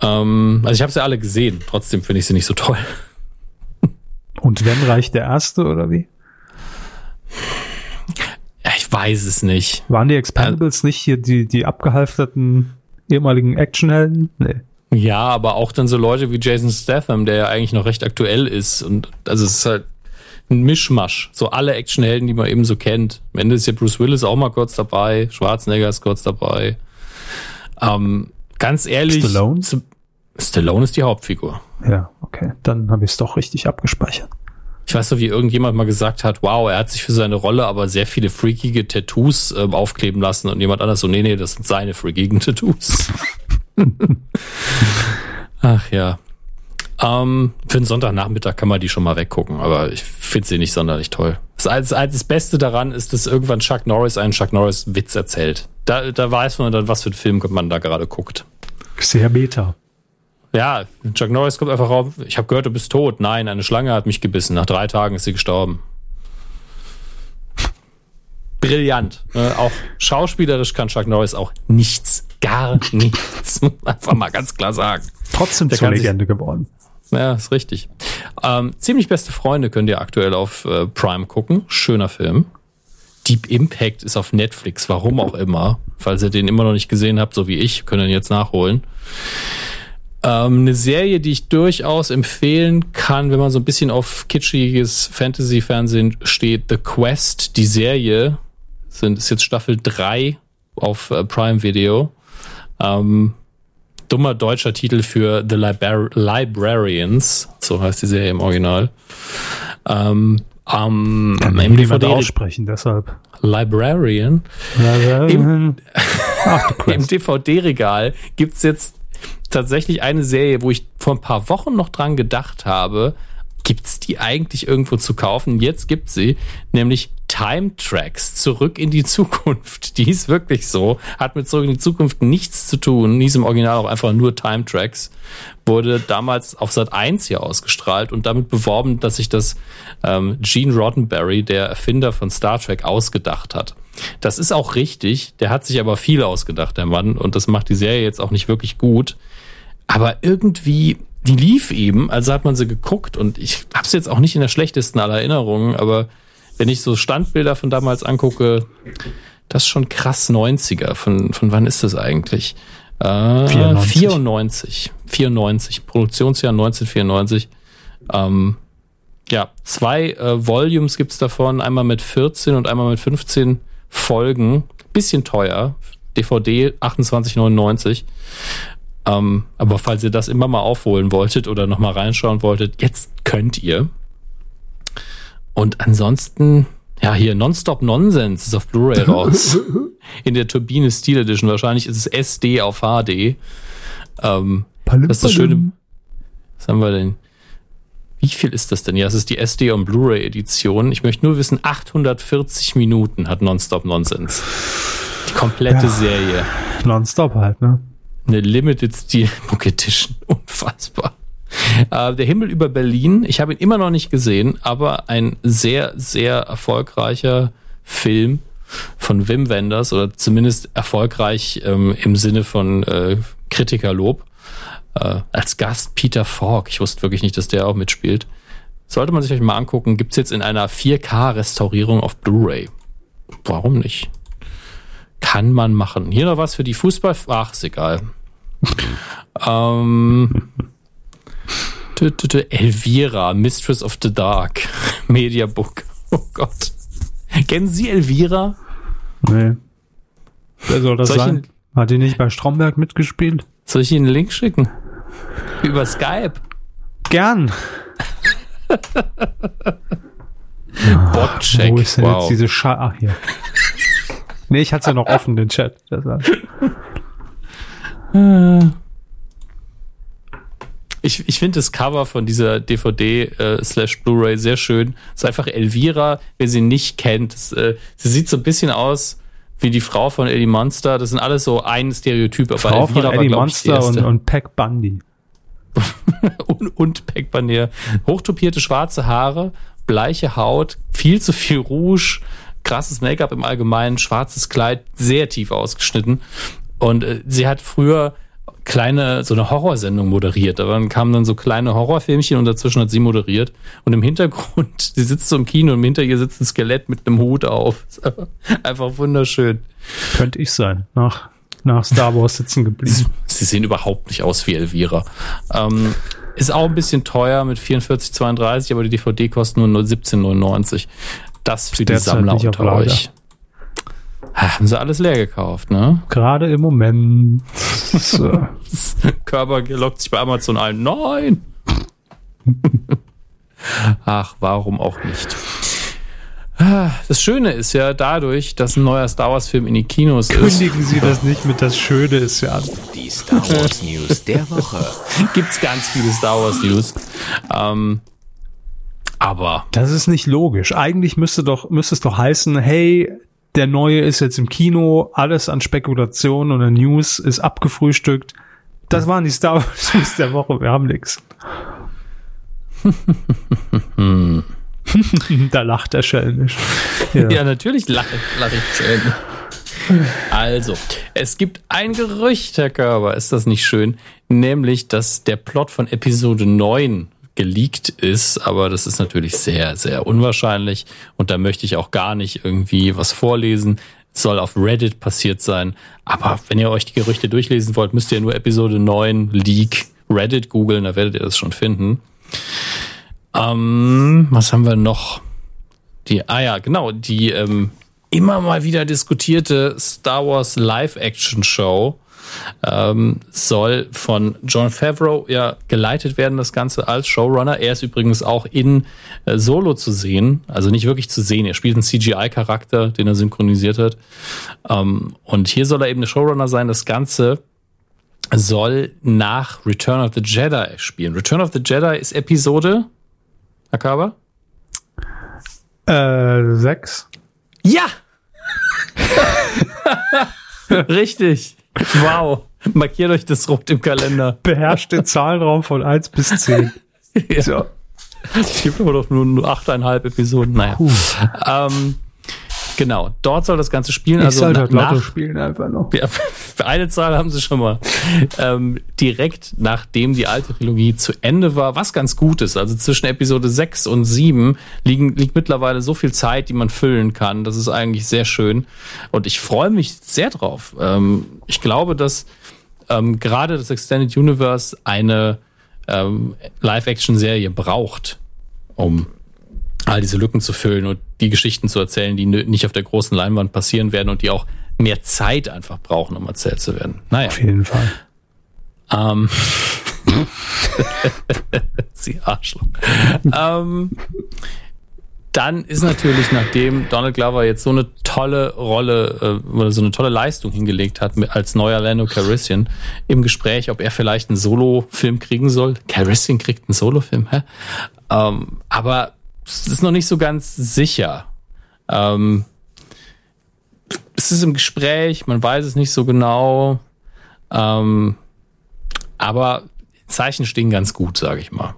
Ähm, also ich habe sie alle gesehen, trotzdem finde ich sie nicht so toll. Und wenn reicht der erste oder wie? Ich weiß es nicht. Waren die Expendables äh, nicht hier die, die abgehalfterten ehemaligen Actionhelden? Nee. Ja, aber auch dann so Leute wie Jason Statham, der ja eigentlich noch recht aktuell ist. Und also es ist halt ein Mischmasch. So alle Actionhelden, die man eben so kennt. Am Ende ist ja Bruce Willis auch mal kurz dabei, Schwarzenegger ist kurz dabei. Ähm, ganz ehrlich. Stallone? Stallone ist die Hauptfigur. Ja, okay. Dann habe ich es doch richtig abgespeichert. Ich weiß noch, wie irgendjemand mal gesagt hat, wow, er hat sich für seine Rolle aber sehr viele freakige Tattoos äh, aufkleben lassen und jemand anders so, nee, nee, das sind seine freakigen Tattoos. Ach ja. Ähm, für den Sonntagnachmittag kann man die schon mal weggucken, aber ich finde sie nicht sonderlich toll. Das, das, Beste daran ist, dass irgendwann Chuck Norris einen Chuck Norris Witz erzählt. Da, da weiß man dann, was für einen Film man da gerade guckt. Sehr beta. Ja, Chuck Norris kommt einfach rauf. Ich habe gehört, du bist tot. Nein, eine Schlange hat mich gebissen. Nach drei Tagen ist sie gestorben. Brillant. Äh, auch schauspielerisch kann Chuck Norris auch nichts gar nichts. Einfach mal ganz klar sagen. Trotzdem zur Legende geworden. Ja, ist richtig. Ähm, ziemlich beste Freunde könnt ihr aktuell auf äh, Prime gucken. Schöner Film. Deep Impact ist auf Netflix, warum auch immer. Falls ihr den immer noch nicht gesehen habt, so wie ich, könnt ihr ihn jetzt nachholen. Ähm, eine Serie, die ich durchaus empfehlen kann, wenn man so ein bisschen auf kitschiges Fantasy-Fernsehen steht. The Quest, die Serie, sind, ist jetzt Staffel 3 auf äh, Prime Video. Ähm, dummer deutscher Titel für The Libra Librarians, so heißt die Serie im Original. Ähm, um, Kann im DVD aussprechen, deshalb. Librarian. Librarian. Im, im DVD-Regal gibt's jetzt tatsächlich eine Serie, wo ich vor ein paar Wochen noch dran gedacht habe, gibt's die eigentlich irgendwo zu kaufen? Jetzt gibt sie, nämlich Time Tracks, zurück in die Zukunft. Die ist wirklich so, hat mit zurück in die Zukunft nichts zu tun. Ist im Original auch einfach nur Time Tracks. Wurde damals auf Sat 1 hier ausgestrahlt und damit beworben, dass sich das ähm, Gene Roddenberry, der Erfinder von Star Trek, ausgedacht hat. Das ist auch richtig. Der hat sich aber viel ausgedacht, der Mann. Und das macht die Serie jetzt auch nicht wirklich gut. Aber irgendwie die lief eben, also hat man sie geguckt und ich habe sie jetzt auch nicht in der schlechtesten aller Erinnerungen, aber wenn ich so Standbilder von damals angucke, das ist schon krass 90er. Von, von wann ist das eigentlich? Äh, 94. 94. 94. Produktionsjahr 1994. Ähm, ja, zwei äh, Volumes gibt's davon, einmal mit 14 und einmal mit 15 Folgen. Bisschen teuer DVD 28,99. Ähm, aber falls ihr das immer mal aufholen wolltet oder nochmal reinschauen wolltet, jetzt könnt ihr. Und ansonsten, ja, hier Nonstop Nonsense ist auf Blu-ray raus. In der Turbine Steel Edition. Wahrscheinlich ist es SD auf HD. Ähm, Palim, das ist das Schöne. Was haben wir denn? Wie viel ist das denn? Ja, es ist die SD und Blu-ray Edition. Ich möchte nur wissen, 840 Minuten hat Nonstop Nonsense. Die komplette ja, Serie. Nonstop halt, ne? Eine Limited Steel Book Edition. Unfassbar. Äh, der Himmel über Berlin. Ich habe ihn immer noch nicht gesehen, aber ein sehr, sehr erfolgreicher Film von Wim Wenders oder zumindest erfolgreich ähm, im Sinne von äh, Kritikerlob. Äh, als Gast Peter Falk. Ich wusste wirklich nicht, dass der auch mitspielt. Sollte man sich euch mal angucken. Gibt's jetzt in einer 4K-Restaurierung auf Blu-ray. Warum nicht? Kann man machen. Hier noch was für die Fußball... Ach, ist egal. ähm... Elvira, Mistress of the Dark, Mediabook. Oh Gott. Kennen Sie Elvira? Nee. Wer soll das soll sein? Ihn, Hat die nicht bei Stromberg mitgespielt? Soll ich Ihnen einen Link schicken? Über Skype? Gern. Botcheck. Wo ist denn wow. jetzt diese Scha Ach, hier. nee, ich hatte ja noch offen, den Chat. Ich, ich finde das Cover von dieser DVD äh, slash Blu-ray sehr schön. Es ist einfach Elvira, wer sie nicht kennt. Das, äh, sie sieht so ein bisschen aus wie die Frau von Eddie Monster. Das sind alles so ein Stereotyp. Aber Frau Elvira von Eddie war, Monster und, und Peck Bundy. und, und Peck Bundy. Hochtopierte schwarze Haare, bleiche Haut, viel zu viel Rouge, krasses Make-up im Allgemeinen, schwarzes Kleid, sehr tief ausgeschnitten. Und äh, sie hat früher kleine, so eine Horrorsendung moderiert. Da kamen dann so kleine Horrorfilmchen und dazwischen hat sie moderiert. Und im Hintergrund, sie sitzt so im Kino und hinter ihr sitzt ein Skelett mit einem Hut auf. Einfach wunderschön. Könnte ich sein. Nach, nach Star Wars sitzen geblieben. Sie sehen überhaupt nicht aus wie Elvira. Ähm, ist auch ein bisschen teuer mit 44,32, aber die DVD kostet nur 17,99. Das für die Sammler unter euch. Haben sie alles leer gekauft, ne? Gerade im Moment. So. Körper lockt sich bei Amazon ein. Nein! Ach, warum auch nicht? Das Schöne ist ja dadurch, dass ein neuer Star Wars Film in die Kinos Kündigen ist. Kündigen Sie das nicht mit das Schöne ist ja an. Die Star Wars News der Woche. Gibt's ganz viele Star Wars News. Ähm, aber. Das ist nicht logisch. Eigentlich müsste doch, müsste es doch heißen, hey, der neue ist jetzt im Kino, alles an Spekulationen und an News ist abgefrühstückt. Das waren die Star Wars News der Woche, wir haben nichts. da lacht er schelmisch. Ja, ja natürlich lache lach ich schelmisch. Also, es gibt ein Gerücht, Herr Körber, ist das nicht schön? Nämlich, dass der Plot von Episode 9 geleakt ist, aber das ist natürlich sehr, sehr unwahrscheinlich und da möchte ich auch gar nicht irgendwie was vorlesen. soll auf Reddit passiert sein. Aber wenn ihr euch die Gerüchte durchlesen wollt, müsst ihr nur Episode 9 Leak Reddit googeln, da werdet ihr das schon finden. Ähm, was haben wir noch? Die, ah ja, genau, die ähm, immer mal wieder diskutierte Star Wars Live-Action-Show ähm, soll von John Favreau ja geleitet werden, das Ganze als Showrunner. Er ist übrigens auch in äh, Solo zu sehen, also nicht wirklich zu sehen. Er spielt einen CGI-Charakter, den er synchronisiert hat. Ähm, und hier soll er eben der Showrunner sein. Das Ganze soll nach Return of the Jedi spielen. Return of the Jedi ist Episode, Körber? Äh, sechs. Ja! Richtig. Wow. Markiert euch das rot im Kalender. Beherrscht den Zahlenraum von 1 bis 10. ja. So. Es gibt aber doch nur 8,5 Episoden. Naja. Ähm, Genau, dort soll das Ganze spielen. Ich also soll dort Lotto spielen einfach noch. Ja, eine Zahl haben sie schon mal. Ähm, direkt nachdem die alte Trilogie zu Ende war, was ganz gut ist. Also zwischen Episode 6 und 7 liegen, liegt mittlerweile so viel Zeit, die man füllen kann. Das ist eigentlich sehr schön. Und ich freue mich sehr drauf. Ähm, ich glaube, dass ähm, gerade das Extended Universe eine ähm, Live-Action-Serie braucht, um all diese Lücken zu füllen und die Geschichten zu erzählen, die nicht auf der großen Leinwand passieren werden und die auch mehr Zeit einfach brauchen, um erzählt zu werden. Naja. Auf jeden Fall. Ähm, Sie Arschloch. ähm, dann ist natürlich, nachdem Donald Glover jetzt so eine tolle Rolle äh, oder so eine tolle Leistung hingelegt hat als neuer Lando Calrissian im Gespräch, ob er vielleicht einen Solo-Film kriegen soll. Calrissian kriegt einen Solo-Film, hä? Ähm, aber es ist noch nicht so ganz sicher. Ähm, es ist im Gespräch, man weiß es nicht so genau. Ähm, aber Zeichen stehen ganz gut, sage ich mal.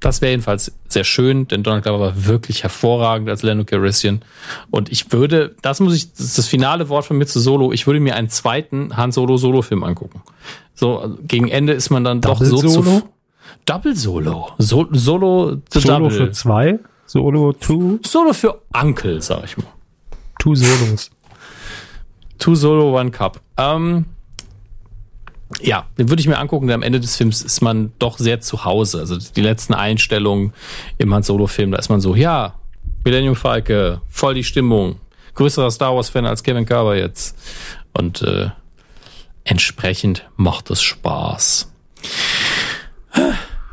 Das wäre jedenfalls sehr schön, denn Donald Glover war wirklich hervorragend als Lando Calrissian. Und ich würde, das muss ich, das ist das finale Wort von mir zu Solo, ich würde mir einen zweiten Han Solo Solo-Film angucken. So, gegen Ende ist man dann Double doch so Solo? zu. Double Solo. So, Solo Solo Double. für zwei? Solo two? Solo für Uncle, sag ich mal. Two Solos. Two Solo, One Cup. Ähm, ja, den würde ich mir angucken, denn am Ende des Films ist man doch sehr zu Hause. Also die letzten Einstellungen im Han Solo-Film, da ist man so, ja, Millennium Falke, voll die Stimmung. Größerer Star Wars-Fan als Kevin Carver jetzt. Und äh, entsprechend macht es Spaß.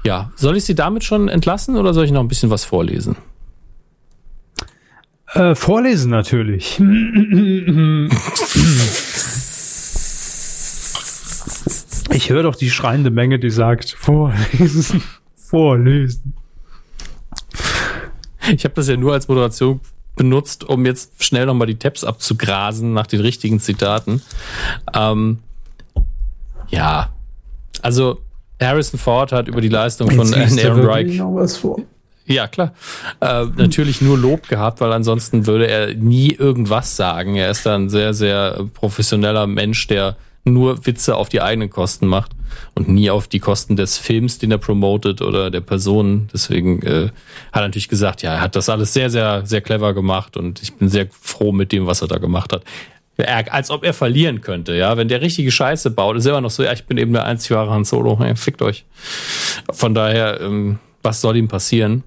Ja, soll ich Sie damit schon entlassen oder soll ich noch ein bisschen was vorlesen? Äh, vorlesen natürlich. Ich höre doch die schreiende Menge, die sagt, vorlesen, vorlesen. Ich habe das ja nur als Moderation benutzt, um jetzt schnell nochmal die Tabs abzugrasen nach den richtigen Zitaten. Ähm, ja, also Harrison Ford hat über die Leistung von Aaron Reich. Ja, klar. Äh, natürlich nur Lob gehabt, weil ansonsten würde er nie irgendwas sagen. Er ist da ein sehr, sehr professioneller Mensch, der nur Witze auf die eigenen Kosten macht und nie auf die Kosten des Films, den er promotet oder der Person. Deswegen äh, hat er natürlich gesagt, ja, er hat das alles sehr, sehr, sehr clever gemacht und ich bin sehr froh mit dem, was er da gemacht hat. Als ob er verlieren könnte, ja. Wenn der richtige Scheiße baut, ist er immer noch so, ja, ich bin eben der einzig wahre Han Solo, hey, fickt euch. Von daher, ähm, was soll ihm passieren?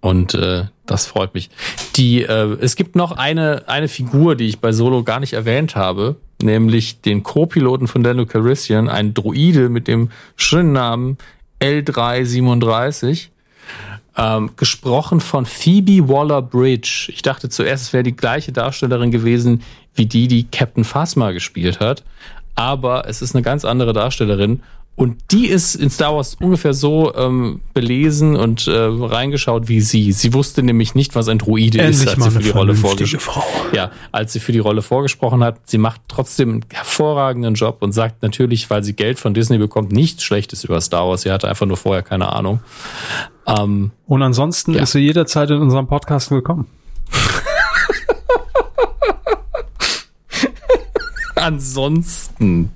Und äh, das freut mich. Die, äh, es gibt noch eine, eine Figur, die ich bei Solo gar nicht erwähnt habe, nämlich den Co-Piloten von Daniel Calrissian, ein Droide mit dem schönen Namen L337, ähm, gesprochen von Phoebe Waller-Bridge. Ich dachte zuerst, es wäre die gleiche Darstellerin gewesen, wie die, die Captain Phasma gespielt hat. Aber es ist eine ganz andere Darstellerin und die ist in Star Wars ungefähr so ähm, belesen und äh, reingeschaut wie sie. Sie wusste nämlich nicht, was ein Druide Endlich ist, als sie für die Rolle vorgesprochen Ja, als sie für die Rolle vorgesprochen hat. Sie macht trotzdem einen hervorragenden Job und sagt natürlich, weil sie Geld von Disney bekommt, nichts Schlechtes über Star Wars. Sie hatte einfach nur vorher keine Ahnung. Ähm, und ansonsten ja. ist sie jederzeit in unserem Podcast willkommen. ansonsten.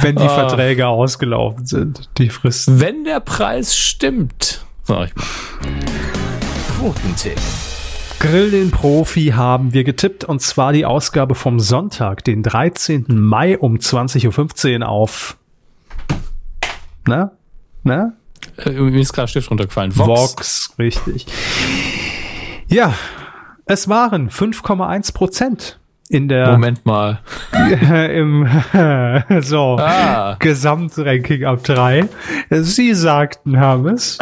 Wenn die ah. Verträge ausgelaufen sind, die Fristen. Wenn der Preis stimmt, sag ich mal. Quotentipp. Grill den Profi haben wir getippt und zwar die Ausgabe vom Sonntag, den 13. Mai um 20.15 Uhr auf. Na? Na? Äh, mir ist gerade Stift runtergefallen. Vox. Vox, richtig. Ja, es waren 5,1 Prozent in der Moment mal im so ah. Gesamtranking ab drei. Sie sagten, Hermes.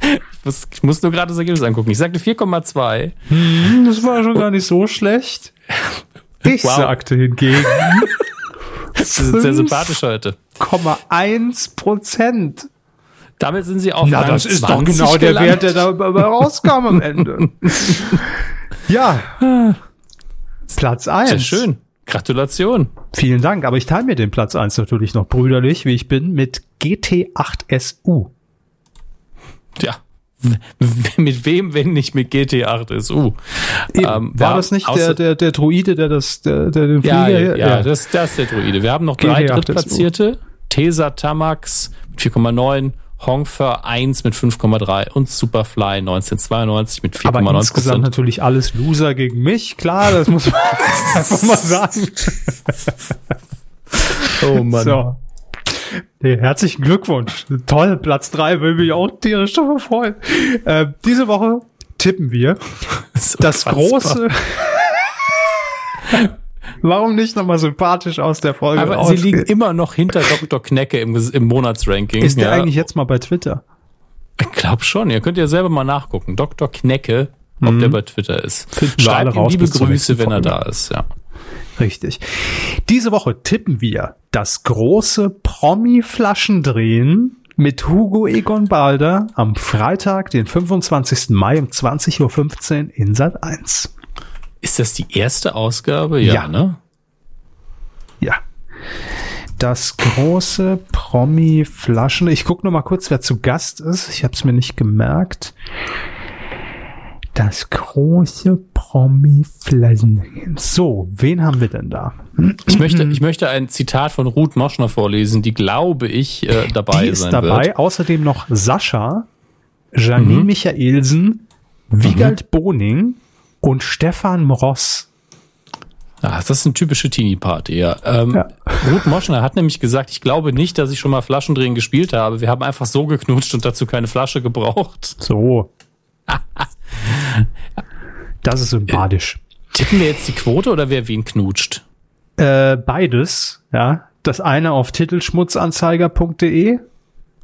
ich, muss, ich muss nur gerade das Ergebnis angucken. Ich sagte 4,2. Hm, das war schon gar nicht so schlecht. Ich wow. sagte hingegen. das ist sehr sympathisch heute. 1 Prozent. Damit sind sie auf Na, das ist doch genau der Wert, der dabei rauskam am Ende. ja. Platz 1. Sehr schön. Gratulation. Vielen Dank, aber ich teile mir den Platz 1 natürlich noch brüderlich, wie ich bin, mit GT8SU. Ja. mit wem, wenn nicht mit GT8SU? Ähm, war das nicht der, der, der Druide, der das, der, der den Flieger? Ja, ja, ja, Das, das ist der Druide. Wir haben noch drei Drittplatzierte. Tesa Tamax mit 4,9, Hongfer 1 mit 5,3 und Superfly 1992 mit 4,9 Aber insgesamt natürlich alles Loser gegen mich, klar, das muss man einfach mal sagen. oh Mann. So. Nee, herzlichen Glückwunsch. Toll, Platz 3 will mich auch tierisch schon freuen. Äh, diese Woche tippen wir so das große Warum nicht nochmal sympathisch aus der Folge Aber sie liegen immer noch hinter Dr. Knecke im, im Monatsranking. Ist der ja. eigentlich jetzt mal bei Twitter? Ich glaube schon. Ihr könnt ja selber mal nachgucken. Dr. Knecke, ob mhm. der bei Twitter ist. Finden Schreibt ihm liebe Grüße, wenn er da ist. Ja. Richtig. Diese Woche tippen wir das große Promi-Flaschendrehen mit Hugo Egon Balder am Freitag, den 25. Mai um 20.15 Uhr in Sat 1. Ist das die erste Ausgabe? Ja, ja. ne? Ja. Das große Promi-Flaschen. Ich gucke noch mal kurz, wer zu Gast ist. Ich habe es mir nicht gemerkt. Das große Promi-Flaschen. So, wen haben wir denn da? Ich möchte, ich möchte ein Zitat von Ruth Moschner vorlesen, die glaube ich äh, dabei die ist dabei. Wird. Außerdem noch Sascha, Janine mhm. Michaelsen, Wiegald mhm. Boning und Stefan Ross. Ach, das ist eine typische Teenie-Party, ja. Ähm, ja. Ruth Moschner hat nämlich gesagt, ich glaube nicht, dass ich schon mal Flaschendrehen gespielt habe. Wir haben einfach so geknutscht und dazu keine Flasche gebraucht. So. das ist sympathisch. Äh, tippen wir jetzt die Quote oder wer wen knutscht? Äh, beides, ja. Das eine auf titelschmutzanzeiger.de.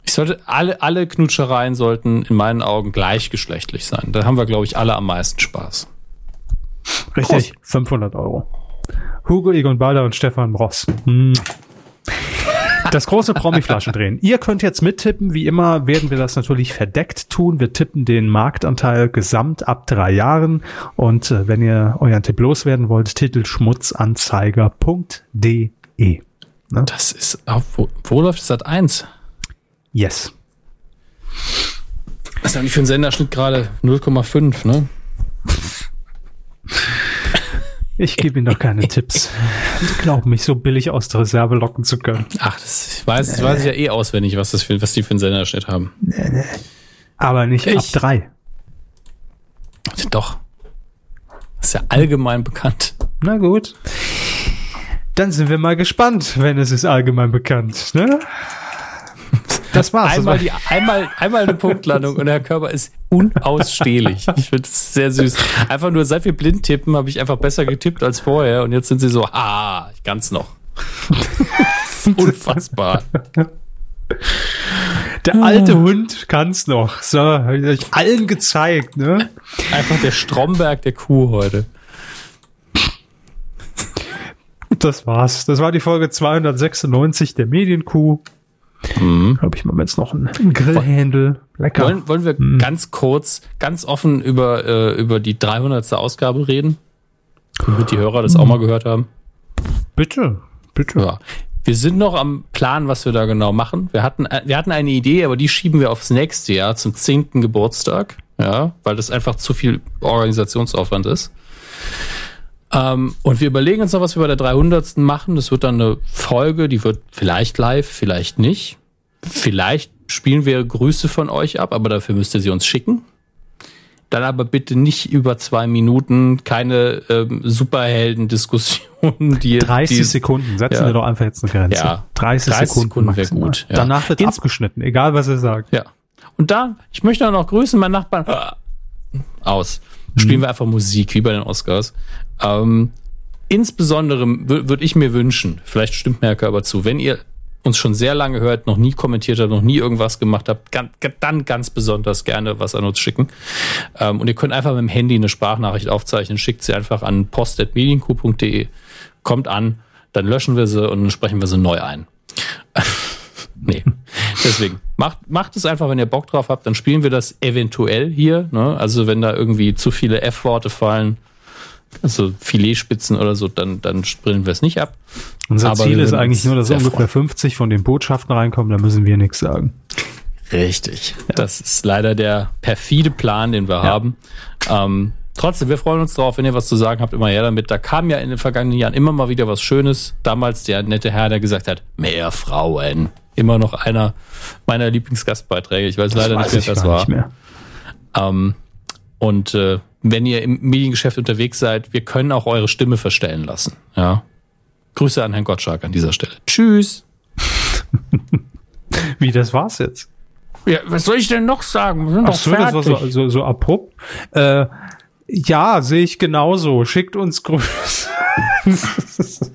Ich sollte, alle, alle Knutschereien sollten in meinen Augen gleichgeschlechtlich sein. Da haben wir, glaube ich, alle am meisten Spaß. Richtig, Prost. 500 Euro. Hugo, Egon Balder und Stefan Ross. Hm. Das große Promi-Flaschendrehen. Ihr könnt jetzt mittippen. Wie immer werden wir das natürlich verdeckt tun. Wir tippen den Marktanteil gesamt ab drei Jahren. Und äh, wenn ihr euren Tipp loswerden wollt, titelschmutzanzeiger.de. Ne? Das ist, wo, wo läuft Sat 1? Yes. Was ist eigentlich für ein Senderschnitt gerade? 0,5, ne? Ich gebe Ihnen doch keine Tipps. Sie glauben mich so billig aus der Reserve locken zu können. Ach, das ich weiß, das weiß ich ja eh auswendig, was, das für, was die für einen Senderschnitt haben. Aber nicht ich. ab drei. Doch. Das ist ja allgemein bekannt. Na gut. Dann sind wir mal gespannt, wenn es ist allgemein bekannt. Ne? Das war's. Einmal, die, einmal, einmal eine Punktlandung und der Körper ist unausstehlich. Ich finde es sehr süß. Einfach nur, seit wir blind tippen, habe ich einfach besser getippt als vorher und jetzt sind sie so, ah, ich kann's noch. Unfassbar. Der alte Hund kann's noch. So, habe ich euch allen gezeigt, ne? Einfach der Stromberg der Kuh heute. Das war's. Das war die Folge 296 der Medienkuh. Mhm. Glaube ich, machen wir jetzt noch einen Grillhändel. Lecker. Wollen, wollen wir mhm. ganz kurz, ganz offen über, äh, über die 300. Ausgabe reden? Damit die Hörer das mhm. auch mal gehört haben. Bitte, bitte. Ja. Wir sind noch am Plan, was wir da genau machen. Wir hatten, wir hatten eine Idee, aber die schieben wir aufs nächste Jahr zum 10. Geburtstag. Ja, weil das einfach zu viel Organisationsaufwand ist. Ähm, und wir überlegen uns noch, was wir bei der 300. machen. Das wird dann eine Folge, die wird vielleicht live, vielleicht nicht. Vielleicht spielen wir Grüße von euch ab, aber dafür müsst ihr sie uns schicken. Dann aber bitte nicht über zwei Minuten, keine ähm, Superhelden-Diskussionen, die 30 die, Sekunden, setzen ja. wir doch einfach jetzt eine Grenze. Ja, 30, 30 Sekunden, Sekunden wäre gut. Ja. Danach wird Ins abgeschnitten, egal was ihr sagt. Ja. Und da, ich möchte auch noch grüßen, mein Nachbarn. Aus. Spielen mhm. wir einfach Musik, wie bei den Oscars. Ähm, insbesondere würde ich mir wünschen, vielleicht stimmt Merker aber zu, wenn ihr uns schon sehr lange hört, noch nie kommentiert habt, noch nie irgendwas gemacht habt, dann ganz besonders gerne was an uns schicken. Ähm, und ihr könnt einfach mit dem Handy eine Sprachnachricht aufzeichnen, schickt sie einfach an post.medienku.de, kommt an, dann löschen wir sie und dann sprechen wir sie neu ein. nee, deswegen macht, macht es einfach, wenn ihr Bock drauf habt, dann spielen wir das eventuell hier. Ne? Also wenn da irgendwie zu viele F-Worte fallen, also Filetspitzen oder so, dann, dann springen wir es nicht ab. Unser Aber Ziel ist eigentlich nur, dass ungefähr 50 von den Botschaften reinkommen, da müssen wir nichts sagen. Richtig. Ja. Das ist leider der perfide Plan, den wir ja. haben. Ähm, trotzdem, wir freuen uns drauf, wenn ihr was zu sagen habt, immer her damit. Da kam ja in den vergangenen Jahren immer mal wieder was Schönes. Damals der nette Herr, der gesagt hat, mehr Frauen. Immer noch einer meiner Lieblingsgastbeiträge. Ich weiß das leider weiß nicht, wer das war. Ähm, und äh, wenn ihr im Mediengeschäft unterwegs seid, wir können auch eure Stimme verstellen lassen. Ja. Grüße an Herrn Gottschalk an dieser Stelle. Tschüss. Wie, das war's jetzt? Ja, was soll ich denn noch sagen? Wir sind Ach so, das war so, so, so abrupt. Äh, ja, sehe ich genauso. Schickt uns Grüße.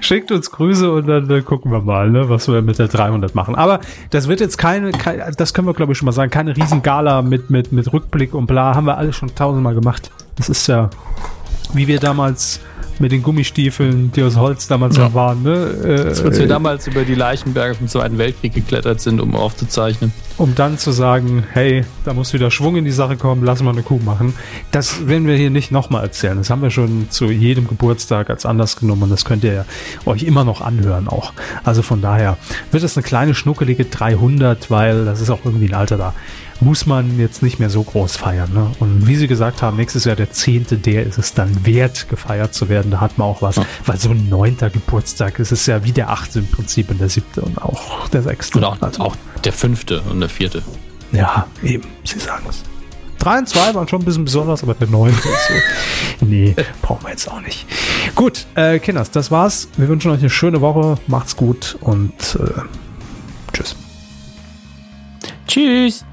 Schickt uns Grüße und dann äh, gucken wir mal, ne, was wir mit der 300 machen. Aber das wird jetzt keine, keine das können wir glaube ich schon mal sagen, keine Riesengala mit, mit, mit Rückblick und bla, haben wir alles schon tausendmal gemacht. Das ist ja, wie wir damals mit den Gummistiefeln, die aus Holz damals ja. noch waren. Ne? Äh, Als wir damals über die Leichenberge vom Zweiten Weltkrieg geklettert sind, um aufzuzeichnen. Um dann zu sagen, hey, da muss wieder Schwung in die Sache kommen, lass mal eine Kuh machen. Das werden wir hier nicht nochmal erzählen. Das haben wir schon zu jedem Geburtstag als Anlass genommen und das könnt ihr euch immer noch anhören auch. Also von daher wird es eine kleine schnuckelige 300, weil das ist auch irgendwie ein Alter da muss man jetzt nicht mehr so groß feiern. Ne? Und wie Sie gesagt haben, nächstes Jahr der zehnte, der ist es dann wert, gefeiert zu werden. Da hat man auch was. Ja. Weil so ein neunter Geburtstag, es ist ja wie der achte im Prinzip und der siebte und auch der sechste. Und auch, also, auch der fünfte und der vierte. Ja, eben, Sie sagen es. Drei und zwei waren schon ein bisschen besonders, aber der neunte ist so. Nee, brauchen wir jetzt auch nicht. Gut, äh, Kinders, das war's. Wir wünschen euch eine schöne Woche. Macht's gut und äh, tschüss. Tschüss.